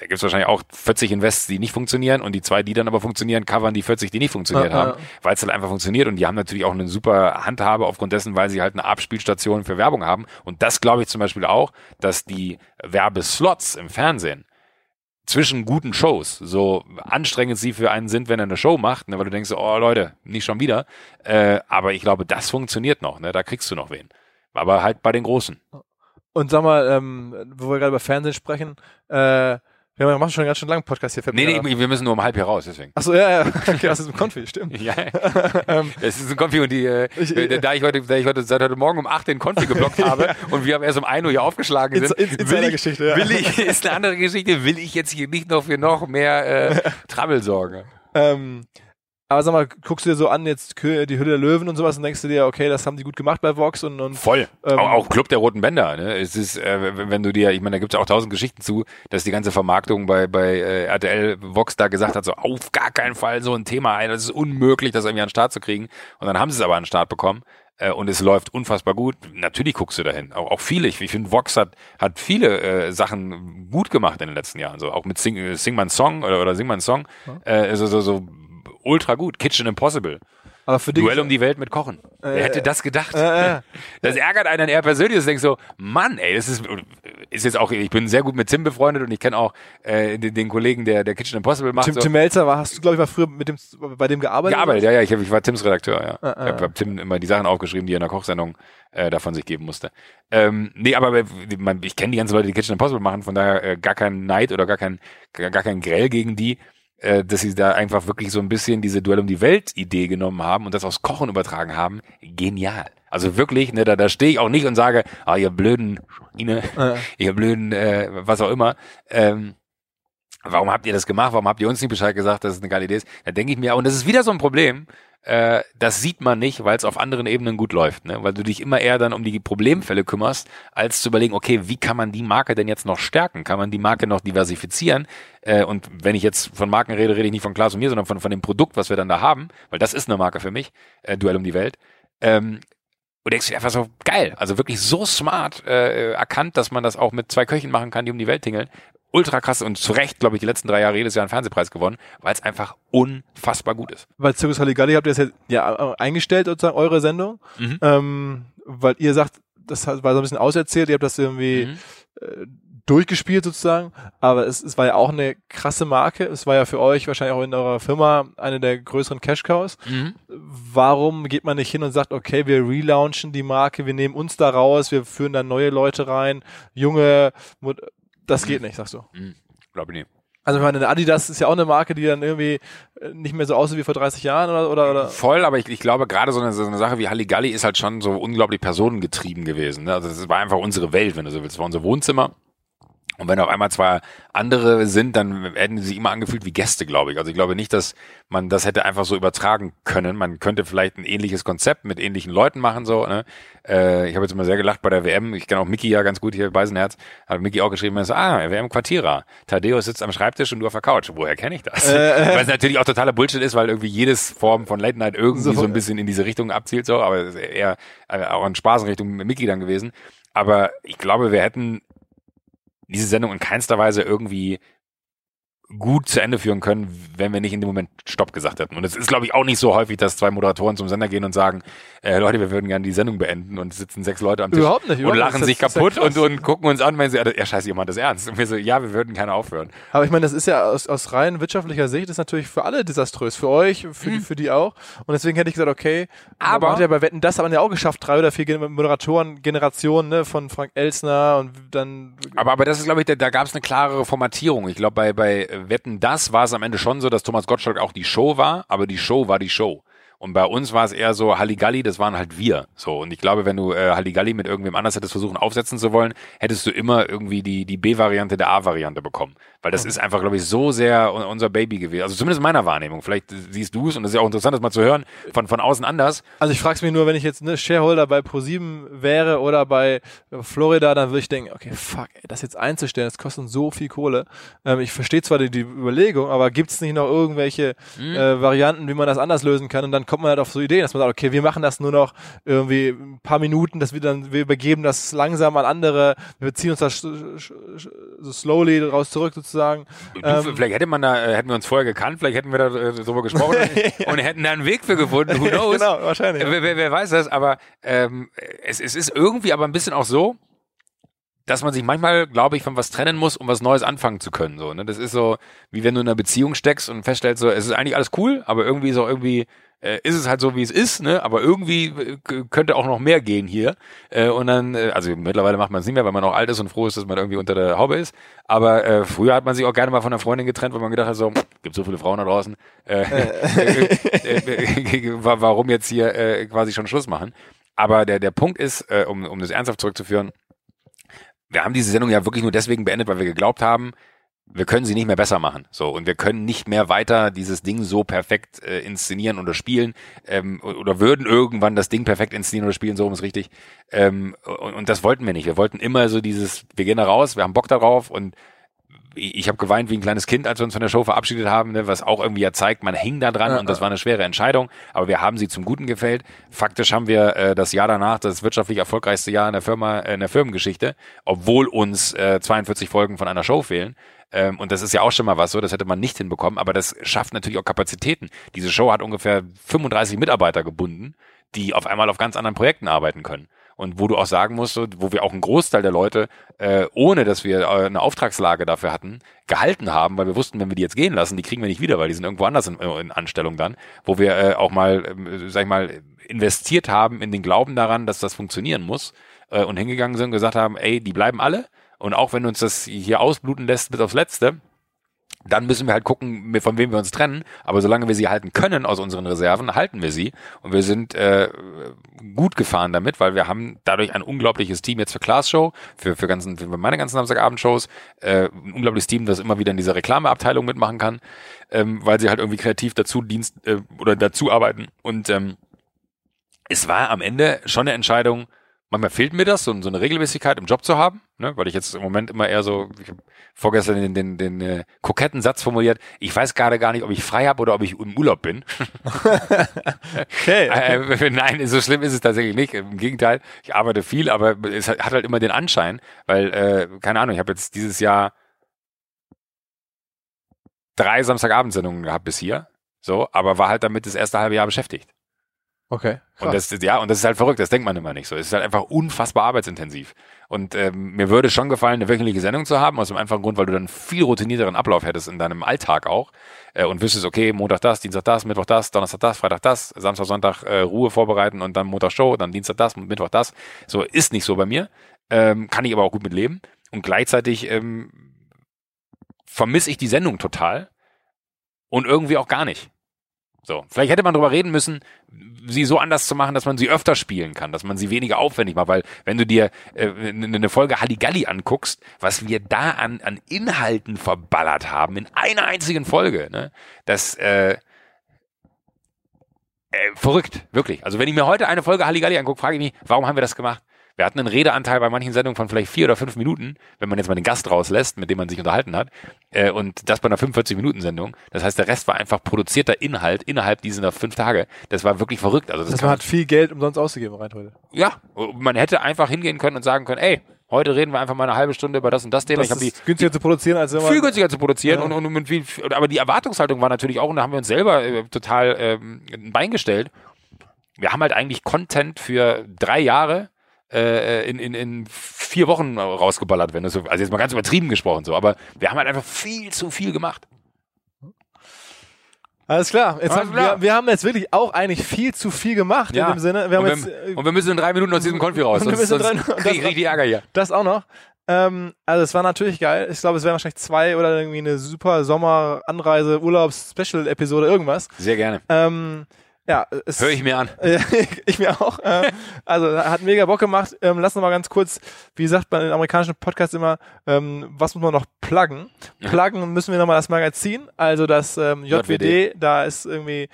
da gibt es wahrscheinlich auch 40 Invests, die nicht funktionieren und die zwei, die dann aber funktionieren, covern die 40, die nicht funktioniert Ja, haben, ja. weil es halt einfach funktioniert und die haben natürlich auch eine super Handhabe aufgrund dessen, weil sie halt eine Abspielstation für Werbung haben und das glaube ich zum Beispiel auch, dass die Werbeslots im Fernsehen zwischen guten Shows, so anstrengend sie für einen sind, wenn er eine Show macht, ne, weil du denkst, oh Leute, nicht schon wieder. Äh, aber ich glaube, das funktioniert noch, ne? Da kriegst du noch wen. Aber halt bei den Großen. Und sag mal, ähm, wo wir gerade über Fernsehen sprechen, äh, wir machen schon einen ganz schön langen Podcast hier. Nee, nee, wir müssen nur um halb hier raus, deswegen. Achso, ja, ja, okay, das ist ein Konfi, stimmt. Ja, Ähm, es ist ein Konfi und die, äh, Ich- äh, da ich heute, da ich heute seit heute Morgen um 8 den Konfi geblockt habe und wir haben erst um 1 Uhr hier aufgeschlagen sind, ins- will, Insider-Geschichte, ja. ich, will ich, ist eine andere Geschichte, will ich jetzt hier nicht noch für noch mehr äh, Trouble sorgen. ähm, aber sag mal, guckst du dir so an, jetzt die Hülle der Löwen und sowas und denkst du dir, okay, das haben die gut gemacht bei Vox und, und Voll. Ähm, auch, auch Club der Roten Bänder. Ne? Es ist, äh, wenn du dir, ich meine, da gibt es auch tausend Geschichten zu, dass die ganze Vermarktung bei, bei äh, RTL Vox da gesagt hat, so auf gar keinen Fall so ein Thema ein, das ist unmöglich, das irgendwie an den Start zu kriegen. Und dann haben sie es aber an den Start bekommen. äh, Und es läuft unfassbar gut. Natürlich guckst du dahin. Auch, auch viele. Ich, ich finde, Vox hat, hat viele äh, Sachen gut gemacht in den letzten Jahren. So auch mit Sing, äh, Sing Man Song oder, oder Sing Man Song. Äh, so, so, so ultra gut. Kitchen Impossible. aber für dich. Duell um die Welt mit Kochen. Wer hätte das gedacht? äh, äh, Das ärgert einen eher persönlich. Du denkst so, Mann, ey, das ist, ist jetzt auch, ich bin sehr gut mit Tim befreundet und ich kenne auch äh, den, den Kollegen, der, der Kitchen Impossible macht. Tim, so. Tim Melzer war, hast du, glaube ich, mal früher mit dem, bei dem gearbeitet? gearbeitet, ja, ja, ich, hab, ich war Tims Redakteur, ja. Ah, ah. Ich habe hab Tim immer die Sachen aufgeschrieben, die er in der Kochsendung äh, davon sich geben musste. Ähm, nee, aber äh, man, ich kenne die ganzen Leute, die Kitchen Impossible machen, von daher äh, gar kein Neid oder gar kein, gar, gar kein Grell gegen die, äh, dass sie da einfach wirklich so ein bisschen diese Duell um die Welt-Idee genommen haben und das aufs Kochen übertragen haben. Genial. Also wirklich, ne, da, da stehe ich auch nicht und sage, ah, ihr blöden Schweine, Ja. ihr blöden, äh, was auch immer. Ähm, warum habt ihr das gemacht? Warum habt ihr uns nicht Bescheid gesagt, dass es eine geile Idee ist? Da denke ich mir, und das ist wieder so ein Problem, äh, das sieht man nicht, weil es auf anderen Ebenen gut läuft, ne? weil du dich immer eher dann um die Problemfälle kümmerst, als zu überlegen, okay, wie kann man die Marke denn jetzt noch stärken? Kann man die Marke noch diversifizieren? Äh, und wenn ich jetzt von Marken rede, rede ich nicht von Klaas und mir, sondern von, von dem Produkt, was wir dann da haben, weil das ist eine Marke für mich, äh, Duell um die Welt. Ähm, und denkst dir einfach so, geil, also wirklich so smart äh, erkannt, dass man das auch mit zwei Köchen machen kann, die um die Welt tingeln. Ultra krass und zu Recht, glaube ich, die letzten drei Jahre jedes Jahr einen Fernsehpreis gewonnen, weil es einfach unfassbar gut ist. Bei Circus Halligalli habt ihr das jetzt ja, äh, eingestellt, sozusagen, eure Sendung. Mhm. Ähm, weil ihr sagt, das hat- war so ein bisschen auserzählt, ihr habt das irgendwie Mhm. äh, durchgespielt sozusagen, aber es, es war ja auch eine krasse Marke. Es war ja für euch wahrscheinlich auch in eurer Firma eine der größeren Cash-Cows. Mhm. Warum geht man nicht hin und sagt, okay, wir relaunchen die Marke, wir nehmen uns da raus, wir führen da neue Leute rein, junge, Das geht nicht, sagst du. Mhm. Glaube ich nicht. Also ich meine, eine Adidas ist ja auch eine Marke, die dann irgendwie äh, nicht mehr so aussieht wie vor 30 Jahren oder oder, oder Voll, aber ich, ich glaube, gerade so eine, so eine Sache wie Halligalli ist halt schon so unglaublich personengetrieben gewesen. Ne? Also das war einfach unsere Welt, wenn du so willst. Das war unser Wohnzimmer. Und wenn auf einmal zwei andere sind, dann hätten sie sich immer angefühlt wie Gäste, glaube ich. Also ich glaube nicht, dass man das hätte einfach so übertragen können. Man könnte vielleicht ein ähnliches Konzept mit ähnlichen Leuten machen, so. Ne? Äh, ich habe jetzt immer sehr gelacht bei der WM. Ich kenne auch Mickey ja ganz gut hier, Beisenherz. Hat Mickey auch geschrieben, er so, ah, WM Quartierer. Thaddeus sitzt am Schreibtisch und du auf der Couch. Woher kenne ich das? weil es natürlich auch totaler Bullshit ist, weil irgendwie jedes Form von Late Night irgendwie So- so, ein bisschen in diese Richtung abzielt, so. Aber es ist eher äh, auch ein Spaß in Richtung Mickey dann gewesen. Aber ich glaube, wir hätten diese Sendung in keinster Weise irgendwie gut zu Ende führen können, wenn wir nicht in dem Moment Stopp gesagt hätten. Und es ist, glaube ich, auch nicht so häufig, dass zwei Moderatoren zum Sender gehen und sagen, äh, Leute, wir würden gerne die Sendung beenden und sitzen sechs Leute am Tisch Überhaupt nicht, und überhaupt lachen nicht. sich kaputt und, und gucken uns an, wenn sie, ja scheiße, ihr meint das ernst. Und wir so, ja, wir würden keine aufhören. Aber ich meine, das ist ja aus, aus rein wirtschaftlicher Sicht ist natürlich für alle desaströs. Für euch, für, die, für die auch. Und deswegen hätte ich gesagt, okay, Aber- man hat ja bei Wetten, das hat man ja auch geschafft, drei oder vier Moderatoren, Generationen, ne, von Frank Elsner und dann Aber, aber das ist, glaube ich, da, da gab es eine klarere Formatierung. Ich glaube, bei, bei Wetten, das war es am Ende schon so, dass Thomas Gottschalk auch die Show war, aber die Show war die Show. Und bei uns war es eher so, Halligalli, das waren halt wir. So. Und ich glaube, wenn du äh, Halligalli mit irgendwem anders hättest versuchen aufsetzen zu wollen, hättest du immer irgendwie die, die B-Variante der A-Variante bekommen. Weil das ist einfach, glaube ich, so sehr un- unser Baby gewesen. Also zumindest in meiner Wahrnehmung. Vielleicht siehst du es und das ist ja auch interessant, das mal zu hören, von, von außen anders. Also ich frage es mich nur, wenn ich jetzt ne Shareholder bei ProSieben wäre oder bei Florida, dann würde ich denken, okay, fuck, ey, das jetzt einzustellen, das kostet uns so viel Kohle. Ähm, ich verstehe zwar die, die Überlegung, aber gibt es nicht noch irgendwelche Mhm. äh, Varianten, wie man das anders lösen kann? Und dann kommt man halt auf so Ideen, dass man sagt, okay, wir machen das nur noch irgendwie ein paar Minuten, dass wir dann, wir übergeben das langsam an andere, wir ziehen uns das so slowly raus zurück sozusagen. Du, ähm, vielleicht hätte man da, äh, hätten wir uns vorher gekannt, vielleicht hätten wir da äh, drüber gesprochen ja. und hätten da einen Weg für gefunden, who knows. genau, wahrscheinlich. Wer, wer, wer, weiß das, aber ähm, es, es ist irgendwie aber ein bisschen auch so, dass man sich manchmal, glaube ich, von was trennen muss, um was Neues anfangen zu können. So, ne? Das ist so, wie wenn du in einer Beziehung steckst und feststellst, so, es ist eigentlich alles cool, aber irgendwie so irgendwie äh, ist es halt so, wie es ist, ne? Aber irgendwie äh, könnte auch noch mehr gehen hier. Äh, und dann, äh, also mittlerweile macht man es nicht mehr, weil man auch alt ist und froh ist, dass man irgendwie unter der Haube ist. Aber äh, früher hat man sich auch gerne mal von einer Freundin getrennt, weil man gedacht hat, so, gibt so viele Frauen da draußen, äh, äh, warum jetzt hier äh, quasi schon Schluss machen. Aber der, der Punkt ist, äh, um, um das ernsthaft zurückzuführen, wir haben diese Sendung ja wirklich nur deswegen beendet, weil wir geglaubt haben, wir können sie nicht mehr besser machen. So und wir können nicht mehr weiter dieses Ding so perfekt äh, inszenieren oder spielen ähm, oder würden irgendwann das Ding perfekt inszenieren oder spielen, so um es richtig. Ähm, und, und das wollten wir nicht. Wir wollten immer so dieses, wir gehen da raus, wir haben Bock darauf und ich habe geweint wie ein kleines Kind, als wir uns von der Show verabschiedet haben, ne, was auch irgendwie ja zeigt, man hing da dran ja, und das war eine schwere Entscheidung, aber wir haben sie zum Guten gefällt. Faktisch haben wir äh, das Jahr danach das wirtschaftlich erfolgreichste Jahr in der Firma, äh, in der Firmengeschichte, obwohl uns äh, 42 Folgen von einer Show fehlen. Ähm, und das ist ja auch schon mal was so, das hätte man nicht hinbekommen, aber das schafft natürlich auch Kapazitäten. Diese Show hat ungefähr 35 Mitarbeiter gebunden, die auf einmal auf ganz anderen Projekten arbeiten können und wo du auch sagen musst, wo wir auch einen Großteil der Leute, äh, ohne dass wir äh, eine Auftragslage dafür hatten, gehalten haben, weil wir wussten, wenn wir die jetzt gehen lassen, die kriegen wir nicht wieder, weil die sind irgendwo anders in, in Anstellung dann, wo wir äh, auch mal, äh, sag ich mal, investiert haben in den Glauben daran, dass das funktionieren muss äh, und hingegangen sind und gesagt haben, ey, die bleiben alle. Und auch wenn uns das hier ausbluten lässt bis aufs Letzte, dann müssen wir halt gucken, von wem wir uns trennen. Aber solange wir sie halten können aus unseren Reserven, halten wir sie. Und wir sind äh, gut gefahren damit, weil wir haben dadurch ein unglaubliches Team jetzt für Class Show, für, für, ganzen, für meine ganzen Samstagabendshows, äh, ein unglaubliches Team, das immer wieder in dieser Reklameabteilung mitmachen kann, ähm, weil sie halt irgendwie kreativ dazu Dienst äh, oder dazu arbeiten. Und ähm, es war am Ende schon eine Entscheidung, manchmal fehlt mir das, so, so eine Regelmäßigkeit im Job zu haben, ne? weil ich jetzt im Moment immer eher so, ich hab vorgestern den, den, den, äh, koketten Satz formuliert, ich weiß gerade gar nicht, ob ich frei habe oder ob ich im Urlaub bin. okay, okay. Äh, nein, so schlimm ist es tatsächlich nicht. Im Gegenteil, ich arbeite viel, aber es hat halt immer den Anschein, weil, äh, keine Ahnung, ich habe jetzt dieses Jahr drei Samstagabendsendungen gehabt bis hier, so, aber war halt damit das erste halbe Jahr beschäftigt. Okay. Krass. Und das, ja, und das ist halt verrückt, das denkt man immer nicht so. Es ist halt einfach unfassbar arbeitsintensiv. Und ähm, mir würde schon gefallen, eine wöchentliche Sendung zu haben, aus dem einfachen Grund, weil du dann viel routinierteren Ablauf hättest in deinem Alltag auch. Äh, und wüsstest, okay, Montag das, Dienstag das, Mittwoch das, Donnerstag das, Freitag das, Samstag, Sonntag äh, Ruhe vorbereiten und dann Montag Show, dann Dienstag das, Mittwoch das. So ist nicht so bei mir. Ähm, kann ich aber auch gut mit leben. Und gleichzeitig ähm, vermisse ich die Sendung total und irgendwie auch gar nicht. So, vielleicht hätte man drüber reden müssen, sie so anders zu machen, dass man sie öfter spielen kann, dass man sie weniger aufwendig macht, weil wenn du dir äh, eine Folge Halligalli anguckst, was wir da an, an Inhalten verballert haben in einer einzigen Folge, ne, das äh, äh, verrückt, wirklich. Also wenn ich mir heute eine Folge Halligalli angucke, frage ich mich, warum haben wir das gemacht? Wir hatten einen Redeanteil bei manchen Sendungen von vielleicht vier oder fünf Minuten, wenn man jetzt mal den Gast rauslässt, mit dem man sich unterhalten hat. Äh, und das bei einer 45-Minuten-Sendung. Das heißt, der Rest war einfach produzierter Inhalt innerhalb dieser fünf Tage. Das war wirklich verrückt. Also das, das man hat viel Geld umsonst ausgegeben rein heute. Ja, man hätte einfach hingehen können und sagen können, ey, Heute reden wir einfach mal eine halbe Stunde über das und das Thema. Das ich ist die günstiger zu produzieren als immer. Viel günstiger zu produzieren ja. und, und, und viel, aber die Erwartungshaltung war natürlich auch und da haben wir uns selber äh, total ähm, ein Bein gestellt. Wir haben halt eigentlich Content für drei Jahre äh, in, in, in vier Wochen rausgeballert, so, also jetzt mal ganz übertrieben gesprochen so, aber wir haben halt einfach viel zu viel gemacht. Alles klar. Jetzt Alles haben, klar. Wir, wir, haben jetzt wirklich auch eigentlich viel zu viel gemacht ja. in dem Sinne. Wir und, wir, jetzt, äh, und wir müssen in drei Minuten aus diesem Konfi raus. Sonst, sonst krieg ich richtig Ärger hier. Das auch noch. Ähm, also es war natürlich geil. Ich glaube, es wären wahrscheinlich zwei oder irgendwie eine super Sommer-Anreise, Urlaubs-Special-Episode, irgendwas. Sehr gerne. Ähm, ja, höre ich mir an. ich mir auch. Äh, also hat mega Bock gemacht. Ähm, lass uns mal ganz kurz, wie sagt man in amerikanischen Podcasts immer, ähm, was muss man noch pluggen? Pluggen müssen wir nochmal das Magazin, also das ähm, JWD, JWD, da ist irgendwie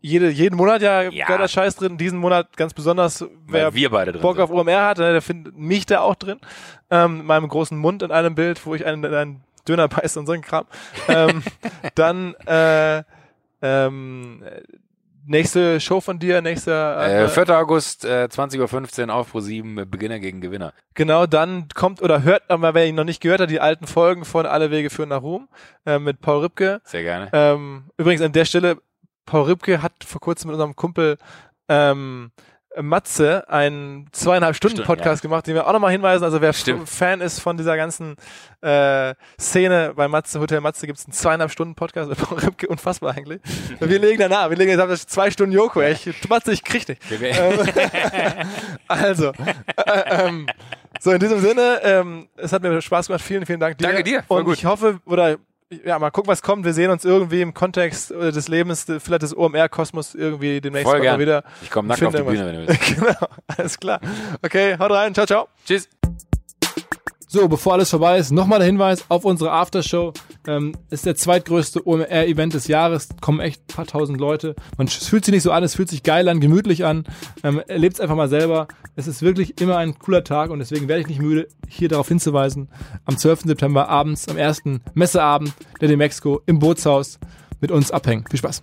jede, jeden Monat ja, ja. geiler Scheiß drin. Diesen Monat ganz besonders, wer wir beide drin Bock sind. auf OMR hat, ne, der findet mich da auch drin. Ähm, mit meinem großen Mund in einem Bild, wo ich einen, einen Döner beiße und so ein Kram. ähm, dann äh, ähm, nächste Show von dir, nächster. Äh, äh 4. August, äh, 20.15 Uhr auf Pro 7, Beginner gegen Gewinner. Genau, dann kommt oder hört aber, wer ihn noch nicht gehört hat, die alten Folgen von Alle Wege führen nach Ruhm äh, mit Paul Ripke. Sehr gerne. Ähm, übrigens an der Stelle, Paul Ripke hat vor kurzem mit unserem Kumpel ähm, Matze einen zweieinhalb Stunden Stimmt, Podcast ja. gemacht, den wir auch nochmal hinweisen. Also wer Stimmt. Fan ist von dieser ganzen äh, Szene bei Matze, Hotel Matze gibt es einen zweieinhalb Stunden Podcast unfassbar eigentlich. wir legen danach, wir legen jetzt auf zwei Stunden Joko. Ich, Matze, ich krieg dich. Ähm, also, äh, ähm, so in diesem Sinne, ähm, es hat mir Spaß gemacht. Vielen, vielen Dank dir. Danke dir. Und gut. ich hoffe, oder ja, mal gucken, was kommt. Wir sehen uns irgendwie im Kontext äh, des Lebens, vielleicht des OMR-Kosmos irgendwie demnächst Voll mal wieder. Ich komme nackt auf die Bühne, wenn du willst. genau, alles klar. Okay, haut rein. Ciao, ciao. Tschüss. So, bevor alles vorbei ist, nochmal der Hinweis auf unsere Aftershow. Ähm, ist der zweitgrößte OMR-Event des Jahres. Kommen echt ein paar tausend Leute. Man fühlt sich nicht so an, es fühlt sich geil an, gemütlich an. Ähm, Erlebt es einfach mal selber. Es ist wirklich immer ein cooler Tag und deswegen werde ich nicht müde, hier darauf hinzuweisen. Am 12. September abends, am ersten Messeabend der Demexco im Bootshaus mit uns abhängen. Viel Spaß.